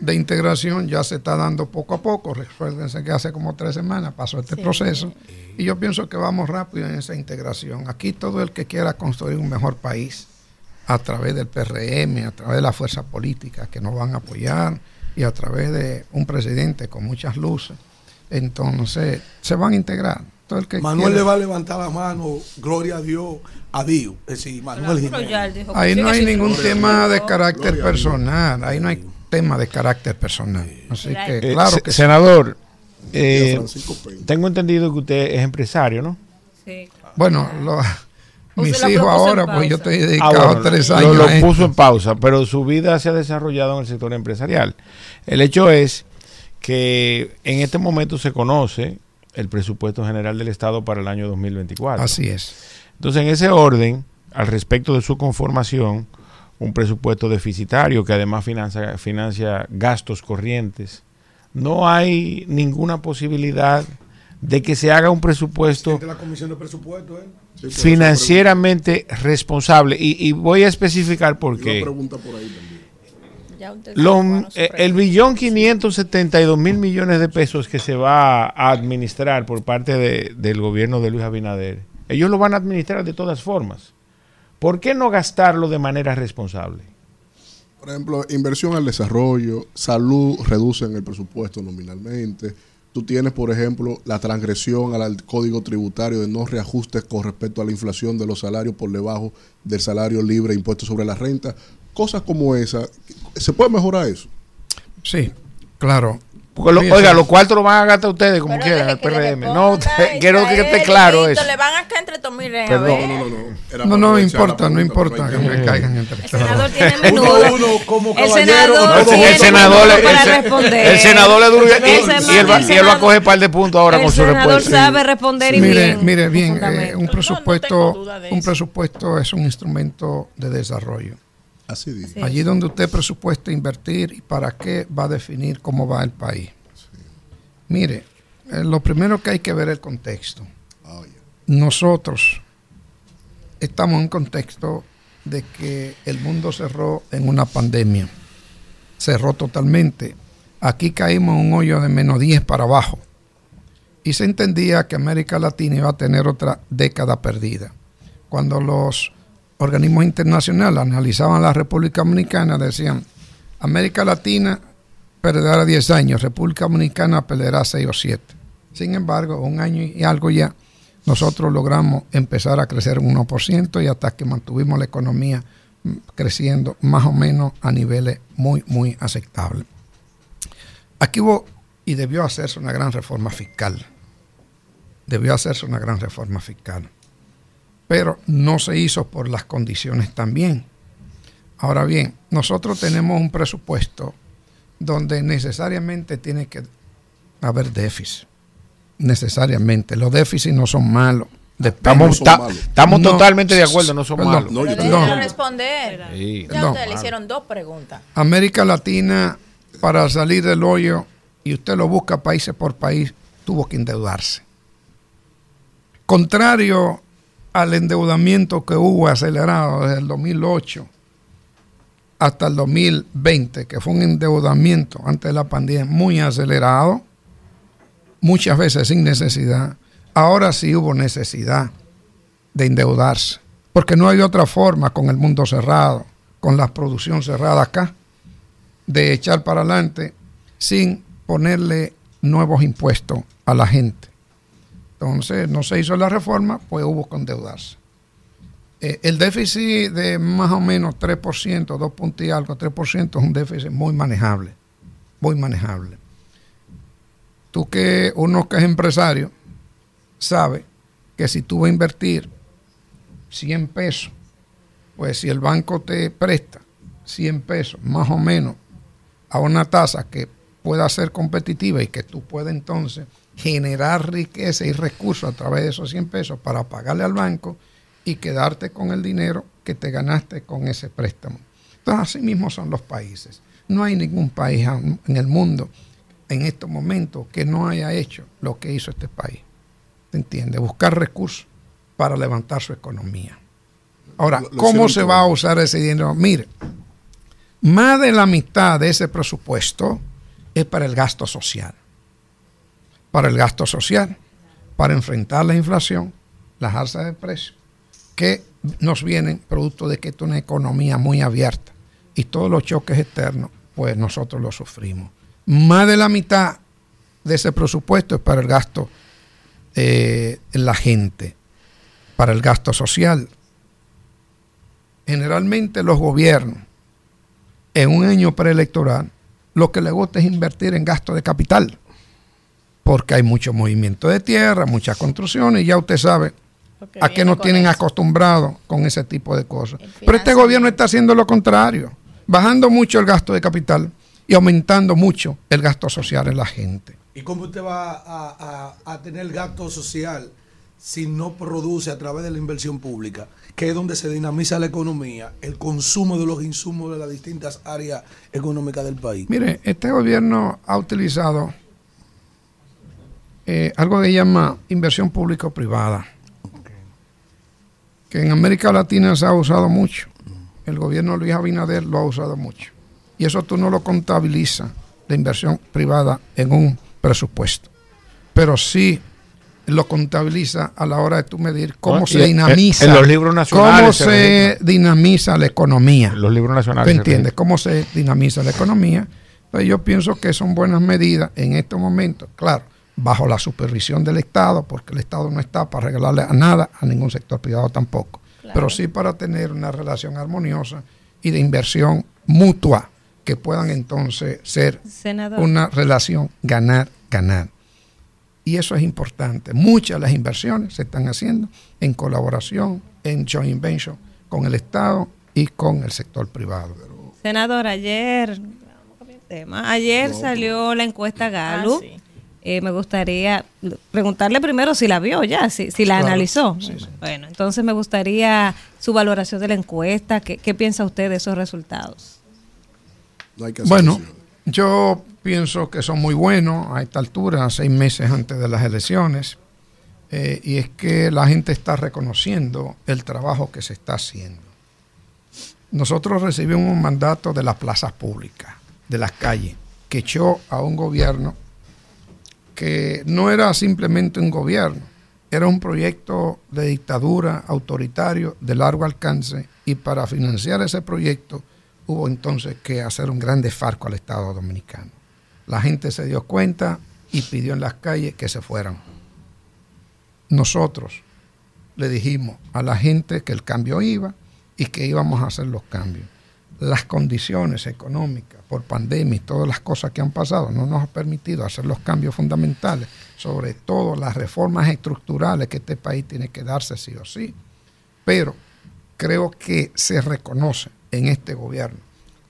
de integración ya se está dando poco a poco. Recuérdense que hace como tres semanas pasó este Sí. proceso y yo pienso que vamos rápido en esa integración. Aquí todo el que quiera construir un mejor país a través del PRM, a través de las fuerzas políticas que nos van a apoyar y a través de un presidente con muchas luces, entonces se van a integrar. Todo el que Manuel quiera- le va a levantar la mano, gloria a Dios, a Dios. Es decir, Manuel Jiménez. Ahí no hay ningún tema de carácter personal, ahí no hay tema de carácter personal. Así que, Eh, claro que sí. senador, eh, Peña. tengo entendido que usted es empresario, ¿no? Sí. Bueno, lo- mis hijos ahora, pues yo estoy Ah, dedicado bueno, tres años. Lo, a puso en pausa, pero su vida se ha desarrollado en el sector empresarial. El hecho es que en este momento se conoce el presupuesto general del Estado para el año 2024. Así es. Entonces, en ese orden, al respecto de su conformación, un presupuesto deficitario que además financia, financia gastos corrientes, no hay ninguna posibilidad de que se haga un presupuesto de la Comisión de Presupuesto, ¿eh? financieramente responsable. Y, y voy a especificar por qué. por Lo- eh, el billón 572 mil millones de pesos que se va a administrar por parte de- del gobierno de Luis Abinader, ellos lo van a administrar de todas formas. ¿Por qué no gastarlo de manera responsable? Por ejemplo, inversión al desarrollo, salud reducen el presupuesto nominalmente. Tú tienes, por ejemplo, la transgresión al, código tributario de no reajustes con respecto a la inflación de los salarios por debajo del salario libre impuesto sobre la renta. Cosas como esa. ¿Se puede mejorar eso? Sí, claro. Porque lo- Sí, oiga, sí. los cuartos los van a gastar ustedes como Pero quieran, el le PRM. No, usted- quiero que esté claro eso. Le van acá entre todos, miren, a Perdón. ver. No, no, no. No, no la importa, no importa que me caigan entre El senador tiene menudo. uno como El caballero. senador el senador, le- el, el senador le duro y, No él va, a senador. coger par de puntos ahora El con su senador respuesta. sabe responder y mire, mire bien, eh, un presupuesto, un presupuesto es un instrumento de desarrollo. Así dice. Sí. Allí donde usted presupuesta invertir y para qué va a definir cómo va el país. Mire, eh, lo primero que hay que ver es el contexto. Ah. Nosotros estamos en un contexto de que el mundo cerró en una pandemia. Cerró totalmente. Aquí caímos en un hoyo de menos 10 para abajo. Y se entendía que América Latina iba a tener otra década perdida. Cuando los organismos internacionales analizaban la República Dominicana, decían, América Latina perderá 10 años, República Dominicana perderá 6 o 7. Sin embargo, un año y algo ya, nosotros logramos empezar a crecer un 1% y hasta que mantuvimos la economía mm, creciendo más o menos a niveles muy, muy aceptables. Aquí hubo y debió hacerse una gran reforma fiscal. Debió hacerse una gran reforma fiscal. Pero no se hizo por las condiciones también. Ahora bien, nosotros tenemos un presupuesto donde necesariamente tiene que haber déficit. Necesariamente. Los déficits no son malos. Estamos, son ta- malos. estamos No, totalmente de acuerdo, no son perdón. malos. No, yo responder. Sí. Ya ustedes le hicieron dos preguntas. América Latina, para salir del hoyo, y usted lo busca país por país, tuvo que endeudarse. Contrario al endeudamiento que hubo acelerado desde el 2008 hasta el 2020, que fue un endeudamiento antes de la pandemia muy acelerado, muchas veces sin necesidad, ahora sí hubo necesidad de endeudarse, porque no hay otra forma con el mundo cerrado, con la producción cerrada acá, de echar para adelante sin ponerle nuevos impuestos a la gente. Entonces no se hizo la reforma, pues hubo que endeudarse. Eh, el déficit de más o menos 3%, 2 puntos y algo, 3% es un déficit muy manejable, muy manejable. Tú que uno que es empresario sabe que si tú vas a invertir 100 pesos, pues si el banco te presta 100 pesos más o menos a una tasa que pueda ser competitiva y que tú puedas entonces generar riqueza y recursos a través de esos 100 pesos para pagarle al banco y quedarte con el dinero que te ganaste con ese préstamo. Entonces, así mismo son los países. No hay ningún país en el mundo en estos momentos que no haya hecho lo que hizo este país. ¿Te entiendes? Buscar recursos para levantar su economía. Ahora, Lo- lo ¿cómo se va a usar ese dinero? Mire, más de la mitad de ese presupuesto es para el gasto social. Para el gasto social, para enfrentar la inflación, las alzas de precios, que nos vienen producto de que esto es una economía muy abierta y todos los choques externos, pues nosotros los sufrimos. Más de la mitad de ese presupuesto es para el gasto eh, en la gente, para el gasto social. Generalmente los gobiernos, en un año preelectoral, lo que les gusta es invertir en gasto de capital, porque hay mucho movimiento de tierra, muchas construcciones, y ya usted sabe a qué nos tienen eso. acostumbrados con ese tipo de cosas. Pero este gobierno está haciendo lo contrario, bajando mucho el gasto de capital y aumentando mucho el gasto social en la gente. ¿Y cómo usted va a, a- a tener gasto social si no produce a través de la inversión pública, que es donde se dinamiza la economía, el consumo de los insumos de las distintas áreas económicas del país? Mire, este gobierno ha utilizado eh, algo que llama inversión público-privada, que en América Latina se ha usado mucho. El gobierno de Luis Abinader lo ha usado mucho. Y eso tú no lo contabilizas, la inversión privada, en un presupuesto. Pero sí lo contabiliza a la hora de tú medir cómo Ah, se en- dinamiza. en los libros nacionales Cómo se se dinamiza la economía. Los libros nacionales. ¿Te entiendes? ¿Cómo se dinamiza la economía? Pues yo pienso que son buenas medidas en estos momentos, claro, bajo la supervisión del Estado, porque el Estado no está para regalarle a nada, a ningún sector privado tampoco, pero sí para tener una relación armoniosa y de inversión mutua, que puedan entonces ser Senador. una relación ganar-ganar. Y eso es importante. Muchas de las inversiones se están haciendo en colaboración, en joint venture con el Estado y con el sector privado. Senador, ayer, vamos a cambiar de tema. ayer salió la encuesta Galo. Eh, me gustaría preguntarle primero si la vio ya, si, si la Claro, analizó. sí, sí. Bueno, entonces me gustaría su valoración de la encuesta. ¿Qué, qué piensa usted de esos resultados? No hay que Bueno, yo pienso que son muy buenos a esta altura, seis meses antes de las elecciones, eh, y es que la gente está reconociendo el trabajo que se está haciendo. Nosotros recibimos un mandato de las plazas públicas, de las calles, que echó a un gobierno que no era simplemente un gobierno, era un proyecto de dictadura autoritario de largo alcance y para financiar ese proyecto hubo entonces que hacer un gran desfalco al Estado dominicano. La gente se dio cuenta y pidió en las calles que se fueran. Nosotros le dijimos a la gente que el cambio iba y que íbamos a hacer los cambios. Las condiciones económicas por pandemia y todas las cosas que han pasado no nos ha permitido hacer los cambios fundamentales, sobre todo las reformas estructurales que este país tiene que darse sí o sí. Pero creo que se reconoce en este gobierno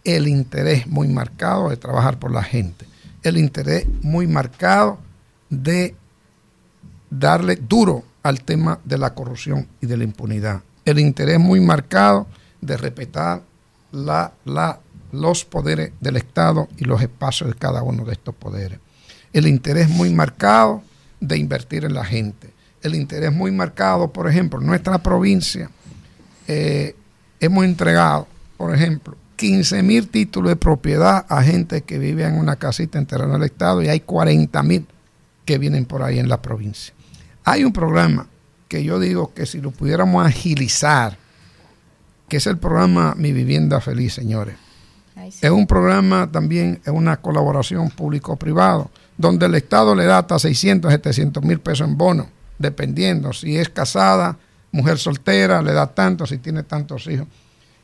el interés muy marcado de trabajar por la gente, el interés muy marcado de darle duro al tema de la corrupción y de la impunidad, el interés muy marcado de respetar la, la, los poderes del Estado y los espacios de cada uno de estos poderes, el interés muy marcado de invertir en la gente, el interés muy marcado. Por ejemplo, nuestra provincia eh, hemos entregado, por ejemplo, 15 mil títulos de propiedad a gente que vive en una casita en terreno del Estado y hay 40 mil que vienen por ahí en la provincia. Hay un programa que yo digo que si lo pudiéramos agilizar, que es el programa Mi Vivienda Feliz, señores. Es un programa también, es una colaboración público-privado, donde el Estado le da hasta 600, 700 mil pesos en bono, dependiendo si es casada, mujer soltera, le da tanto, si tiene tantos hijos.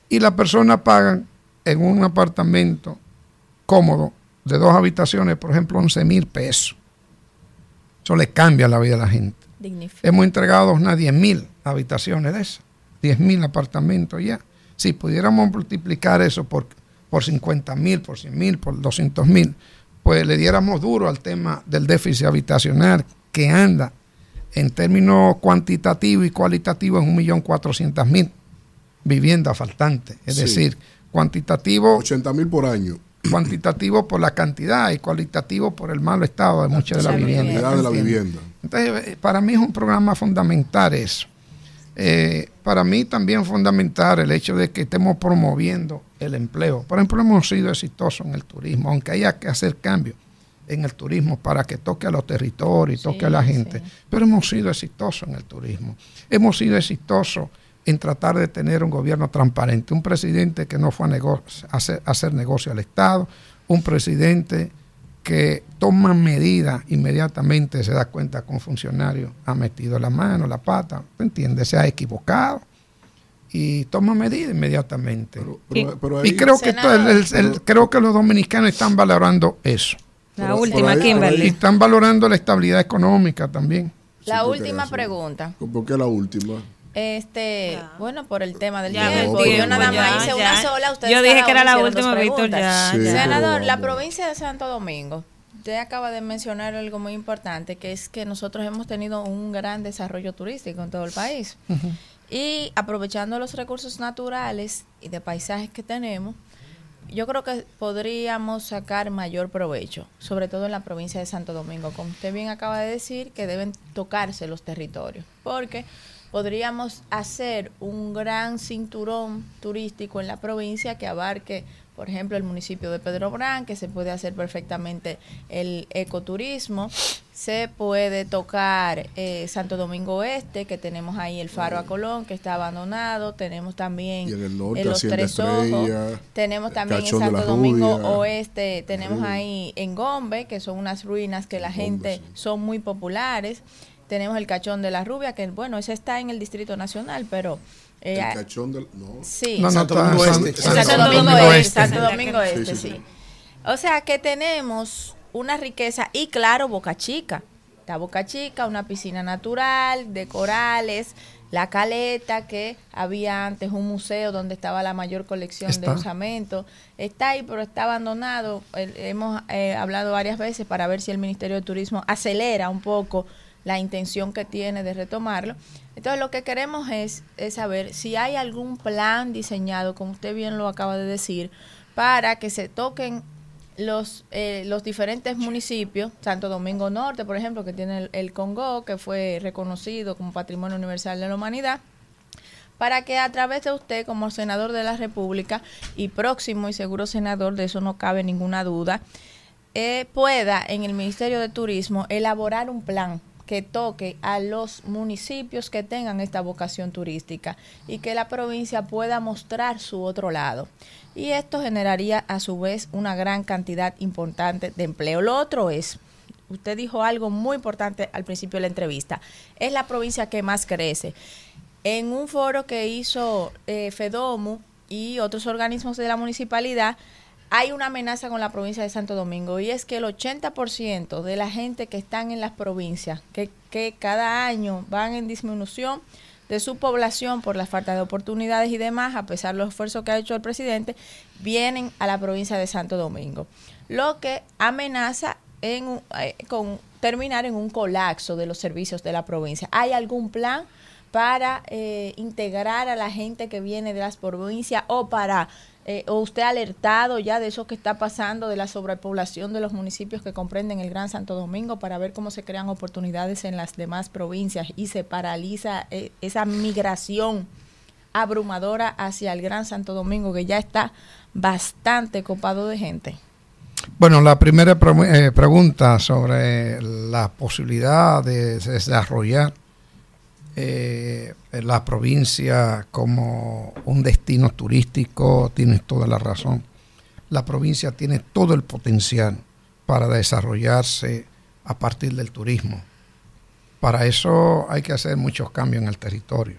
Y la persona paga en un apartamento cómodo de dos habitaciones, por ejemplo, 11 mil pesos. Eso le cambia la vida a la gente. Hemos entregado unas 10 mil habitaciones de esas, 10 mil apartamentos ya. Si pudiéramos multiplicar eso por, por 50 mil, por 100 mil, por 200 mil, pues le diéramos duro al tema del déficit habitacional que anda en términos cuantitativos y cualitativos en 1.400.000 viviendas faltantes. Es Sí. decir, cuantitativo... 80 mil por año. Cuantitativo por la cantidad y cualitativo por el malo estado de muchas de las viviendas. de la vivienda. Entonces, eh, para mí es un programa fundamental eso. Eh, para mí también es fundamental el hecho de que estemos promoviendo el empleo. Por ejemplo, hemos sido exitosos en el turismo, aunque haya que hacer cambios en el turismo para que toque a los territorios y toque a la gente. Pero hemos sido exitosos en el turismo. Hemos sido exitosos en tratar de tener un gobierno transparente, un presidente que no fue a, hacer, a hacer negocio al Estado, un presidente que toma medidas inmediatamente, se da cuenta que un funcionario ha metido la mano, la pata. Se ha equivocado y toma medidas inmediatamente. pero- pero y ahí- creo que, esto es el- creo que los dominicanos están valorando eso. La Pero- última, ahí- Kimberly. Y están valorando la estabilidad económica también. La última pregunta. ¿Por qué la última? Este, bueno, por el tema del Ya, tiempo. yo nada ya, más hice ya. una sola. Ustedes Yo dije que era la última, Víctor, preguntas. ya, Sí, ya. Senador, la provincia de Santo Domingo. Usted acaba de mencionar algo muy importante, que es que nosotros hemos tenido un gran desarrollo turístico en todo el país. Y aprovechando los recursos naturales y de paisajes que tenemos, yo creo que podríamos sacar mayor provecho, sobre todo en la provincia de Santo Domingo. Como usted bien acaba de decir, que deben tocarse los territorios, porque podríamos hacer un gran cinturón turístico en la provincia que abarque, por ejemplo, el municipio de Pedro Brán, que se puede hacer perfectamente el ecoturismo, se puede tocar eh, Santo Domingo Oeste, que tenemos ahí el Faro a Colón, que está abandonado, tenemos también el norte, los Hacienda Tres Ojos, tenemos también en Santo Domingo Rubia. Oeste, tenemos ahí en Gombe, que son unas ruinas que la gente son muy populares. Tenemos el Cachón de la Rubia, que bueno, ese está en el Distrito Nacional, pero... eh, El cachón del. No. Sí. No, no, Santo Domingo San- Este. San- Santo Domingo Este, Este. Santo Domingo Este, sí. O sea que tenemos una riqueza y claro, Boca Chica. Está Boca Chica, una piscina natural de corales, la caleta que había antes un museo donde estaba la mayor colección de Está. osamentos. Está ahí, pero está abandonado. El- hemos eh, hablado varias veces para ver si el Ministerio de Turismo acelera un poco la intención que tiene de retomarlo. Entonces lo que queremos es, es saber si hay algún plan diseñado, como usted bien lo acaba de decir, para que se toquen los, eh, los diferentes municipios, Santo Domingo Norte, por ejemplo, que tiene el, Congo, que fue reconocido como Patrimonio Universal de la Humanidad, para que a través de usted como senador de la República y próximo y seguro senador, de eso no cabe ninguna duda, eh, pueda en el Ministerio de Turismo elaborar un plan que toque a los municipios que tengan esta vocación turística y que la provincia pueda mostrar su otro lado. Y esto generaría a su vez una gran cantidad importante de empleo. Lo otro es, usted dijo algo muy importante al principio de la entrevista, es la provincia que más crece. En un foro que hizo eh, FEDOMU y otros organismos de la municipalidad, hay una amenaza con la provincia de Santo Domingo y es que el 80% de la gente que están en las provincias, que, cada año van en disminución de su población por la falta de oportunidades y demás, a pesar de los esfuerzos que ha hecho el presidente, vienen a la provincia de Santo Domingo. Lo que amenaza en, eh, con terminar en un colapso de los servicios de la provincia. ¿Hay algún plan para eh, integrar a la gente que viene de las provincias o para eh, o usted ha alertado ya de eso que está pasando de la sobrepoblación de los municipios que comprenden el Gran Santo Domingo para ver cómo se crean oportunidades en las demás provincias y se paraliza eh, esa migración abrumadora hacia el Gran Santo Domingo que ya está bastante copado de gente. Bueno, la primera eh, pregunta sobre la posibilidad de desarrollar eh, la provincia como un destino turístico, tienes toda la razón. La provincia tiene todo el potencial para desarrollarse a partir del turismo. Para eso hay que hacer muchos cambios en el territorio.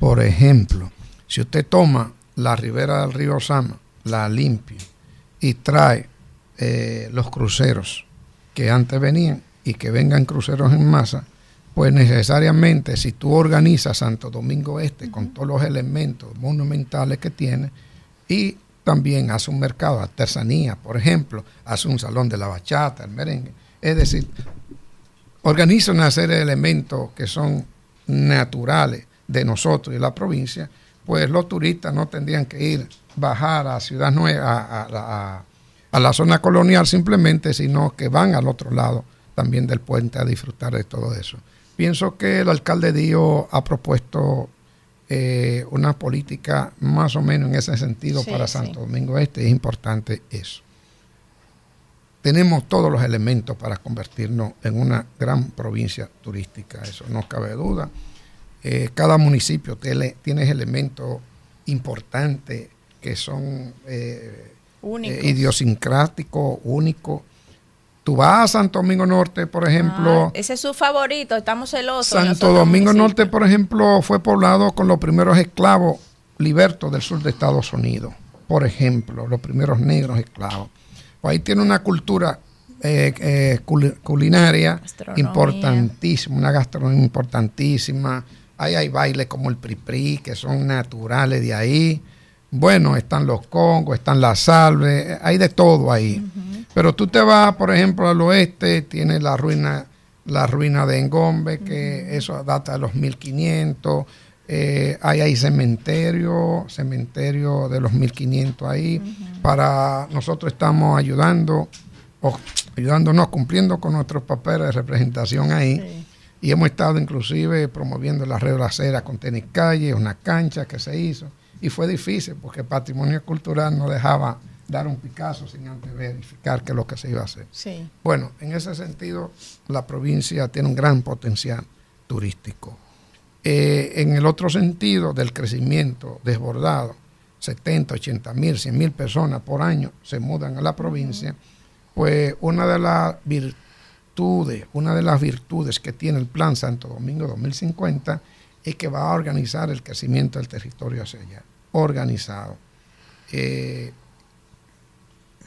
Por ejemplo, si usted toma la ribera del río Sama, la limpia y trae eh, los cruceros que antes venían y que vengan cruceros en masa, pues necesariamente si tú organizas Santo Domingo Este con todos los elementos monumentales que tiene y también hace un mercado de artesanía, por ejemplo, hace un salón de la bachata, el merengue, es decir, organiza una serie de elementos que son naturales de nosotros y la provincia, pues los turistas no tendrían que ir, bajar a Ciudad Nueva, a, a- a- a la zona colonial simplemente, sino que van al otro lado también del puente a disfrutar de todo eso. Pienso que el alcalde Díaz ha propuesto eh, una política más o menos en ese sentido Sí, para sí. Santo Domingo Este, es importante eso. Tenemos todos los elementos para convertirnos en una gran provincia turística, eso no cabe duda. Eh, cada municipio tiene, tiene elementos importantes que son eh, Únicos. eh, idiosincráticos, únicos. Tú vas a Santo Domingo Norte, por ejemplo, Ah, ese es su favorito, estamos celosos. Santo Domingo. Norte, por ejemplo, fue poblado con los primeros esclavos libertos del sur de Estados Unidos. Por ejemplo, los primeros negros esclavos. Pues ahí tiene una cultura eh, eh, cul- culinaria importantísima, una gastronomía importantísima. Ahí hay bailes como el pripri, que son naturales de ahí. Bueno, están los congos, están las salves, hay de todo ahí. Pero tú te vas, por ejemplo, al oeste, tienes la ruina, la ruina de Engombe, que eso data de los 1500. Eh, hay ahí cementerio, cementerio de los 1500 ahí. Para nosotros estamos ayudando, o ayudándonos, cumpliendo con nuestros papeles de representación ahí. Y hemos estado inclusive promoviendo la red acera con tenis calle, una cancha que se hizo. Y fue difícil porque el patrimonio cultural no dejaba dar un Picasso sin antes verificar qué es lo que se iba a hacer. Sí. Bueno, en ese sentido, la provincia tiene un gran potencial turístico. Eh, en el otro sentido del crecimiento desbordado, 70, 80 mil, 100 mil personas por año se mudan a la provincia, pues una de las virtudes, una de las virtudes que tiene el Plan Santo Domingo 2050 es que va a organizar el crecimiento del territorio hacia allá, organizado. Eh,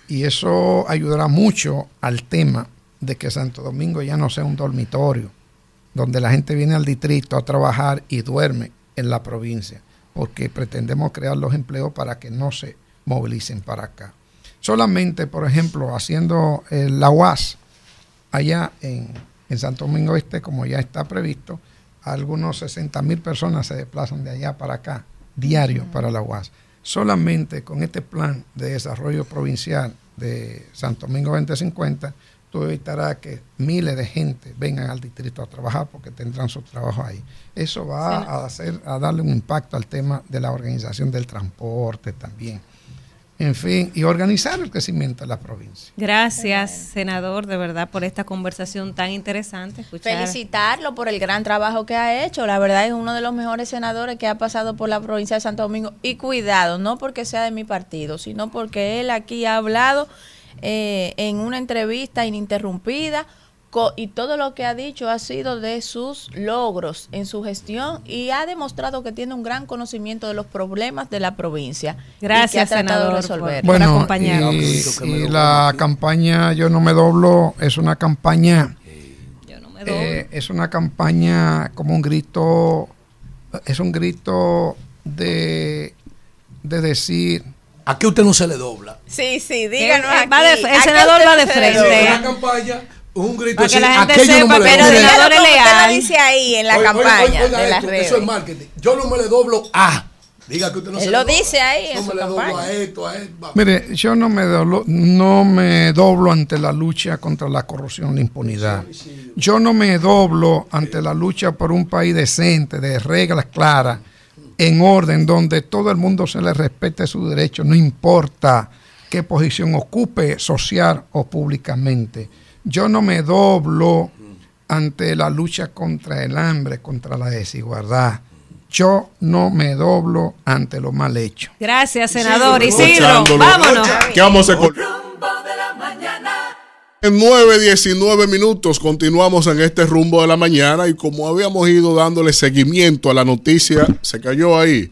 y eso ayudará mucho al tema de que Santo Domingo ya no sea un dormitorio, donde la gente viene al distrito a trabajar y duerme en la provincia, porque pretendemos crear los empleos para que no se movilicen para acá. Solamente, por ejemplo, haciendo el la UAS allá en, en Santo Domingo Este, como ya está previsto, algunos 60 mil personas se desplazan de allá para acá, diario para la UAS. Solamente con este plan de desarrollo provincial de Santo Domingo 2050, tú evitarás que miles de gente vengan al distrito a trabajar porque tendrán su trabajo ahí. Eso va a, hacer, a darle un impacto al tema de la organización del transporte también. En fin, y organizar el crecimiento de la provincia. Gracias, senador, de verdad, por esta conversación tan interesante. Escuchar. Felicitarlo por el gran trabajo que ha hecho. La verdad es uno de los mejores senadores que ha pasado por la provincia de Santo Domingo. Y cuidado, no porque sea de mi partido, sino porque él aquí ha hablado eh, en una entrevista ininterrumpida co- y todo lo que ha dicho ha sido de sus logros en su gestión y ha demostrado que tiene un gran conocimiento de los problemas de la provincia. y que ha Gracias, de senador, por- resolver. Bueno, y, y la campaña Yo no me doblo es una campaña, eh, es una campaña como un grito, es un grito de, de decir, ¿a qué usted no se le dobla? Sí, sí, díganos. Eh, va de- aquí, el ¿a qué senador va de se frente. dobla? Una campaña Un grito Para que así, la gente no sepa, me le pero doblo. de Dígalo como usted leal. lo dice ahí en la Oye, oye, campaña oye, oiga de las redes. Eso es marketing. Yo no me le doblo a. Diga que usted no Él se lo le dice ahí en No su me le doblo campaña. a esto, a esto. Mire, yo no me, doblo, no me doblo ante la lucha contra la corrupción y la impunidad. Yo no me doblo ante la lucha por un país decente, de reglas claras, en orden, donde todo el mundo se le respete sus derechos, no importa qué posición ocupe, social o públicamente. Yo no me doblo ante la lucha contra el hambre, contra la desigualdad. Yo no me doblo ante lo mal hecho. Gracias, senador. Isidro, vámonos. ¿Qué vamos a hacer con- En 9, 19 minutos continuamos en este rumbo de la mañana y como habíamos ido dándole seguimiento a la noticia, se cayó ahí.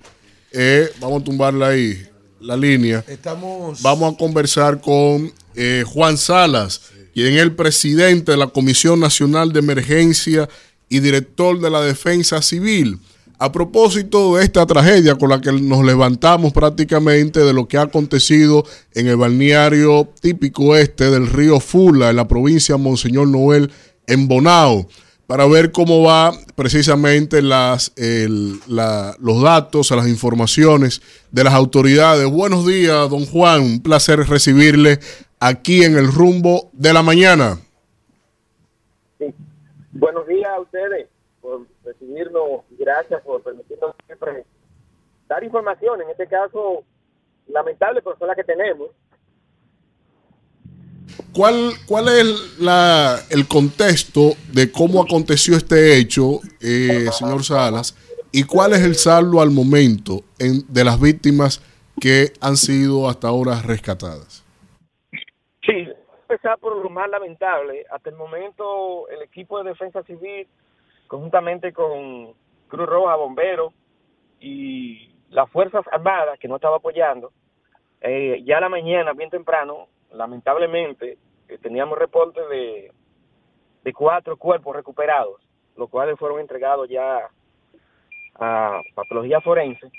Eh, vamos a tumbarla ahí, la línea. Estamos. Vamos a conversar con eh, Juan Salas, quien es el presidente de la Comisión Nacional de Emergencia y director de la Defensa Civil. A propósito de esta tragedia con la que nos levantamos prácticamente de lo que ha acontecido en el balneario típico este del río Fula, en la provincia de Monseñor Noel, en Bonao, para ver cómo va precisamente las, los datos, las informaciones de las autoridades. Buenos días, don Juan. Un placer recibirle aquí en el rumbo de la mañana. Buenos días a ustedes por recibirnos. Gracias por permitirnos siempre dar información. En este caso, lamentable, pero son las que tenemos. ¿Cuál, cuál es la, el contexto de cómo aconteció este hecho, eh, señor Salas? ¿Y cuál es el saldo al momento en- de las víctimas que han sido hasta ahora rescatadas? Sí, empezar por lo más lamentable. Hasta el momento, el equipo de defensa civil, conjuntamente con Cruz Roja, Bomberos y las Fuerzas Armadas, que no estaba apoyando, eh, ya a la mañana, bien temprano, lamentablemente, eh, teníamos reportes de, de cuatro cuerpos recuperados, los cuales fueron entregados ya a patología forense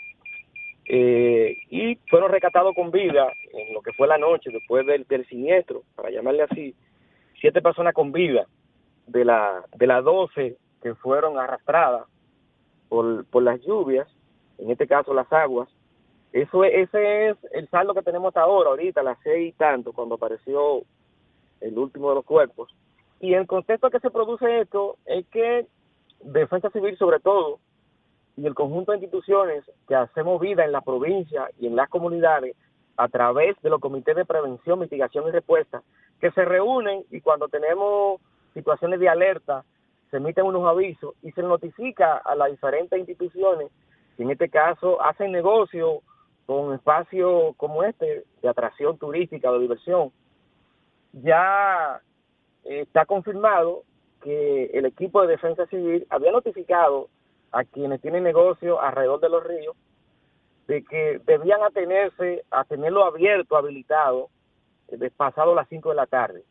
eh, y fueron rescatados con vida en lo que fue la noche después del, siniestro, para llamarle así, siete personas con vida de la de las 12 que fueron arrastradas por, por las lluvias, en este caso las aguas. Eso es- ese es el saldo que tenemos hasta ahora, ahorita las seis y tanto, cuando apareció el último de los cuerpos. Y el contexto que se produce esto es que Defensa Civil, sobre todo, y el conjunto de instituciones que hacemos vida en la provincia y en las comunidades a través de los comités de prevención, mitigación y respuesta, que se reúnen y cuando tenemos situaciones de alerta, se emiten unos avisos y se notifica a las diferentes instituciones que en este caso hacen negocio con espacios como este de atracción turística, de diversión. Ya eh, está confirmado que el equipo de defensa civil había notificado a quienes tienen negocio alrededor de los ríos de que debían atenerse a tenerlo abierto, habilitado, eh, pasado las 5 de la tarde.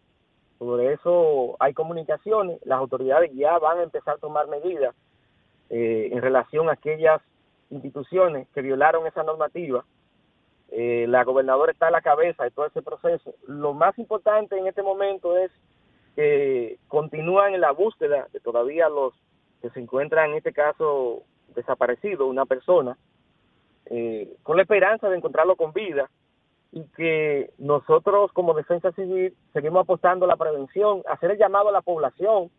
Sobre eso hay comunicaciones, las autoridades ya van a empezar a tomar medidas eh, en relación a aquellas instituciones que violaron esa normativa. Eh, la gobernadora está a la cabeza de todo ese proceso. Lo más importante en este momento es que continúan en la búsqueda de todavía los que se encuentran en este caso desaparecido, una persona, eh, con la esperanza de encontrarlo con vida y que nosotros como defensa civil seguimos apostando a la prevención, hacer el llamado a la población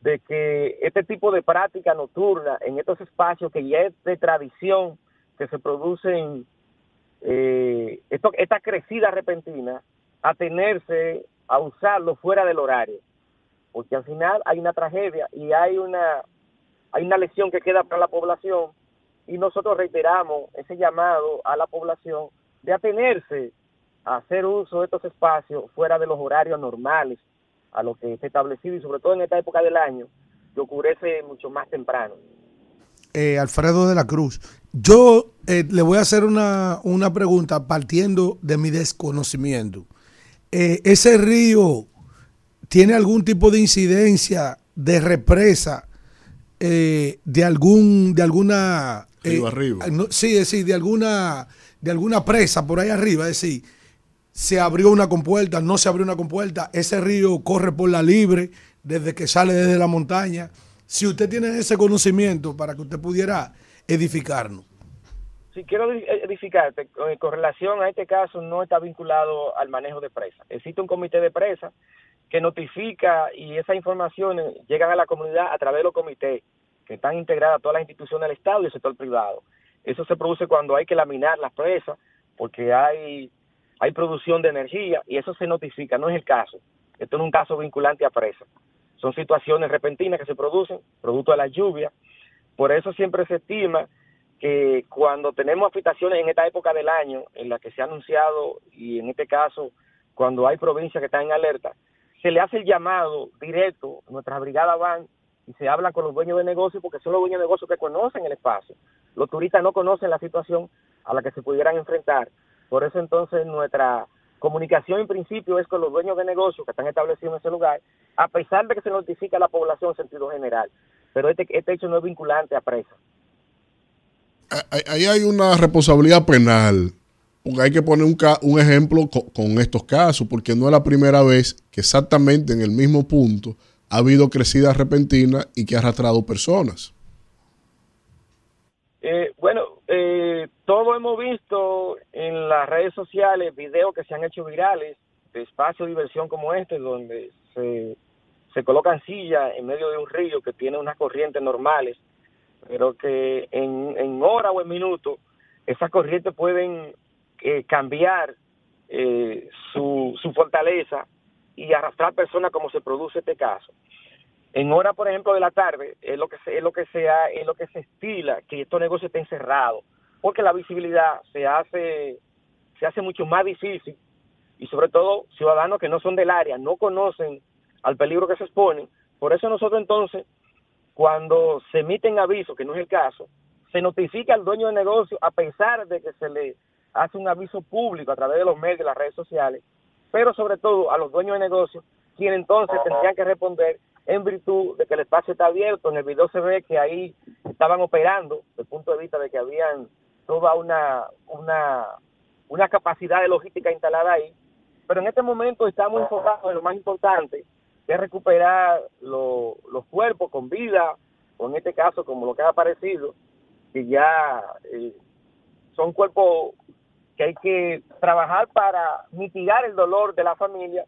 de que este tipo de práctica nocturna en estos espacios que ya es de tradición que se producen eh, esta crecida repentina, a tenerse a usarlo fuera del horario, porque al final hay una tragedia y hay una hay una lección que queda para la población y nosotros reiteramos ese llamado a la población de atenerse a hacer uso de estos espacios fuera de los horarios normales a lo que está establecido y sobre todo en esta época del año que ocurre mucho más temprano. eh, Alfredo de la Cruz. Yo eh, le voy a hacer una, una pregunta partiendo de mi desconocimiento. Eh, ¿Ese río tiene algún tipo de incidencia de represa eh, de algún de alguna Río eh, arriba. no, sí, es decir, de alguna de alguna presa por ahí arriba, es decir, se abrió una compuerta, no se abrió una compuerta, ese río corre por la libre desde que sale desde la montaña. Si usted tiene ese conocimiento para que usted pudiera edificarnos. Si quiero edi- edificarte, con, con relación a este caso, no está vinculado al manejo de presa. Existe un comité de presa que notifica y esas informaciones llegan a la comunidad a través de los comités que están integradas todas las instituciones del Estado y el sector privado. Eso se produce cuando hay que laminar las presas porque hay, hay producción de energía y eso se notifica, no es el caso. Esto no es un caso vinculante a presa. Son situaciones repentinas que se producen, producto de la lluvia. Por eso siempre se estima que cuando tenemos afectaciones en esta época del año, en la que se ha anunciado, y en este caso, cuando hay provincias que están en alerta, se le hace el llamado directo, nuestras brigadas van y se habla con los dueños de negocios, porque son los dueños de negocios que conocen el espacio. Los turistas no conocen la situación a la que se pudieran enfrentar. Por eso entonces nuestra comunicación en principio es con los dueños de negocios que están establecidos en ese lugar, a pesar de que se notifica a la población en sentido general. Pero este, este hecho no es vinculante a presa. Ahí- Ahí hay una responsabilidad penal. Hay que poner un, un ejemplo co- con, estos casos, porque no es la primera vez que exactamente en el mismo punto ha habido crecida repentina y que ha arrastrado personas. Eh, bueno, eh, todos hemos visto en las redes sociales videos que se han hecho virales de espacios de diversión como este, donde se, se colocan sillas en medio de un río que tiene unas corrientes normales, pero que en, en hora o en minuto esas corrientes pueden eh, cambiar eh, su, su fortaleza y arrastrar personas como se produce este caso. En hora, por ejemplo, de la tarde, es lo que se, es lo que se ha- es lo que se estila que estos negocios estén cerrados, porque la visibilidad se hace se hace mucho más difícil y sobre todo ciudadanos que no son del área no conocen al peligro que se exponen. Por eso nosotros entonces, cuando se emiten avisos, que no es el caso, se notifica al dueño de negocio a pesar de que se le hace un aviso público a través de los medios, las redes sociales, pero sobre todo a los dueños de negocio, quienes entonces tendrían que responder en virtud de que el espacio está abierto. En el video se ve que ahí estaban operando, desde el punto de vista de que habían toda una, una, una capacidad de logística instalada ahí. Pero en este momento estamos enfocados en lo más importante, que es recuperar lo- los cuerpos con vida, o en este caso como lo que ha aparecido, que ya eh, son cuerpos que hay que trabajar para mitigar el dolor de la familia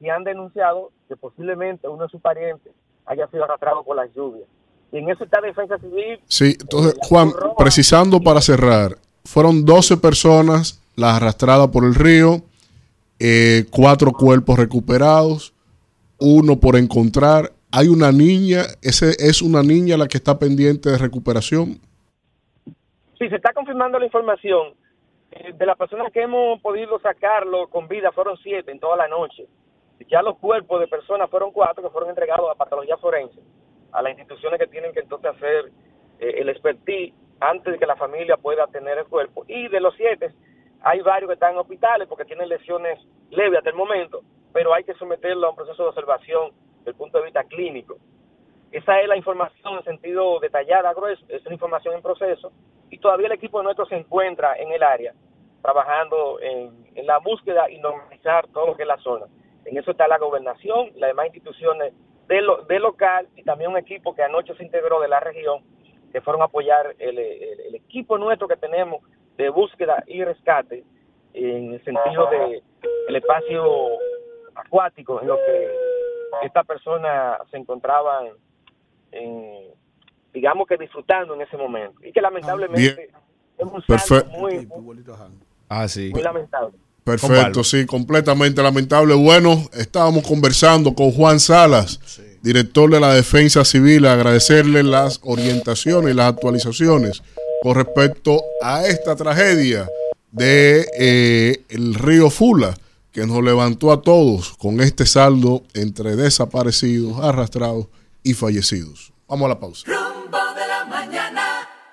y han denunciado que posiblemente uno de sus parientes haya sido arrastrado por las lluvias. Y en eso está Defensa Civil. Sí, entonces, Juan, precisando para cerrar, fueron 12 personas las arrastradas por el río, eh, cuatro cuerpos recuperados, uno por encontrar. Hay una niña, ese es una niña la que está pendiente de recuperación. Sí, se está confirmando la información. Eh, De las personas que hemos podido sacarlo con vida fueron siete en toda la noche. Ya los cuerpos de personas fueron cuatro que fueron entregados a patología forense, a las instituciones que tienen que entonces hacer eh, el expertise antes de que la familia pueda tener el cuerpo. Y de los siete, hay varios que están en hospitales porque tienen lesiones leves hasta el momento, pero hay que someterlo a un proceso de observación desde el punto de vista clínico. Esa es la información en sentido detallada, grueso, es una información en proceso y todavía el equipo nuestro se encuentra en el área trabajando en, la búsqueda y normalizar todo lo que es la zona. En eso está la gobernación, las demás instituciones de, lo, de local y también un equipo que anoche se integró de la región que fueron a apoyar el, el- equipo nuestro que tenemos de búsqueda y rescate en el sentido de espacio acuático en lo que estas personas se encontraban en, digamos que disfrutando en ese momento y que lamentablemente es un saldo Perfecto. muy, Ah, sí. muy lamentable. Perfecto, sí, completamente lamentable. Bueno, estábamos conversando con Juan Salas, director de la Defensa Civil, agradecerle las orientaciones y las actualizaciones con respecto a esta tragedia de eh, el río Fula, que nos levantó a todos con este saldo entre desaparecidos, arrastrados y fallecidos. Vamos a la pausa.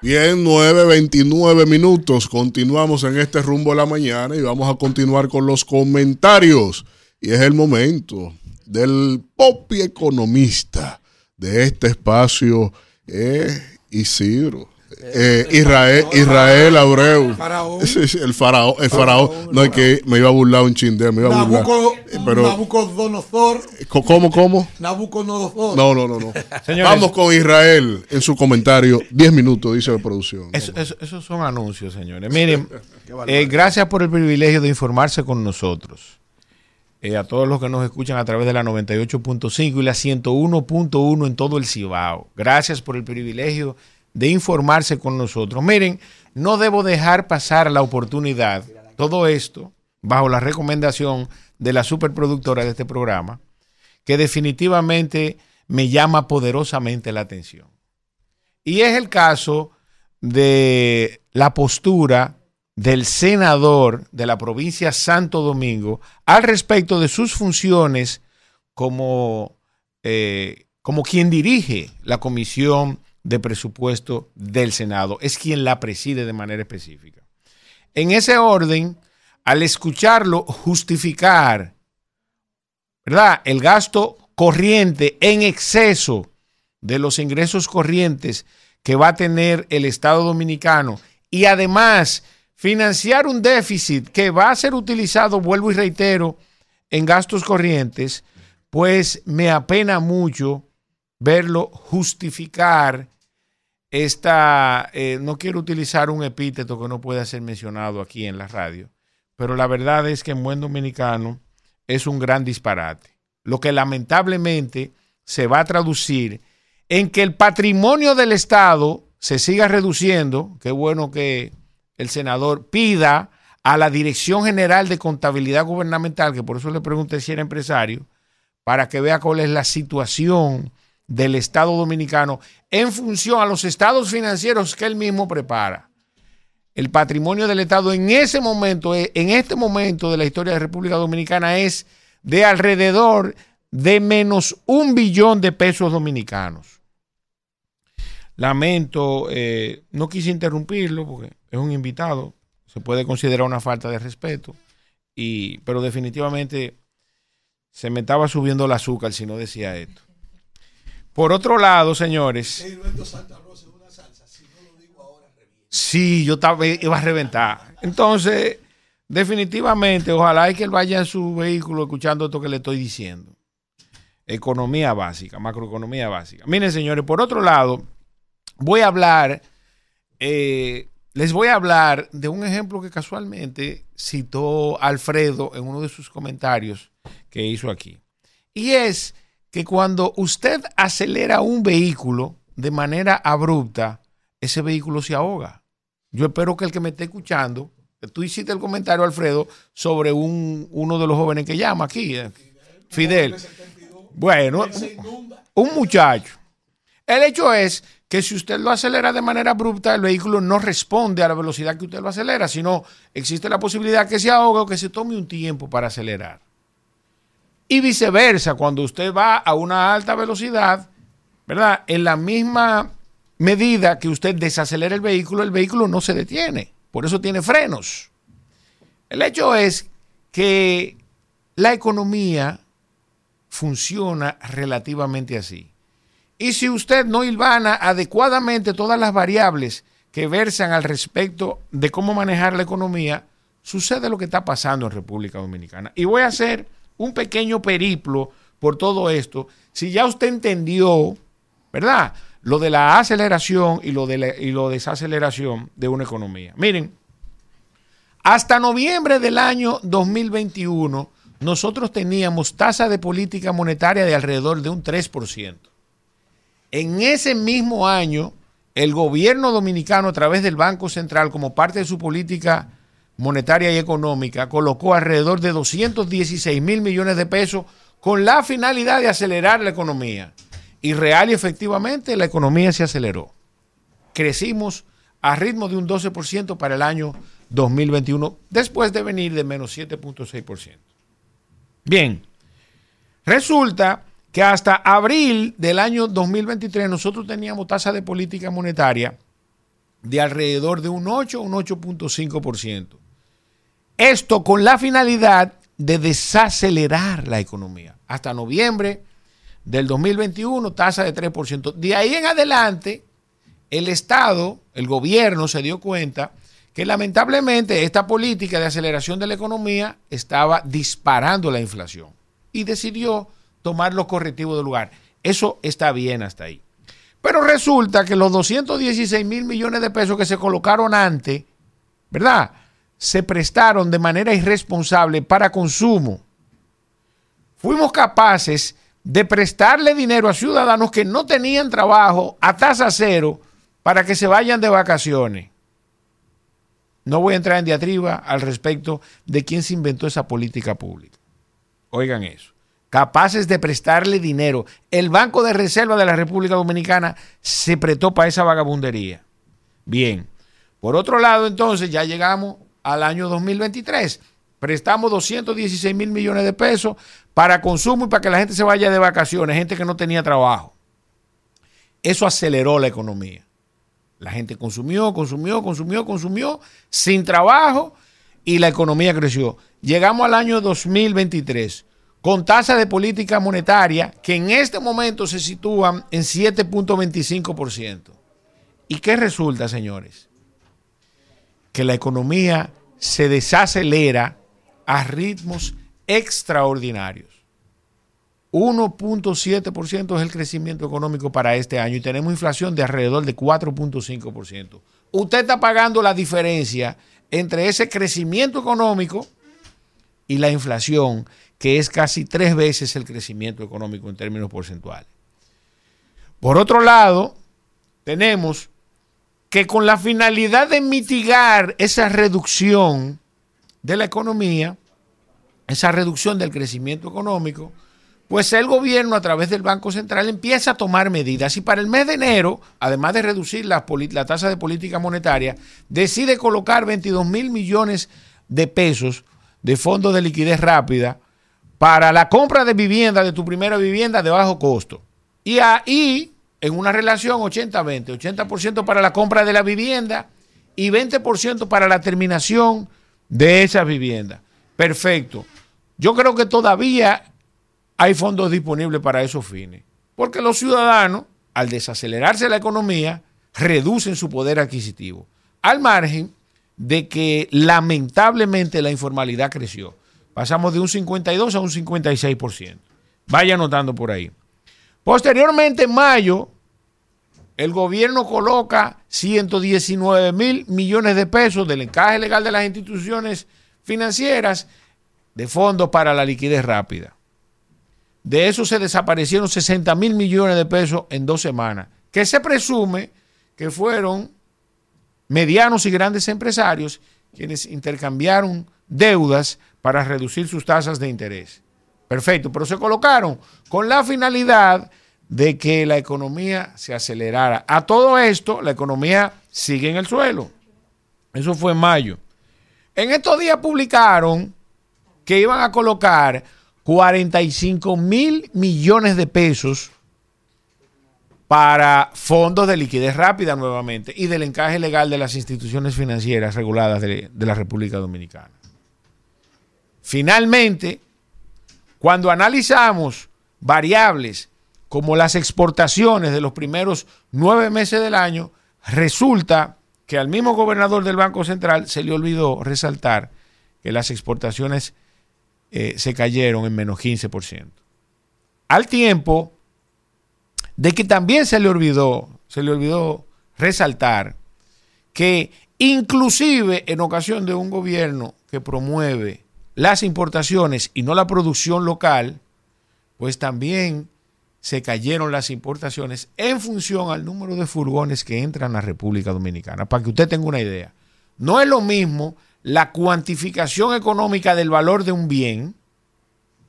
Bien, 9.29 minutos. Continuamos en este rumbo de la mañana y vamos a continuar con los comentarios. Y es el momento del popi economista de este espacio, eh, Isidro. Eh, Israel, Israel Abreu. Faraón. Sí, sí, el faraón, el faraón. No, es que me iba a burlar un chindeo, me iba a burlar. Nabuco- Eh, Pero, Nabucodonosor. Co- ¿cómo, cómo? Nabucodonosor. No, no, no, no. Señores. Vamos con Israel en su comentario. 10 minutos, dice la producción. Eso- eso- esos son anuncios, señores. Miren, eh, gracias por el privilegio de informarse con nosotros. Eh, a todos los que nos escuchan a través de la 98.5 y la 101.1 en todo el Cibao. Gracias por el privilegio de informarse con nosotros. Miren, no debo dejar pasar la oportunidad, todo esto bajo la recomendación de la superproductora de este programa, que definitivamente me llama poderosamente la atención. Y es el caso de la postura del senador de la provincia Santo Domingo al respecto de sus funciones como, eh, como quien dirige la comisión de presupuesto del Senado. Es quien la preside de manera específica. En ese orden, al escucharlo justificar, ¿verdad? El gasto corriente en exceso de los ingresos corrientes que va a tener el Estado dominicano y además financiar un déficit que va a ser utilizado, vuelvo y reitero, en gastos corrientes, pues me apena mucho verlo justificar esta, eh, no quiero utilizar un epíteto que no pueda ser mencionado aquí en la radio, pero la verdad es que en buen dominicano es un gran disparate, lo que lamentablemente se va a traducir en que el patrimonio del Estado se siga reduciendo, qué bueno que el senador pida a la Dirección General de Contabilidad Gubernamental, que por eso le pregunté si era empresario, para que vea cuál es la situación del Estado dominicano en función a los estados financieros que él mismo prepara. El patrimonio del Estado en ese momento, eh, en este momento de la historia de República Dominicana es de alrededor de menos un billón de pesos dominicanos. Lamento, eh, no quise interrumpirlo porque es un invitado, se puede considerar una falta de respeto, y, pero definitivamente se me estaba subiendo el azúcar si no decía esto. Por otro lado, señores, sí, yo estaba, iba a reventar. Entonces, definitivamente, ojalá y que él vaya en su vehículo escuchando esto que le estoy diciendo. Economía básica, macroeconomía básica. Miren, señores, por otro lado, voy a hablar, eh, les voy a hablar de un ejemplo que casualmente citó Alfredo en uno de sus comentarios que hizo aquí. Y es que cuando usted acelera un vehículo de manera abrupta, ese vehículo se ahoga. Yo espero que el que me esté escuchando, tú hiciste el comentario, Alfredo, sobre un, uno de los jóvenes que llama aquí, eh, Fidel. Bueno, un muchacho. El hecho es que si usted lo acelera de manera abrupta, el vehículo no responde a la velocidad que usted lo acelera, sino existe la posibilidad que se ahogue o que se tome un tiempo para acelerar. Y viceversa, cuando usted va a una alta velocidad, ¿verdad? En la misma medida que usted desacelera el vehículo, el vehículo no se detiene. Por eso tiene frenos. El hecho es que la economía funciona relativamente así. Y si usted no hilvana adecuadamente todas las variables que versan al respecto de cómo manejar la economía, sucede lo que está pasando en República Dominicana. Y voy a hacer un pequeño periplo por todo esto. Si ya usted entendió, ¿verdad? Lo de la aceleración y lo de la y lo desaceleración de una economía. Miren, hasta noviembre del año 2021, nosotros teníamos tasa de política monetaria de alrededor de un 3%. En ese mismo año, el gobierno dominicano, a través del Banco Central, como parte de su política monetaria y económica, colocó alrededor de 216 mil millones de pesos con la finalidad de acelerar la economía. Y real y efectivamente la economía se aceleró. Crecimos a ritmo de un 12% para el año 2021, después de venir de menos 7.6%. Bien, resulta que hasta abril del año 2023 nosotros teníamos tasa de política monetaria de alrededor de un 8 o un 8.5%. Esto con la finalidad de desacelerar la economía. Hasta noviembre del 2021, tasa de 3%. De ahí en adelante, el Estado, el gobierno se dio cuenta que lamentablemente esta política de aceleración de la economía estaba disparando la inflación y decidió tomar los correctivos del lugar. Eso está bien hasta ahí. Pero resulta que los 216 mil millones de pesos que se colocaron antes, ¿verdad? Se prestaron de manera irresponsable para consumo. Fuimos capaces de prestarle dinero a ciudadanos que no tenían trabajo a tasa cero para que se vayan de vacaciones. No voy a entrar en diatriba al respecto de quién se inventó esa política pública. Oigan eso. Capaces de prestarle dinero. El Banco de Reserva de la República Dominicana se prestó para esa vagabundería. Bien. Por otro lado, entonces, ya llegamos al año 2023. Prestamos 216 mil millones de pesos para consumo y para que la gente se vaya de vacaciones, gente que no tenía trabajo. Eso aceleró la economía. La gente consumió, consumió, consumió, consumió, sin trabajo y la economía creció. Llegamos al año 2023 con tasa de política monetaria que en este momento se sitúan en 7.25%. ¿Y qué resulta, señores? Que la economía se desacelera a ritmos extraordinarios. 1.7% es el crecimiento económico para este año y tenemos inflación de alrededor de 4.5%. Usted está pagando la diferencia entre ese crecimiento económico y la inflación, que es casi tres veces el crecimiento económico en términos porcentuales. Por otro lado, tenemos que con la finalidad de mitigar esa reducción de la economía, esa reducción del crecimiento económico, pues el gobierno a través del Banco Central empieza a tomar medidas y para el mes de enero, además de reducir la, tasa de política monetaria, decide colocar 22 mil millones de pesos de fondos de liquidez rápida para la compra de vivienda, de tu primera vivienda de bajo costo. Y ahí, en una relación 80-20, 80%, para la compra de la vivienda y 20% para la terminación de esa vivienda. Perfecto. Yo creo que todavía hay fondos disponibles para esos fines. Porque los ciudadanos, al desacelerarse la economía, reducen su poder adquisitivo. Al margen de que lamentablemente la informalidad creció. Pasamos de un 52 a un 56%. Vaya anotando por ahí. Posteriormente, en mayo, el gobierno coloca 119 mil millones de pesos del encaje legal de las instituciones financieras de fondos para la liquidez rápida. De eso se desaparecieron 60 mil millones de pesos en dos semanas, que se presume que fueron medianos y grandes empresarios quienes intercambiaron deudas para reducir sus tasas de interés. Perfecto, pero se colocaron con la finalidad de que la economía se acelerara. A todo esto, la economía sigue en el suelo. Eso fue en mayo. En estos días publicaron que iban a colocar 45 mil millones de pesos para fondos de liquidez rápida nuevamente y del encaje legal de las instituciones financieras reguladas de, de la República Dominicana. Finalmente, cuando analizamos variables como las exportaciones de los primeros nueve meses del año, resulta que al mismo gobernador del Banco Central se le olvidó resaltar que las exportaciones eh, se cayeron en menos 15%. Al tiempo de que también se le olvidó, se le olvidó resaltar que inclusive en ocasión de un gobierno que promueve las importaciones y no la producción local, pues también se cayeron las importaciones en función al número de furgones que entran a República Dominicana. Para que usted tenga una idea, no es lo mismo la cuantificación económica del valor de un bien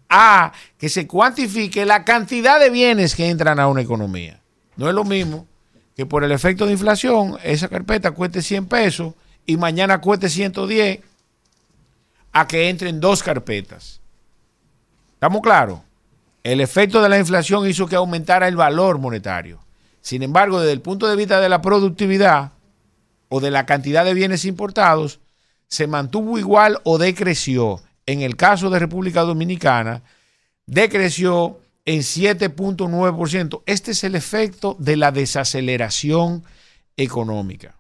a que se cuantifique la cantidad de bienes que entran a una economía. No es lo mismo que por el efecto de inflación esa carpeta cueste 100 pesos y mañana cueste 110 a que entren dos carpetas. ¿Estamos claros? El efecto de la inflación hizo que aumentara el valor monetario. Sin embargo, desde el punto de vista de la productividad o de la cantidad de bienes importados, se mantuvo igual o decreció. En el caso de República Dominicana, decreció en 7.9%. Este es el efecto de la desaceleración económica.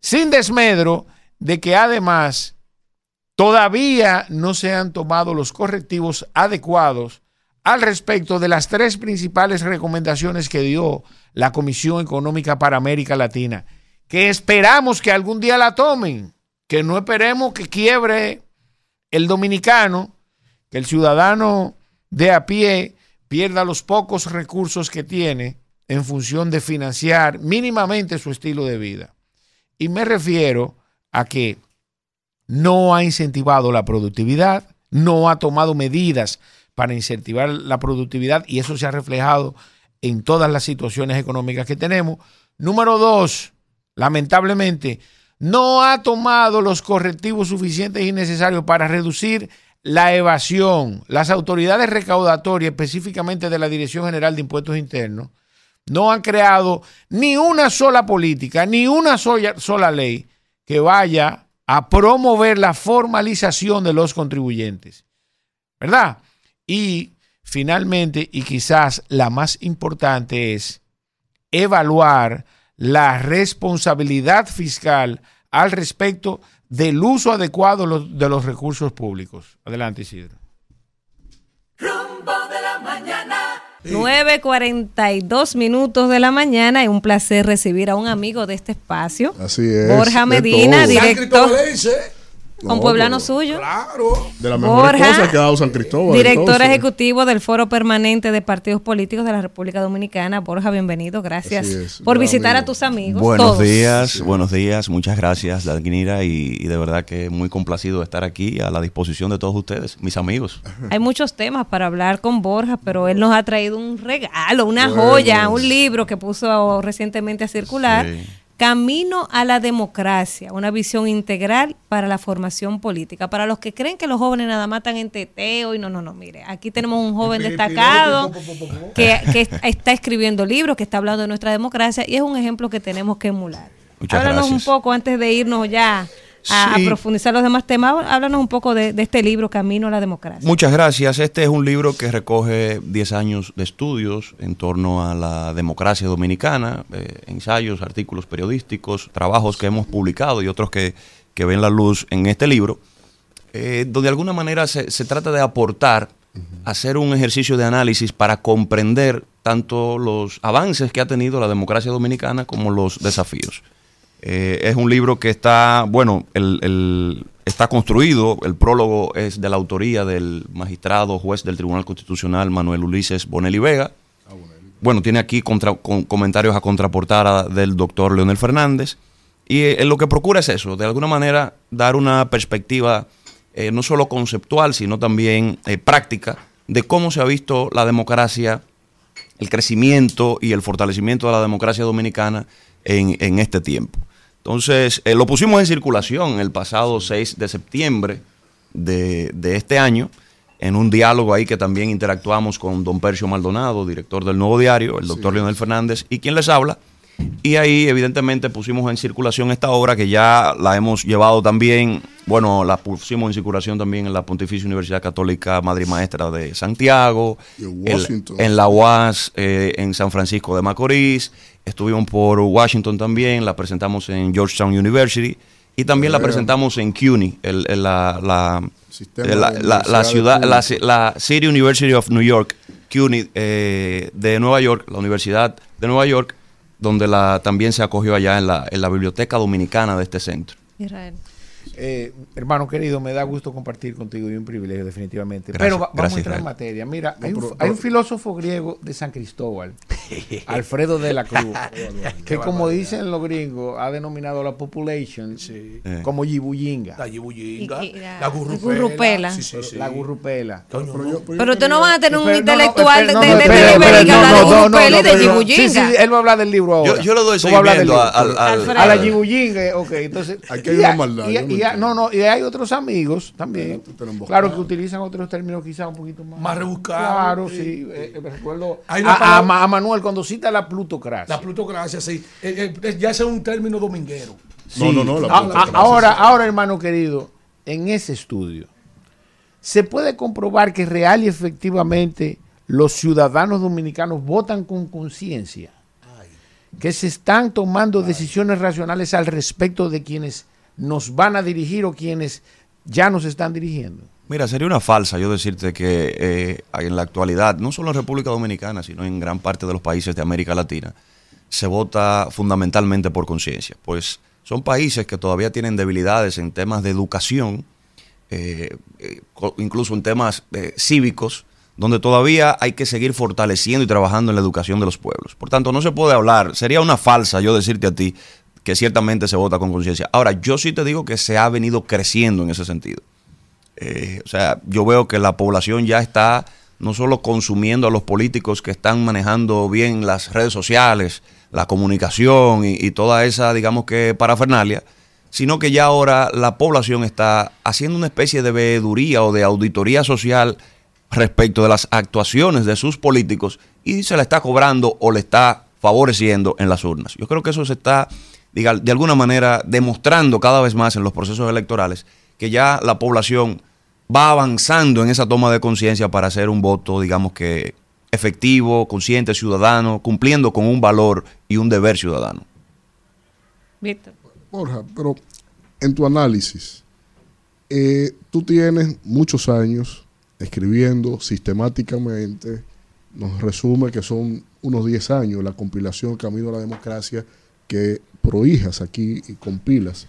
Sin desmedro de que además todavía no se han tomado los correctivos adecuados al respecto de las tres principales recomendaciones que dio la Comisión Económica para América Latina, que esperamos que algún día la tomen, que no esperemos que quiebre el dominicano, que el ciudadano de a pie pierda los pocos recursos que tiene en función de financiar mínimamente su estilo de vida. Y me refiero a que no ha incentivado la productividad, no ha tomado medidas para incentivar la productividad y eso se ha reflejado en todas las situaciones económicas que tenemos. Número dos, lamentablemente, no ha tomado los correctivos suficientes y necesarios para reducir la evasión. Las autoridades recaudatorias, específicamente de la Dirección General de Impuestos Internos, no han creado ni una sola política, ni una sola, sola ley que vaya a promover la formalización de los contribuyentes. ¿Verdad? Y finalmente, y quizás la más importante es evaluar la responsabilidad fiscal al respecto del uso adecuado de los recursos públicos. Adelante, Isidro. Mañana. 9.42 minutos de la mañana y un placer recibir a un amigo de este espacio. Así es. Borja Medina, director. No, Con pueblano pero- suyo. De las mejores Borja, cosas que ha dado San Cristóbal. Director entonces. ejecutivo del Foro Permanente de Partidos Políticos de la República Dominicana. Borja, bienvenido. Gracias es, por visitar amigo. a tus amigos. Buenos todos. días, buenos días, muchas gracias, Danira, y, y de verdad que muy complacido de estar aquí a la disposición de todos ustedes, mis amigos. Hay muchos temas para hablar con Borja, pero él nos ha traído un regalo, una Bueno. joya, un libro que puso recientemente a circular. Sí. Camino a la democracia, una visión integral para la formación política. Para los que creen que los jóvenes nada más están en teteo y no, no, no, mire, aquí tenemos un joven destacado que, que está escribiendo libros, que está hablando de nuestra democracia y es un ejemplo que tenemos que emular. Muchas háblanos gracias. un poco antes de irnos ya a, profundizar los demás temas, háblanos un poco de, de este libro, Camino a la democracia. Muchas gracias. Este es un libro que recoge 10 años de estudios en torno a la democracia dominicana, eh, ensayos, artículos periodísticos, trabajos que hemos publicado y otros que, que ven la luz en este libro, eh, donde de alguna manera se, se trata de aportar, hacer un ejercicio de análisis para comprender tanto los avances que ha tenido la democracia dominicana como los desafíos. Eh, es un libro que está, bueno, el, el- está construido, el prólogo es de la autoría del magistrado juez del Tribunal Constitucional Manuel Ulises Bonelli Vega. Bueno, tiene aquí contra- con comentarios a contraportar a- del doctor Leonel Fernández. Y eh, lo que procura es eso, de alguna manera dar una perspectiva eh, no solo conceptual, sino también práctica de cómo se ha visto la democracia el crecimiento y el fortalecimiento de la democracia dominicana en, en este tiempo. Entonces, eh, lo pusimos en circulación el pasado 6 de septiembre de, de este año, en un diálogo ahí que también interactuamos con don Percio Maldonado, director del Nuevo Diario, el doctor Leonel Fernández, y quien les habla. Y ahí, evidentemente, pusimos en circulación esta obra que ya la hemos llevado también, bueno, la pusimos en circulación también en la Pontificia Universidad Católica Madre Maestra de Santiago, en en la UAS eh, en San Francisco de Macorís, estuvimos por Washington también, la presentamos en Georgetown University y también la presentamos en CUNY, el- el- la, la, la- ciudad, la City University of New York, CUNY eh, de Nueva York, la Universidad de Nueva York, donde la, también se acogió allá en la, en la Biblioteca Dominicana de este centro. Israel. Eh, hermano querido, me da gusto compartir contigo y un privilegio definitivamente. Gracias, pero va- vamos a entrar en materia. Mira, hay, un, pero- hay un filósofo griego de San Cristóbal, Alfredo de la Cruz, que como dicen los gringos, ha denominado la population Eh. como yibuyinga. La yibuyinga, Y- y la- la gurrupela. gurrupela. Sí, Sí, sí, La gurrupela. Pero usted no va a tener un intelectual de, nivel que habla de y de pero- Yibuyinga. Sí, sí, él va a hablar del libro ahora. Yo- le doy Tú vas a hablar del seguimiento a la Yibuyinga, ok, entonces. Aquí hay una maldad, no no, no, y hay otros amigos también. Claro que utilizan otros términos quizás un poquito más. Más rebuscados, Claro, sí. sí. eh, eh, me recuerdo a, a Manuel cuando cita la plutocracia. La plutocracia, sí. Eh, eh, ya ese es un término dominguero. No, no, no, la A- ahora, sí. ahora, hermano querido, en ese estudio se puede comprobar que real y efectivamente los ciudadanos dominicanos votan con conciencia. que se están tomando decisiones racionales al respecto de quienes nos van a dirigir o quienes ya nos están dirigiendo? Mira, sería una falsa yo decirte que eh, en la actualidad, no solo en República Dominicana, sino en gran parte de los países de América Latina, se vota fundamentalmente por conciencia. Pues son países que todavía tienen debilidades en temas de educación, eh, eh, incluso en temas cívicos, donde todavía hay que seguir fortaleciendo y trabajando en la educación de los pueblos. Por tanto, no se puede hablar, sería una falsa yo decirte a ti que ciertamente se vota con conciencia. Ahora, yo sí te digo que se ha venido creciendo en ese sentido. Eh, o sea, yo veo que la población ya está no solo consumiendo a los políticos que están manejando bien las redes sociales, la comunicación y, y toda esa, digamos que, parafernalia, sino que ya ahora la población está haciendo una especie de veeduría o de auditoría social respecto de las actuaciones de sus políticos y se la está cobrando o le está favoreciendo en las urnas. Yo creo que eso se está, diga, de alguna manera, demostrando cada vez más en los procesos electorales que ya la población va avanzando en esa toma de conciencia para hacer un voto, digamos que efectivo, consciente, ciudadano, cumpliendo con un valor y un deber ciudadano. Víctor. Borja, pero en tu análisis, eh, tú tienes muchos años escribiendo sistemáticamente, nos resume que son unos 10 años la compilación Camino a la Democracia que prohijas aquí y compilas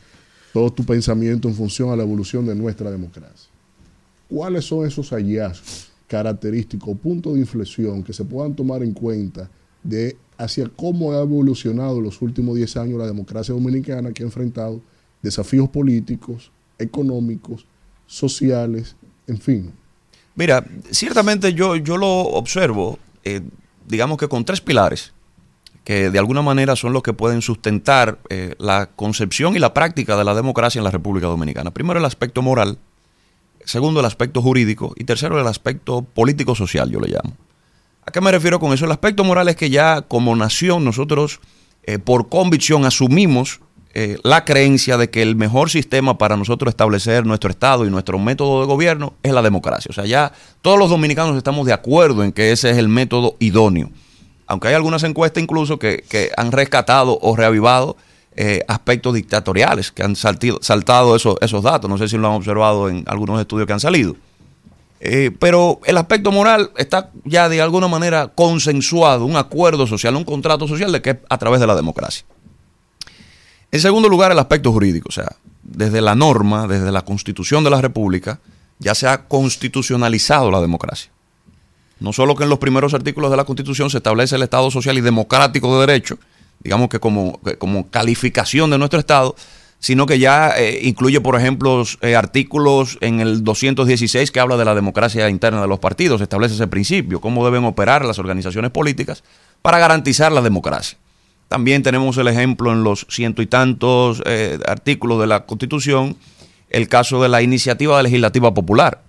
todo tu pensamiento en función a la evolución de nuestra democracia. ¿Cuáles son esos hallazgos característicos, puntos de inflexión que se puedan tomar en cuenta de hacia cómo ha evolucionado en los últimos 10 años la democracia dominicana que ha enfrentado desafíos políticos, económicos, sociales, en fin? Mira, ciertamente yo, yo lo observo, eh, digamos que con tres pilares, que de alguna manera son los que pueden sustentar eh, la concepción y la práctica de la democracia en la República Dominicana. Primero el aspecto moral, segundo el aspecto jurídico y tercero el aspecto político-social, yo le llamo. ¿A qué me refiero con eso? El aspecto moral es que ya como nación nosotros eh, por convicción asumimos eh, la creencia de que el mejor sistema para nosotros establecer nuestro Estado y nuestro método de gobierno es la democracia. O sea, ya todos los dominicanos estamos de acuerdo en que ese es el método idóneo. Aunque hay algunas encuestas incluso que, que han rescatado o reavivado eh, aspectos dictatoriales, que han saltido- saltado esos, esos datos. No sé si lo han observado en algunos estudios que han salido. Eh, pero el aspecto moral está ya de alguna manera consensuado, un acuerdo social, un contrato social de que es a través de la democracia. En segundo lugar, el aspecto jurídico, o sea, desde la norma, desde la constitución de la República, ya se ha constitucionalizado la democracia. No solo que en los primeros artículos de la Constitución se establece el Estado social y democrático de derecho, digamos que como, como calificación de nuestro Estado, sino que ya eh, incluye, por ejemplo, eh, artículos en el 216 que habla de la democracia interna de los partidos, establece ese principio, cómo deben operar las organizaciones políticas para garantizar la democracia. También tenemos el ejemplo en los ciento y tantos eh, artículos de la Constitución, el caso de la iniciativa legislativa popular.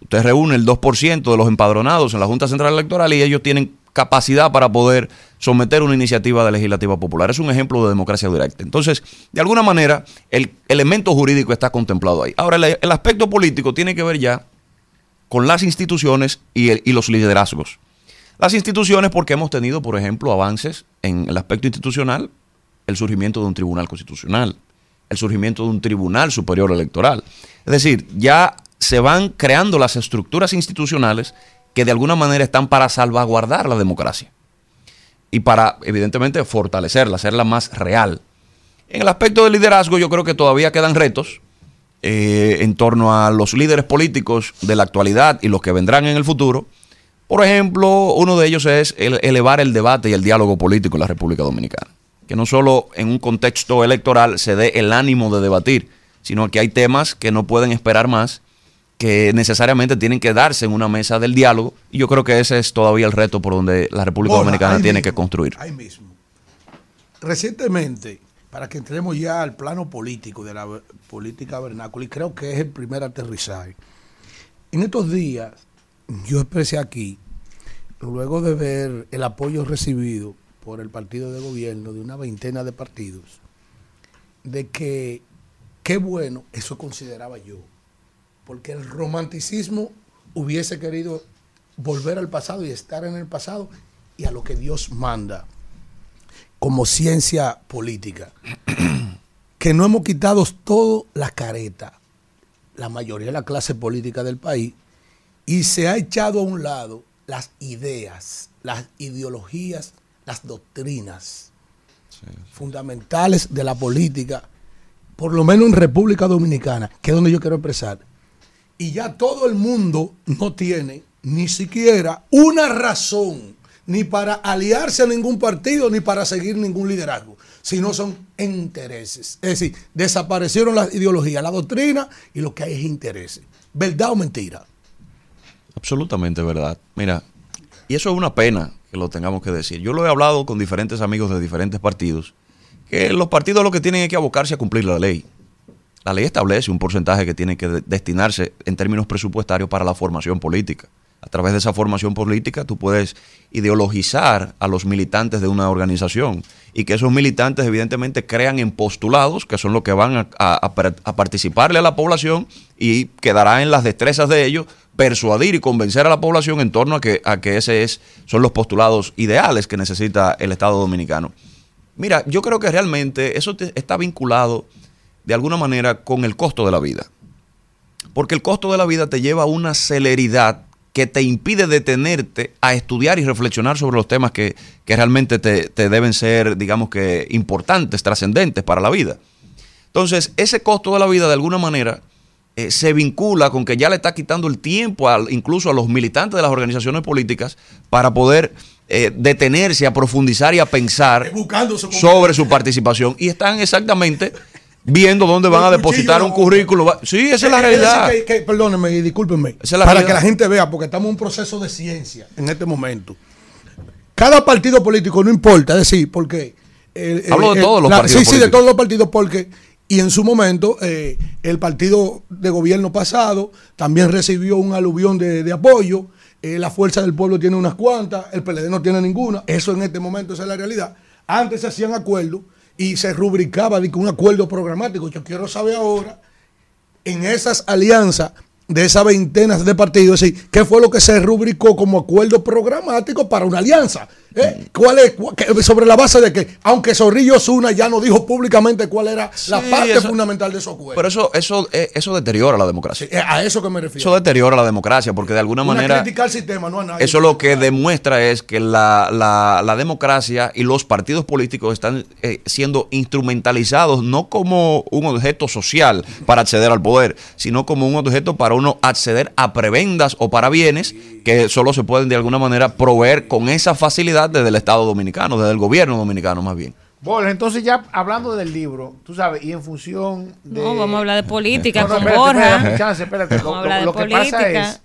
Usted reúne el 2% de los empadronados en la Junta Central Electoral y ellos tienen capacidad para poder someter una iniciativa de legislativa popular. Es un ejemplo de democracia directa. Entonces, de alguna manera, el elemento jurídico está contemplado ahí. Ahora, el, el aspecto político tiene que ver ya con las instituciones y, el- y los liderazgos. Las instituciones porque hemos tenido, por ejemplo, avances en el aspecto institucional, el surgimiento de un tribunal constitucional, el surgimiento de un tribunal superior electoral. Es decir, ya se van creando las estructuras institucionales que de alguna manera están para salvaguardar la democracia y para, evidentemente, fortalecerla, hacerla más real. En el aspecto del liderazgo, yo creo que todavía quedan retos eh, en torno a los líderes políticos de la actualidad y los que vendrán en el futuro. Por ejemplo, uno de ellos es el- elevar el debate y el diálogo político en la República Dominicana. Que no solo en un contexto electoral se dé el ánimo de debatir, sino que hay temas que no pueden esperar más, que necesariamente tienen que darse en una mesa del diálogo. Y yo creo que ese es todavía el reto por donde la República Dominicana tiene mismo, que construir. Ahí mismo. Recientemente, para que entremos ya al plano político de la política vernácula, y creo que es el primer aterrizaje. En estos días, yo expresé aquí, luego de ver el apoyo recibido por el partido de gobierno de una veintena de partidos, de que qué bueno, eso consideraba yo, porque el romanticismo hubiese querido volver al pasado y estar en el pasado y a lo que Dios manda. como ciencia política, que no hemos quitado todo la careta, la mayoría de la clase política del país, y se ha echado a un lado las ideas, las ideologías, las doctrinas fundamentales de la política, por lo menos en República Dominicana, que es donde yo quiero expresar. Y ya todo el mundo no tiene ni siquiera una razón ni para aliarse a ningún partido ni para seguir ningún liderazgo, sino son intereses. Es decir, desaparecieron las ideologías, la doctrina y lo que hay es intereses. ¿Verdad o mentira? Absolutamente verdad. Mira, y eso es una pena que lo tengamos que decir. Yo lo he hablado con diferentes amigos de diferentes partidos, que los partidos lo que tienen es que abocarse a cumplir la ley. La ley establece un porcentaje que tiene que de- destinarse en términos presupuestarios para la formación política. A través de esa formación política tú puedes ideologizar a los militantes de una organización y que esos militantes evidentemente crean en postulados que son los que van a, a- a par- a participarle a la población y quedará en las destrezas de ellos persuadir y convencer a la población en torno a que, a que ese es, son los postulados ideales que necesita el Estado dominicano. Mira, yo creo que realmente eso está vinculado de alguna manera con el costo de la vida. Porque el costo de la vida te lleva a una celeridad que te impide detenerte a estudiar y reflexionar sobre los temas que, que realmente te, te deben ser, digamos que, importantes, trascendentes para la vida. Entonces, ese costo de la vida, de alguna manera, eh, se vincula con que ya le está quitando el tiempo al- incluso a los militantes de las organizaciones políticas para poder eh, detenerse a profundizar y a pensar sobre su participación. Y están exactamente viendo dónde van a depositar un currículo. Sí, esa es la Es realidad. decir, que- que- perdónenme y discúlpenme. Es la para realidad. que la gente vea, porque estamos en un proceso de ciencia en este momento. Cada partido político, no importa, es decir, porque. el- el- Hablo de el- todos los la- partidos Sí, sí, de todos los partidos, porque. Y en su momento, eh, el partido de gobierno pasado también recibió un aluvión de, de apoyo. eh, la Fuerza del Pueblo tiene unas cuantas, el PLD no tiene ninguna. Eso en este momento esa es la realidad. Antes se hacían acuerdos y se rubricaba de un acuerdo programático. Yo quiero saber ahora en esas alianzas de esas veintenas de partidos, ¿qué fue lo que se rubricó como acuerdo programático para una alianza? ¿Eh? ¿Cuál es, cu- sobre la base de que, aunque Zorrillo Zuna ya no dijo públicamente cuál era la parte eso- fundamental de esos acuerdos? Pero eso, eso, eh, eso deteriora la democracia. Eh, a eso que me refiero. Eso deteriora la democracia porque de alguna Una manera... crítica al sistema, no a nadie. Eso lo que demuestra es que la, la- la democracia y los partidos políticos están eh, siendo instrumentalizados no como un objeto social para acceder al poder, sino como un objeto para uno acceder a prebendas o para bienes que solo se pueden de alguna manera proveer con esa facilidad desde el Estado dominicano, desde el gobierno dominicano más bien. Borja, entonces ya hablando del libro, tú sabes, y en función de... No, vamos a hablar de política No, no, con espérate, Borja. chance, espérate. Vamos Lo, a hablar lo- de lo que pasa es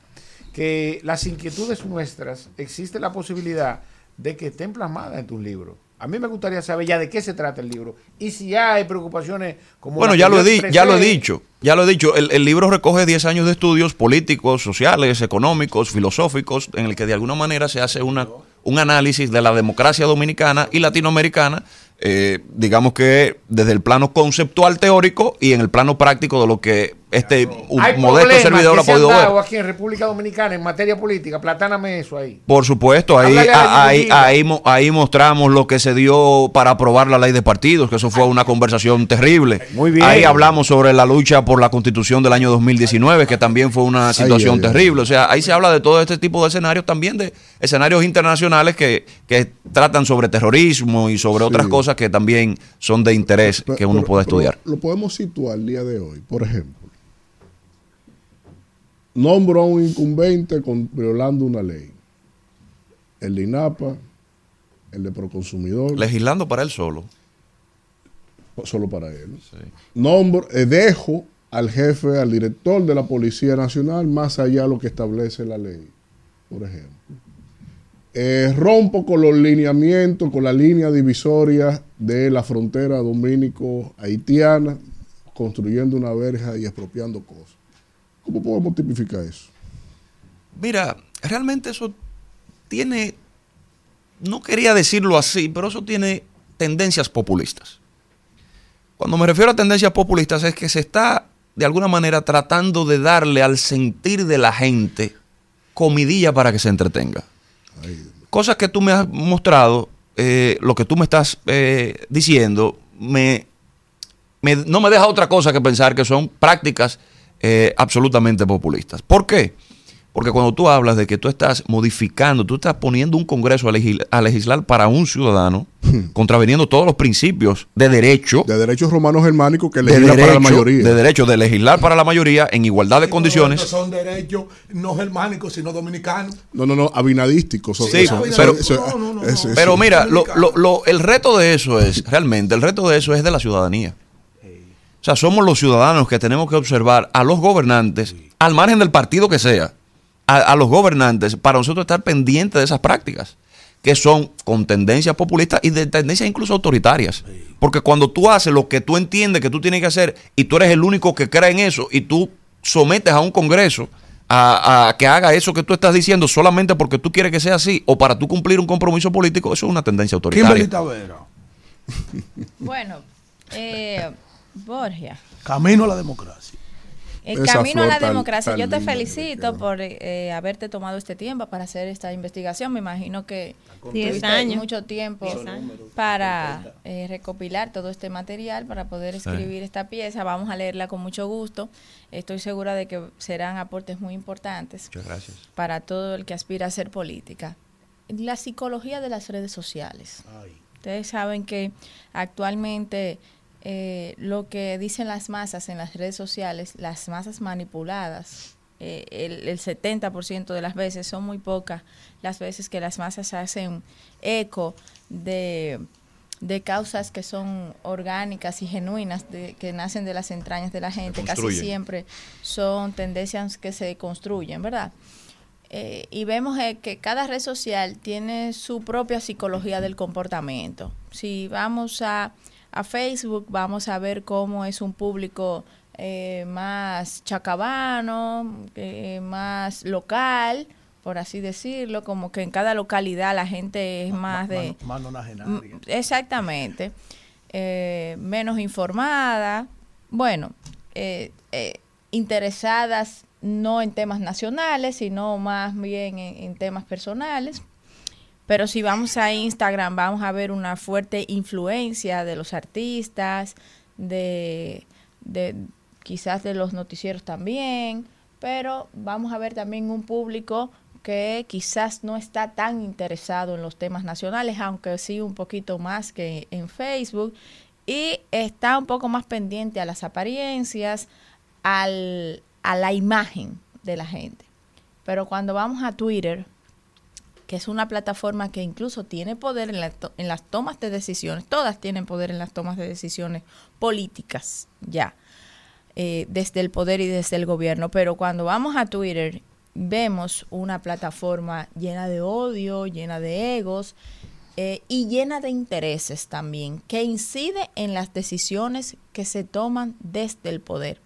que las inquietudes nuestras, existe la posibilidad de que estén plasmadas en tus libros. A mí me gustaría saber ya de qué se trata el libro y si ya hay preocupaciones como... Bueno, ya lo, he ya lo he dicho, ya lo he dicho. El, el libro recoge 10 años de estudios políticos, sociales, económicos, filosóficos, en el que de alguna manera se hace una, un análisis de la democracia dominicana y latinoamericana, eh, digamos que desde el plano conceptual teórico y en el plano práctico de lo que este un Hay modesto problemas servidor que ha se han podido ver. aquí en República Dominicana en materia política. Platáname eso ahí. Por supuesto, ahí, ahí, ahí, mo- ahí mostramos lo que se dio para aprobar la ley de partidos, que eso fue una conversación terrible. Muy bien. Ahí hablamos sobre la lucha por la constitución del año 2019, que también fue una situación ay, ay. terrible. O sea, ahí se habla de todo este tipo de escenarios, también de escenarios internacionales que, que tratan sobre terrorismo y sobre otras cosas que también son de interés que uno Pero- pueda estudiar. Lo podemos situar el día de hoy. Por ejemplo, nombro a un incumbente con, violando una ley. El de INAPA, el de Proconsumidor. Legislando para él solo. Solo para él. Nombro, eh, dejo al jefe, al director de la Policía Nacional, más allá de lo que establece la ley, por ejemplo. Eh, rompo con los lineamientos, con la línea divisoria de la frontera dominico-haitiana, construyendo una verja y expropiando cosas. ¿Cómo podemos tipificar eso? Mira, realmente eso tiene, no quería decirlo así, pero eso tiene tendencias populistas. Cuando me refiero a tendencias populistas es que se está de alguna manera tratando de darle al sentir de la gente comidilla para que se entretenga. Cosas que tú me has mostrado eh, lo que tú me estás eh, diciendo me, me- no me deja otra cosa que pensar que son prácticas eh, absolutamente populistas. ¿Por qué? Porque cuando tú hablas de que tú estás modificando, tú estás poniendo un Congreso a, legis- a legislar para un ciudadano, contraveniendo todos los principios de derecho. De derechos romanos germánicos que de legisla para la derecho- mayoría. De derecho de legislar para la mayoría en igualdad de condiciones. son derechos no germánicos, sino dominicanos. No, no, no, abinadísticos. son- Sí, son- pero, eso- eso- eso- pero mira, lo- lo- lo- el reto de eso es, realmente, el reto de eso es de la ciudadanía. O sea, somos los ciudadanos que tenemos que observar a los gobernantes, al margen del partido que sea, a, a los gobernantes, para nosotros estar pendientes de esas prácticas, que son con tendencias populistas y de tendencias incluso autoritarias. Porque cuando tú haces lo que tú entiendes que tú tienes que hacer y tú eres el único que cree en eso y tú sometes a un Congreso a, a que haga eso que tú estás diciendo solamente porque tú quieres que sea así o para tú cumplir un compromiso político, eso es una tendencia autoritaria. Bueno, eh, Borgia. camino a la democracia. El Esa camino a la tan- democracia. tan Yo te felicito por eh, haberte tomado este tiempo para hacer esta investigación. Me imagino que Diez tuviste años. mucho tiempo años. para eh, recopilar todo este material, para poder Sí. escribir esta pieza. Vamos a leerla con mucho gusto. Estoy segura de que serán aportes muy importantes Muchas gracias. para todo el que aspira a hacer política. La psicología de las redes sociales. Ustedes saben que actualmente eh, lo que dicen las masas en las redes sociales, las masas manipuladas, eh, el, el 70% de las veces son muy pocas las veces que las masas hacen eco de, de causas que son orgánicas y genuinas, de, que nacen de las entrañas de la gente. Casi siempre son tendencias que se construyen, ¿verdad? Eh, y vemos eh, que cada red social tiene su propia psicología del comportamiento. Si vamos a, a Facebook, vamos a ver cómo es un público eh, más chacabano, eh, más local, por así decirlo, como que en cada localidad la gente es más de... Mano, mano Exactamente. Eh, menos informada. Bueno, eh, interesadas no en temas nacionales, sino más bien en, en temas personales. Pero si vamos a Instagram, vamos a ver una fuerte influencia de los artistas, de, de quizás de los noticieros también, pero vamos a ver también un público que quizás no está tan interesado en los temas nacionales, aunque sí un poquito más que en Facebook, y está un poco más pendiente a las apariencias, al, a la imagen de la gente. Pero cuando vamos a Twitter, que es una plataforma que incluso tiene poder en, en las tomas de decisiones, todas tienen poder en las tomas de decisiones políticas, ya, eh, desde el poder y desde el gobierno. Pero cuando vamos a Twitter, vemos una plataforma llena de odio, llena de egos eh, y llena de intereses también, que incide en las decisiones que se toman desde el poder.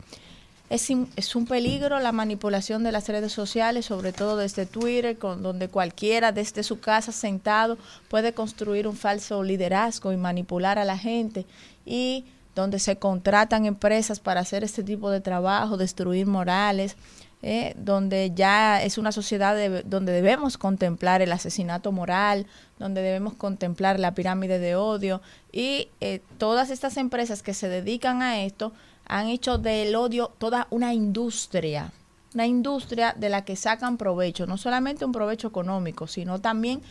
Es, es un peligro la manipulación de las redes sociales, sobre todo desde Twitter, con, donde cualquiera desde su casa sentado puede construir un falso liderazgo y manipular a la gente y donde se contratan empresas para hacer este tipo de trabajo, destruir morales, eh, donde ya es una sociedad de- donde debemos contemplar el asesinato moral, donde debemos contemplar la pirámide de odio y eh, todas estas empresas que se dedican a esto han hecho del odio toda una industria, una industria de la que sacan provecho, no solamente un provecho económico, sino también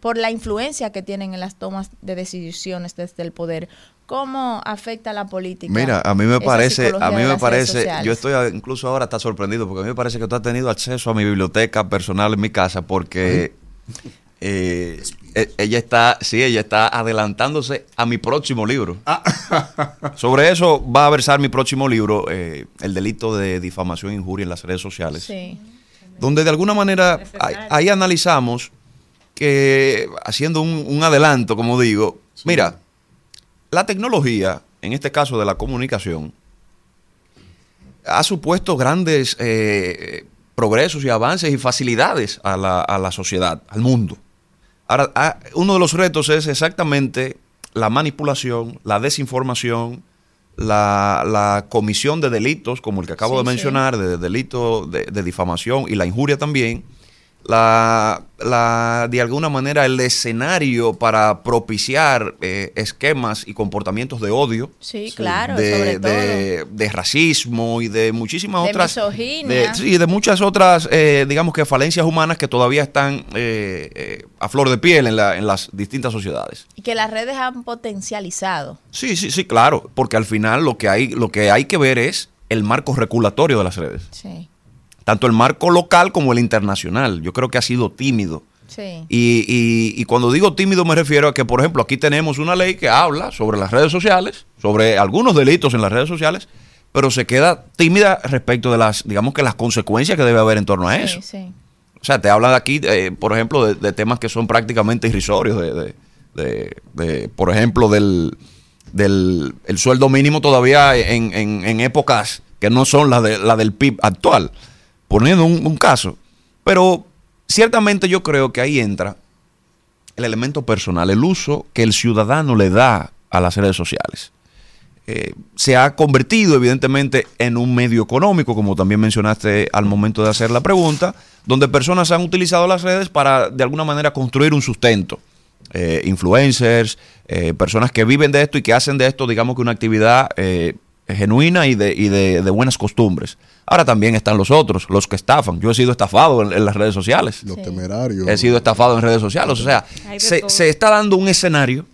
por la influencia que tienen en las tomas de decisiones desde el poder. ¿Cómo afecta la política? Mira, a mí me parece, a mí me parece, yo estoy a- incluso ahora está sorprendido porque a mí me parece que tú has tenido acceso a mi biblioteca personal en mi casa porque eh, e- ella está, sí, ella está adelantándose a mi próximo libro. Sobre eso va a versar mi próximo libro, eh, el delito de difamación e injuria en las redes sociales Sí. donde de alguna manera ahí, ahí analizamos que, haciendo un, un adelanto, como digo, mira, la tecnología, en este caso de la comunicación, ha supuesto grandes eh, progresos y avances y facilidades a la, a la sociedad, al mundo. Ahora, ah, uno de los retos es exactamente la manipulación, la desinformación, la, la comisión de delitos, como el que acabo Sí, de sí. mencionar, de delito de, de difamación y la injuria también, la, la, de alguna manera el escenario para propiciar eh, esquemas y comportamientos de odio. Sí, claro, de, sobre todo. de- de racismo y de muchísimas De otras. misoginia. de- sí, de muchas otras, eh, digamos que falencias humanas que todavía están eh, eh, a flor de piel en, la- en las distintas sociedades. Y que las redes han potencializado. Sí, sí, sí, claro, porque al final lo que hay, lo que hay que ver es el marco regulatorio de las redes. Sí, Tanto el marco local como el internacional. Yo creo que ha sido tímido. sí. Y, y- y cuando digo tímido me refiero a que, por ejemplo, aquí tenemos una ley que habla sobre las redes sociales, sobre algunos delitos en las redes sociales, pero se queda tímida respecto de las, digamos que las consecuencias que debe haber en torno a eso. Sí. O sea, te hablan aquí, eh, por ejemplo, de, de temas que son prácticamente irrisorios, de, de- de- de, por ejemplo, del, del el sueldo mínimo todavía en, en- en épocas que no son las de, la del PIB actual, poniendo un, caso. Pero ciertamente yo creo que ahí entra el elemento personal, el uso que el ciudadano le da a las redes sociales. Eh, se ha convertido evidentemente en un medio económico, como también mencionaste al momento de hacer la pregunta, donde personas han utilizado las redes para de alguna manera construir un sustento. Eh, influencers, eh, personas que viven de esto y que hacen de esto, digamos que una actividad genuina y, de, y de, de buenas costumbres. Ahora también están los otros, los que estafan. Yo he sido estafado en, en las redes sociales. Los temerarios. He sido estafado en redes sociales. O sea, se, se está dando un escenario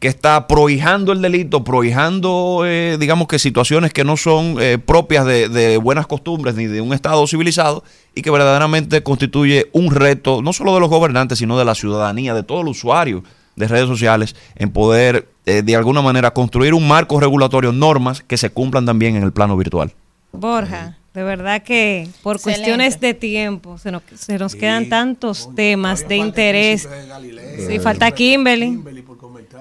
que está prohijando el delito, prohijando, eh, digamos que situaciones que no son eh, propias de, de buenas costumbres ni de un Estado civilizado y que verdaderamente constituye un reto, no solo de los gobernantes, sino de la ciudadanía, de todo el usuario de redes sociales, en poder eh, de alguna manera construir un marco regulatorio, normas que se cumplan también en el plano virtual. Borja, de verdad que por Excelente. cuestiones de tiempo se nos, se nos quedan tantos temas de interés. Sí, falta Kimberly.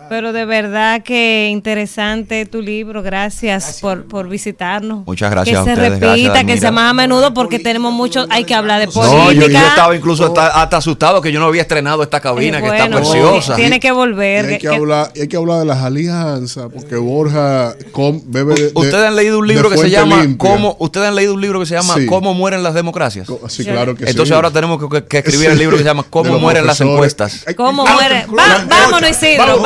Pero de verdad que interesante tu libro. Gracias, por, por visitarnos. Muchas gracias Que a se ustedes, repita, gracias, que sea más a menudo porque tenemos mucho, hay que hablar de No, yo, política. yo estaba incluso hasta, hasta asustado que yo no había estrenado esta cabina, que está preciosa. Tiene que volver. Y hay que- que, hablar, y hay que hablar de las alianzas, porque Borja com- bebe de- de- Ustedes han leído un libro que se llama limpia. ¿Cómo? Ustedes han leído un libro que se llama Sí. ¿Cómo mueren las democracias? Sí, claro que sí. Entonces ahora tenemos que, que escribir Sí. el libro que se llama ¿Cómo mueren las encuestas? ¿Cómo muere? Va- vámonos, Isidro,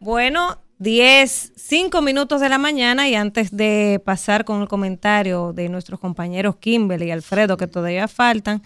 Bueno, 10, 5 minutos de la mañana y antes de pasar con el comentario de nuestros compañeros Kimberly y Alfredo, que todavía faltan,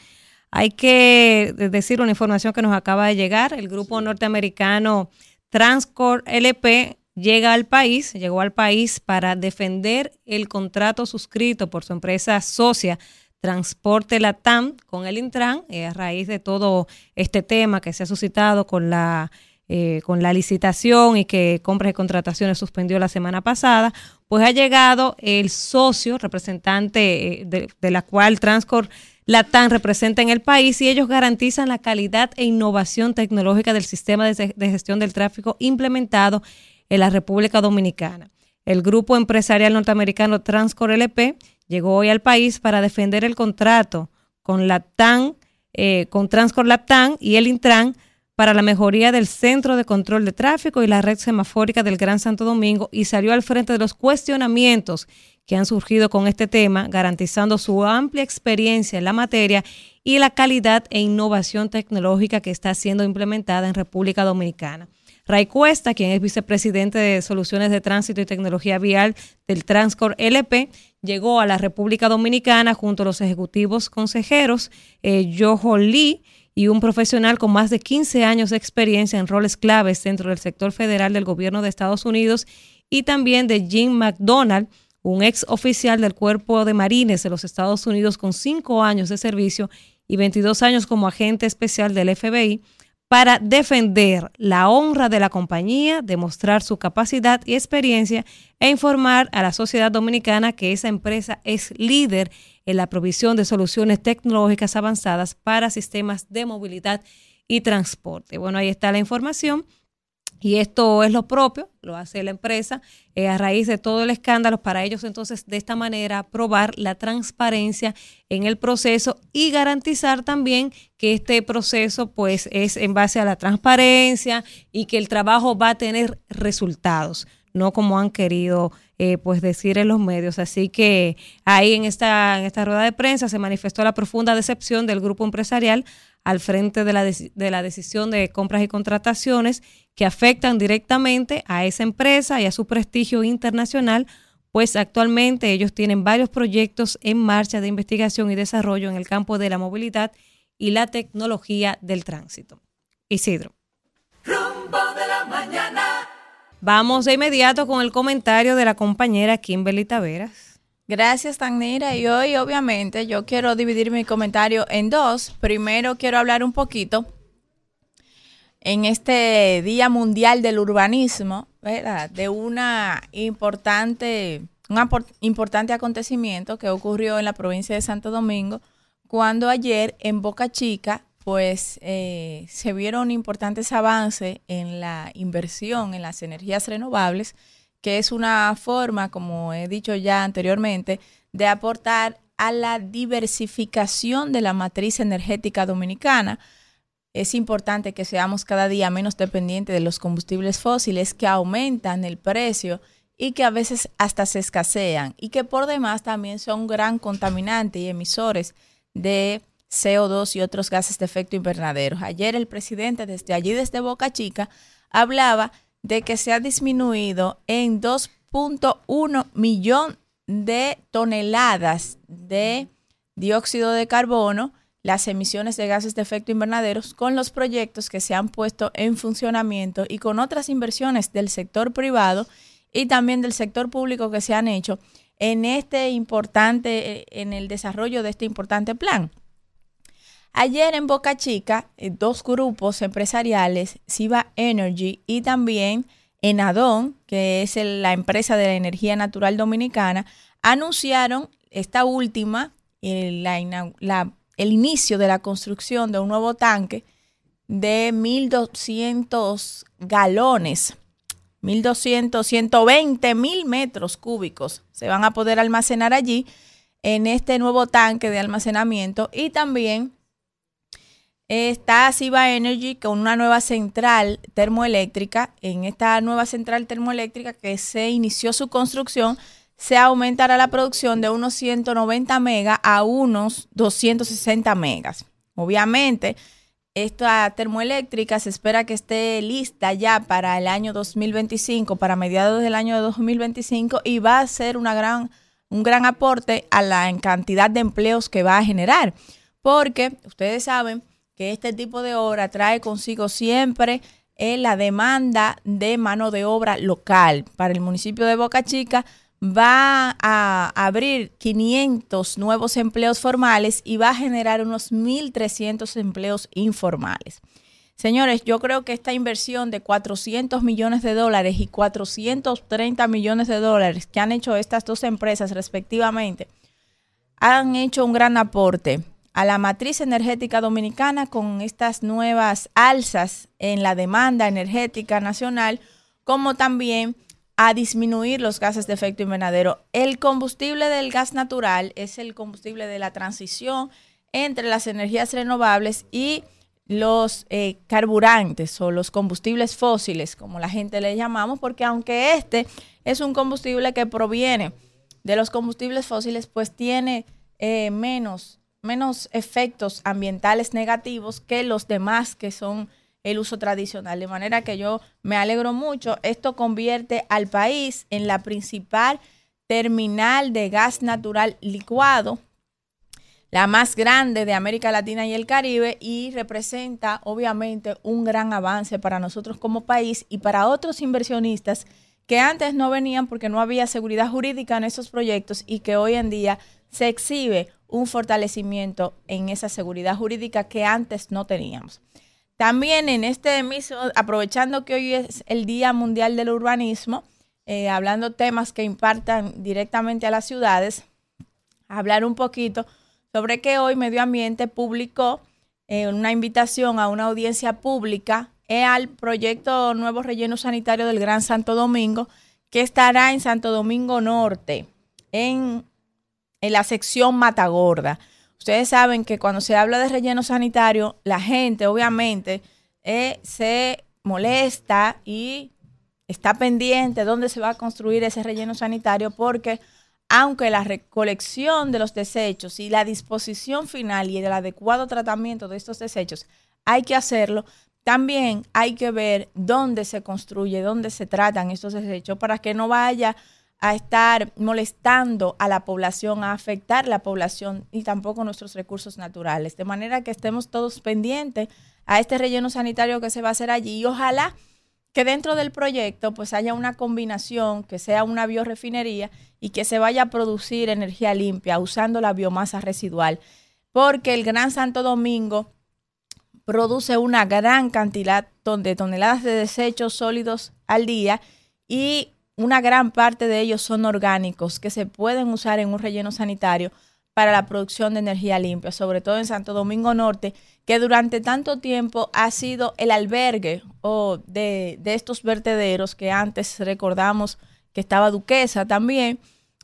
hay que decir una información que nos acaba de llegar. El grupo norteamericano Transcorp LP llega al país, llegó al país para defender el contrato suscrito por su empresa socia Transporte Latam con el Intran, eh, a raíz de todo este tema que se ha suscitado con la, eh, con la licitación y que compras y contrataciones suspendió la semana pasada, pues ha llegado el socio representante eh, de, de la cual Transcorp Latam representa en el país y ellos garantizan la calidad e innovación tecnológica del sistema de, de gestión del tráfico implementado en la República Dominicana. El grupo empresarial norteamericano Transcor LP llegó hoy al país para defender el contrato con Latam, eh, con Transcor Latam y el Intran para la mejoría del centro de control de tráfico y la red semafórica del Gran Santo Domingo y salió al frente de los cuestionamientos que han surgido con este tema, garantizando su amplia experiencia en la materia y la calidad e innovación tecnológica que está siendo implementada en República Dominicana. Ray Cuesta, quien es vicepresidente de Soluciones de Tránsito y Tecnología Vial del Transcor LP, llegó a la República Dominicana junto a los ejecutivos consejeros eh, Jojo Lee y un profesional con más de 15 años de experiencia en roles claves dentro del sector federal del gobierno de Estados Unidos y también de Jim McDonald, un ex oficial del Cuerpo de Marines de los Estados Unidos con 5 años de servicio y 22 años como agente especial del FBI para defender la honra de la compañía, demostrar su capacidad y experiencia e informar a la sociedad dominicana que esa empresa es líder en la provisión de soluciones tecnológicas avanzadas para sistemas de movilidad y transporte. Bueno, ahí está la información. Y esto es lo propio, lo hace la empresa eh, a raíz de todo el escándalo. Para ellos, entonces, de esta manera, probar la transparencia en el proceso y garantizar también que este proceso, pues, es en base a la transparencia y que el trabajo va a tener resultados. no como han querido eh, pues decir en los medios. Así que ahí en esta, en esta rueda de prensa se manifestó la profunda decepción del grupo empresarial al frente de la, de la decisión de compras y contrataciones que afectan directamente a esa empresa y a su prestigio internacional, pues actualmente ellos tienen varios proyectos en marcha de investigación y desarrollo en el campo de la movilidad y la tecnología del tránsito. Isidro. Rumbo de la mañana. Vamos de inmediato con el comentario de la compañera Kimberly Taveras. Gracias, Tanira. Y hoy, obviamente, yo quiero dividir mi comentario en dos. Primero, quiero hablar un poquito en este Día Mundial del Urbanismo, ¿verdad? De una importante, un importante acontecimiento que ocurrió en la provincia de Santo Domingo, cuando ayer en Boca Chica, pues eh, se vieron importantes avances en la inversión en las energías renovables, que es una forma, como he dicho ya anteriormente, de aportar a la diversificación de la matriz energética dominicana. Es importante que seamos cada día menos dependientes de los combustibles fósiles que aumentan el precio y que a veces hasta se escasean y que por demás también son gran contaminante y emisores de CO2 y otros gases de efecto invernadero. Ayer el presidente desde allí, desde Boca Chica, hablaba de que se ha disminuido en 2.1 millón de toneladas de dióxido de carbono las emisiones de gases de efecto invernadero con los proyectos que se han puesto en funcionamiento y con otras inversiones del sector privado y también del sector público que se han hecho en este importante, eh, en el desarrollo de este importante plan. Ayer en Boca Chica, eh, dos grupos empresariales, Siva Energy y también Enadón, que es el- la empresa de la energía natural dominicana, anunciaron esta última, eh, ina- la- el inicio de la construcción de un nuevo tanque de 1.200 galones. 1.200, 120 mil metros cúbicos se van a poder almacenar allí en este nuevo tanque de almacenamiento y también está Siva Energy con una nueva central termoeléctrica. En esta nueva central termoeléctrica que se inició su construcción, se aumentará la producción de unos 190 megas a unos 260 megas. Obviamente, esta termoeléctrica se espera que esté lista ya para el año 2025, para mediados del año 2025, y va a ser una gran, un gran aporte a la cantidad de empleos que va a generar. Porque ustedes saben que este tipo de obra trae consigo siempre la demanda de mano de obra local. Para el municipio de Boca Chica va a abrir 500 nuevos empleos formales y va a generar unos 1.300 empleos informales. Señores, yo creo que esta inversión de 400 millones de dólares y 430 millones de dólares que han hecho estas dos empresas respectivamente, han hecho un gran aporte a la matriz energética dominicana con estas nuevas alzas en la demanda energética nacional, como también a disminuir los gases de efecto invernadero. El combustible del gas natural es el combustible de la transición entre las energías renovables y los eh, carburantes o los combustibles fósiles, como la gente le llamamos, porque aunque este es un combustible que proviene de los combustibles fósiles, pues tiene eh, menos, menos efectos ambientales negativos que los demás que son el uso tradicional. De manera que yo me alegro mucho. Esto convierte al país en la principal terminal de gas natural licuado, la más grande de América Latina y el Caribe y representa obviamente un gran avance para nosotros como país y para otros inversionistas que antes no venían porque no había seguridad jurídica en esos proyectos y que hoy en día se exhibe un fortalecimiento en esa seguridad jurídica que antes no teníamos. También en este mismo, aprovechando que hoy es el Día Mundial del Urbanismo, eh, hablando temas que impactan directamente a las ciudades, hablar un poquito sobre que hoy Medio Ambiente publicó eh, una invitación a una audiencia pública eh, al proyecto Nuevo Relleno Sanitario del Gran Santo Domingo, que estará en Santo Domingo Norte, en, en la sección Matagorda. Ustedes saben que cuando se habla de relleno sanitario, la gente obviamente eh, se molesta y está pendiente dónde se va a construir ese relleno sanitario porque aunque la recolección de los desechos y la disposición final y el adecuado tratamiento de estos desechos hay que hacerlo, también hay que ver dónde se construye, dónde se tratan estos desechos para que no vaya a estar molestando a la población, a afectar la población y tampoco nuestros recursos naturales. De manera que estemos todos pendientes a este relleno sanitario que se va a hacer allí y ojalá que dentro del proyecto pues haya una combinación, que sea una biorefinería y que se vaya a producir energía limpia usando la biomasa residual, porque el Gran Santo Domingo produce una gran cantidad de toneladas de desechos sólidos al día y una gran parte de ellos son orgánicos que se pueden usar en un relleno sanitario para la producción de energía limpia, sobre todo en Santo Domingo Norte, que durante tanto tiempo ha sido el albergue o de, de estos vertederos que antes recordamos que estaba Duquesa también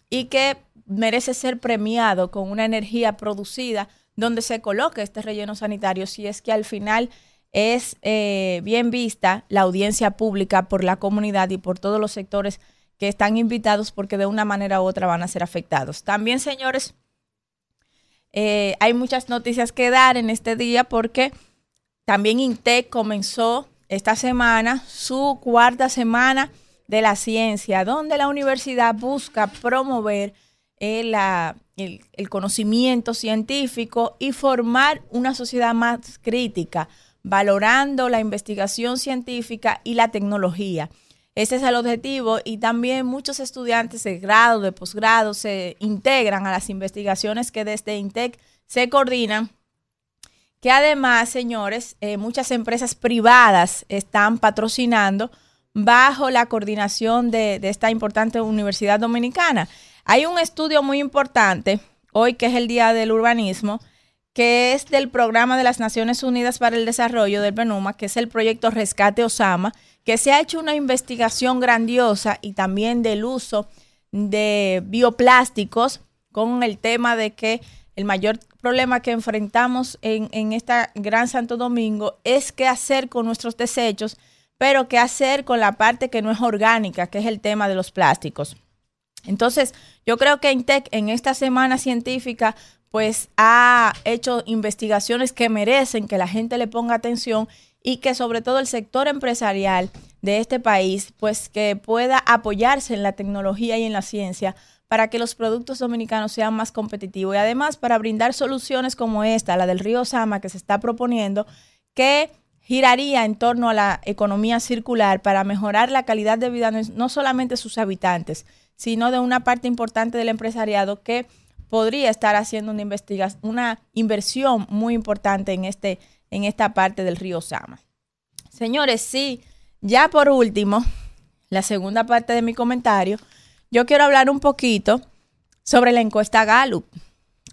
y que merece ser premiado con una energía producida donde se coloque este relleno sanitario si es que al final es eh, bien vista la audiencia pública por la comunidad y por todos los sectores que están invitados porque de una manera u otra van a ser afectados. También, señores, eh, hay muchas noticias que dar en este día porque también INTEC comenzó esta semana su cuarta semana de la ciencia, donde la universidad busca promover el, el, conocimiento científico y formar una sociedad más crítica, valorando la investigación científica y la tecnología. Ese es el objetivo y también muchos estudiantes de grado, de posgrado se integran a las investigaciones que desde INTEC se coordinan, que además, señores, eh, muchas empresas privadas están patrocinando bajo la coordinación de, de esta importante universidad dominicana. Hay un estudio muy importante hoy que es el Día del Urbanismo, que es del Programa de las Naciones Unidas para el Desarrollo del PENUMA, que es el proyecto Rescate Osama, que se ha hecho una investigación grandiosa y también del uso de bioplásticos con el tema de que el mayor problema que enfrentamos en, en esta Gran Santo Domingo es qué hacer con nuestros desechos, pero qué hacer con la parte que no es orgánica, que es el tema de los plásticos. Entonces, yo creo que INTEC en esta semana científica pues ha hecho investigaciones que merecen que la gente le ponga atención y que sobre todo el sector empresarial de este país, pues que pueda apoyarse en la tecnología y en la ciencia para que los productos dominicanos sean más competitivos. Y además para brindar soluciones como esta, la del río Sama que se está proponiendo, que giraría en torno a la economía circular para mejorar la calidad de vida no solamente de sus habitantes, sino de una parte importante del empresariado que podría estar haciendo una investigación, una inversión muy importante en este en esta parte del río Sama. Señores, sí, ya por último, la segunda parte de mi comentario, yo quiero hablar un poquito sobre la encuesta Gallup.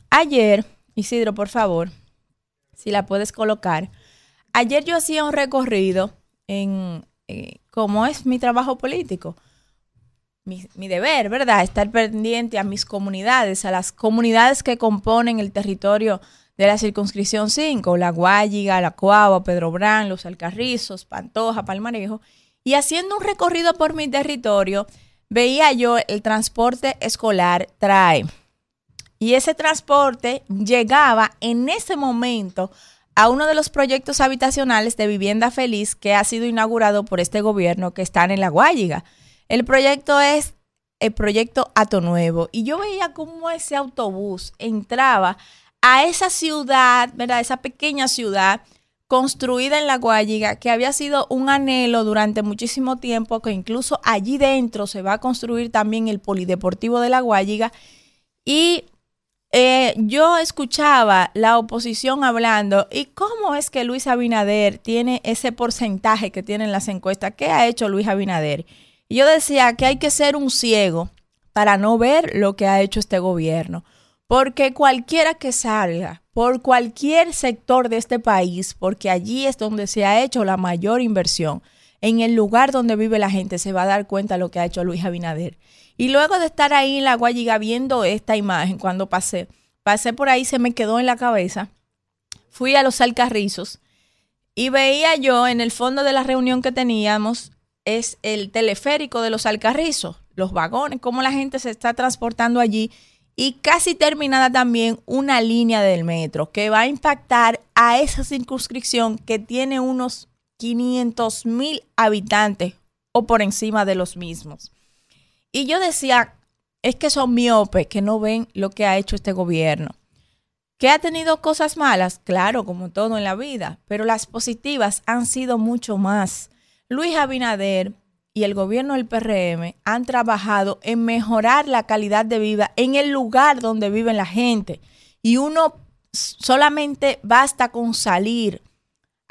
Ayer, Isidro, por favor, si la puedes colocar. Ayer yo hacía un recorrido en eh, cómo es mi trabajo político. Mi, deber, ¿verdad? Estar pendiente a mis comunidades, a las comunidades que componen el territorio de la circunscripción 5, La Guayiga, La Cuava, Pedro Brán, Los Alcarrizos, Pantoja, Palmarejo, y haciendo un recorrido por mi territorio, veía yo el transporte escolar TRAE. Y ese transporte llegaba en ese momento a uno de los proyectos habitacionales de vivienda feliz que ha sido inaugurado por este gobierno que están en La Guayiga. El proyecto es el proyecto Ato Nuevo. Y yo veía cómo ese autobús entraba a esa ciudad, ¿verdad? Esa pequeña ciudad construida en La Guayiga, que había sido un anhelo durante muchísimo tiempo, que incluso allí dentro se va a construir también el Polideportivo de La Guayiga. Y eh, yo escuchaba la oposición hablando, ¿y cómo es que Luis Abinader tiene ese porcentaje que tienen las encuestas? ¿Qué ha hecho Luis Abinader? Y yo decía que hay que ser un ciego para no ver lo que ha hecho este gobierno. Porque cualquiera que salga por cualquier sector de este país, porque allí es donde se ha hecho la mayor inversión, en el lugar donde vive la gente se va a dar cuenta de lo que ha hecho Luis Abinader. Y luego de estar ahí en la Guayiga viendo esta imagen, cuando pasé, pasé por ahí, se me quedó en la cabeza, fui a los Alcarrizos y veía yo en el fondo de la reunión que teníamos es el teleférico de los Alcarrizos, los vagones, cómo la gente se está transportando allí y casi terminada también una línea del metro que va a impactar a esa circunscripción que tiene unos 500 mil habitantes o por encima de los mismos. Y yo decía, es que son miopes, que no ven lo que ha hecho este gobierno. ¿Que ha tenido cosas malas? Claro, como todo en la vida, pero las positivas han sido mucho más. Luis Abinader y el gobierno del PRM han trabajado en mejorar la calidad de vida en el lugar donde vive la gente. Y uno solamente basta con salir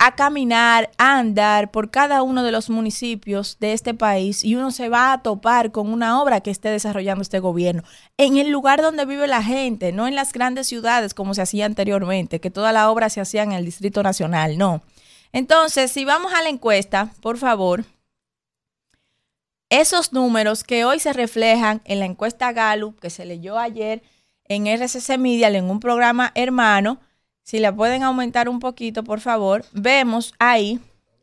a caminar, a andar por cada uno de los municipios de este país y uno se va a topar con una obra que esté desarrollando este gobierno en el lugar donde vive la gente, no en las grandes ciudades como se hacía anteriormente, que toda la obra se hacía en el Distrito Nacional, no. Entonces, si vamos a la encuesta, por favor, esos números que hoy se reflejan en la encuesta Gallup que se leyó ayer en RCC Media, en un programa hermano, si la pueden aumentar un poquito, por favor, vemos ahí,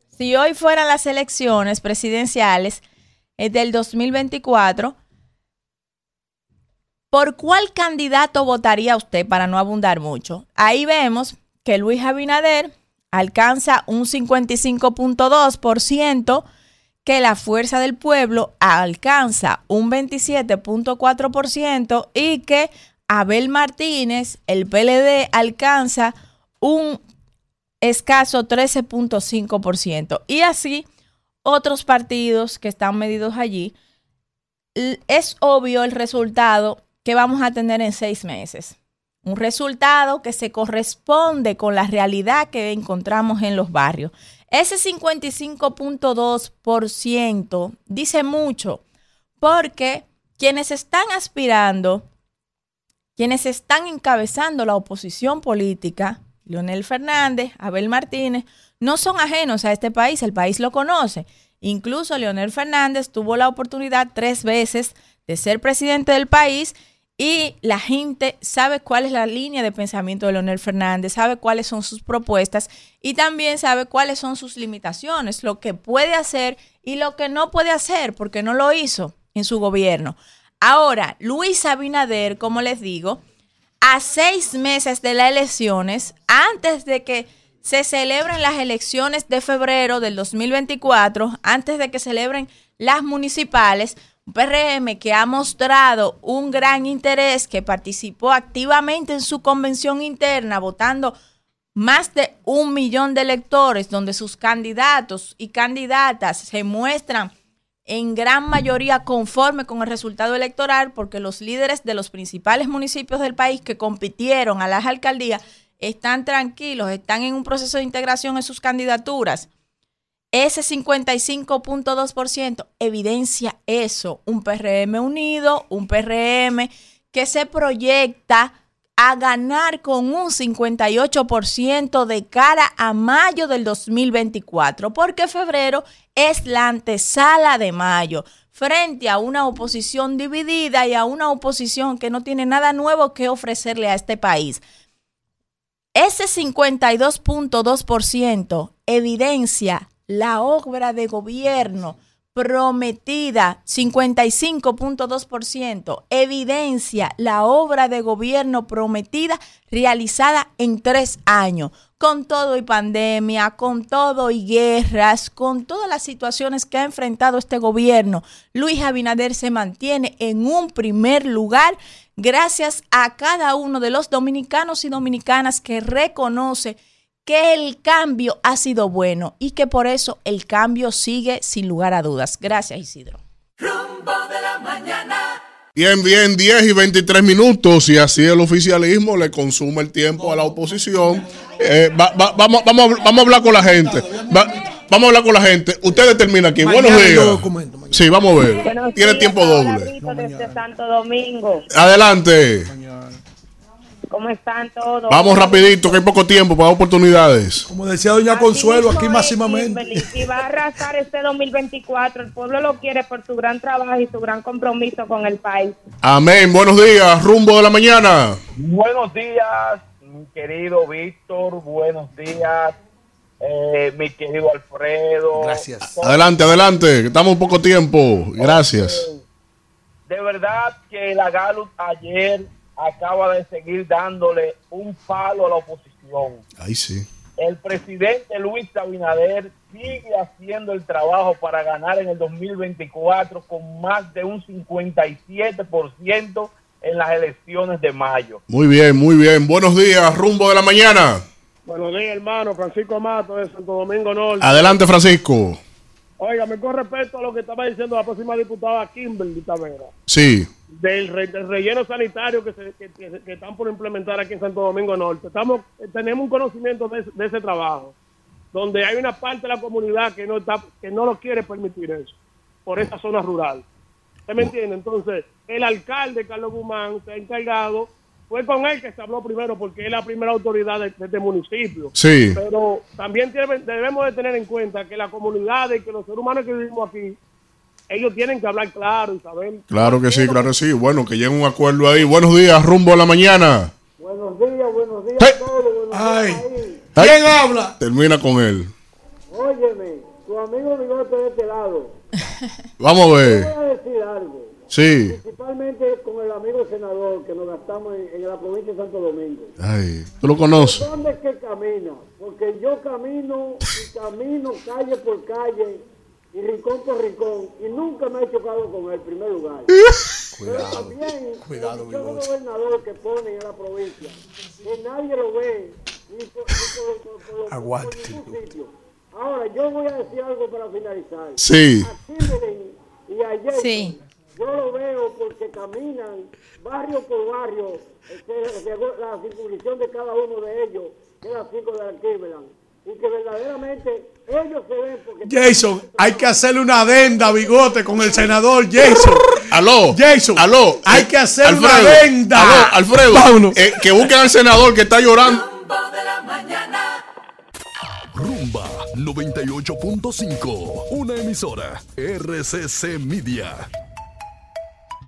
si hoy fueran las elecciones presidenciales eh, del 2024, ¿por cuál candidato votaría usted para no abundar mucho? Ahí vemos que Luis Abinader alcanza un 55.2%, que la Fuerza del Pueblo alcanza un 27.4% y que Abel Martínez, el PLD, alcanza un escaso 13.5%. Y así otros partidos que están medidos allí. Es obvio el resultado que vamos a tener en seis meses. Un resultado que se corresponde con la realidad que encontramos en los barrios. Ese 55.2% dice mucho porque quienes están aspirando quienes están encabezando la oposición política, Leonel Fernández, Abel Martínez, no son ajenos a este país, el país lo conoce. Incluso Leonel Fernández tuvo la oportunidad tres veces de ser presidente del país y la gente sabe cuál es la línea de pensamiento de Leonel Fernández, sabe cuáles son sus propuestas y también sabe cuáles son sus limitaciones, lo que puede hacer y lo que no puede hacer, porque no lo hizo en su gobierno. Ahora, Luis Abinader, como les digo, a seis meses de las elecciones, antes de que se celebren las elecciones de febrero del 2024, antes de que celebren las municipales, un PRM que ha mostrado un gran interés, que participó activamente en su convención interna, votando más de un millón de electores, donde sus candidatos y candidatas se muestran en gran mayoría conforme con el resultado electoral, porque los líderes de los principales municipios del país que compitieron a las alcaldías están tranquilos, están en un proceso de integración en sus candidaturas. Ese 55.2% evidencia eso, un PRM unido, un PRM que se proyecta a ganar con un 58% de cara a mayo del 2024, porque febrero es la antesala de mayo, frente a una oposición dividida y a una oposición que no tiene nada nuevo que ofrecerle a este país. Ese 52.2% evidencia la obra de gobierno prometida, 55.2%, evidencia la obra de gobierno prometida realizada en tres años, con todo y pandemia, con todo y guerras, con todas las situaciones que ha enfrentado este gobierno. Luis Abinader se mantiene en un primer lugar gracias a cada uno de los dominicanos y dominicanas que reconoce que el cambio ha sido bueno y que por eso el cambio sigue sin lugar a dudas. Gracias, Isidro. Rumbo de la mañana. Bien, bien, 10 y 23 minutos y así el oficialismo le consume el tiempo a la oposición. Eh, va- va- vamos, vamos, a- vamos a hablar con la gente. Va- vamos a hablar con la gente. Usted determina aquí. Buenos Mañana días. Sí, vamos a ver. Buenos Tiene días, tiempo doble. Desde Santo Domingo. Adelante. ¿Cómo están todos? Vamos rapidito, que hay poco tiempo para oportunidades. Como decía doña Consuelo, aquí máximamente. Y va a arrasar este 2024. El pueblo lo quiere por su gran trabajo y su gran compromiso con el país. Amén. Buenos días. Rumbo de la mañana. Buenos días, mi querido Víctor. Buenos días, eh, mi querido Alfredo. Gracias. Adelante, adelante, estamos un poco tiempo. Gracias. De verdad que la Gallup ayer acaba de seguir dándole un palo a la oposición. Ahí sí. El presidente Luis Abinader sigue haciendo el trabajo para ganar en el 2024 con más de un 57% en las elecciones de mayo. Muy bien, muy bien. Buenos días, rumbo de la mañana. Buenos días, hermano. Francisco Mato de Santo Domingo Norte. Adelante, Francisco. Óigame, con respecto a lo que estaba diciendo la próxima diputada Kimberly Tavera, Sí. del, re- del relleno sanitario que, se, que, que- que están por implementar aquí en Santo Domingo Norte. Estamos, eh, tenemos un conocimiento de, ese- de ese trabajo, donde hay una parte de la comunidad que no, está, que no lo quiere permitir eso, por esa zona rural. ¿Usted me entiende? Entonces, el alcalde Carlos Guzmán se ha encargado, fue con él que se habló primero, porque es la primera autoridad de, de este municipio. Sí. Pero también tiene- debemos de tener en cuenta que la comunidad y que los seres humanos que vivimos aquí, ellos tienen que hablar claro y saber. Claro que sí, claro que sí. Bueno, que llegue un acuerdo ahí. Buenos días, rumbo a la mañana. Buenos días, buenos días a todos. Buenos días ahí. ¿Quién habla? Termina con él. Óyeme, tu amigo Bigote de este lado. Vamos a ver. voy a decir algo. Sí. Principalmente con el amigo senador que nos gastamos en, en la provincia de Santo Domingo. Ay, tú lo conoces. ¿Dónde es que camina? Porque yo camino y camino calle por calle y rincón por rincón y nunca me he chocado con él, en primer lugar. Pero también cuidado, el gobernador que pone en la provincia, que nadie lo ve, ni por, ni por- por- por- Aguante. sitio. Ahora, yo voy a decir algo para finalizar. Sí. A Kimberly y a Jason, Sí. Yo lo veo porque caminan barrio por barrio, este, la circunscripción de cada uno de ellos, que es la 5 de la Cleveland, y que verdaderamente ellos se ven porque... Jason, hay que hacerle una adenda, bigote, con el senador Jason. Aló. Jason. Aló. Hay Eh, que hacer una Alfredo, adenda. Aló, Alfredo. Vámonos. eh, que busquen al senador que está llorando. Rumba 98.5, una emisora RCC Media.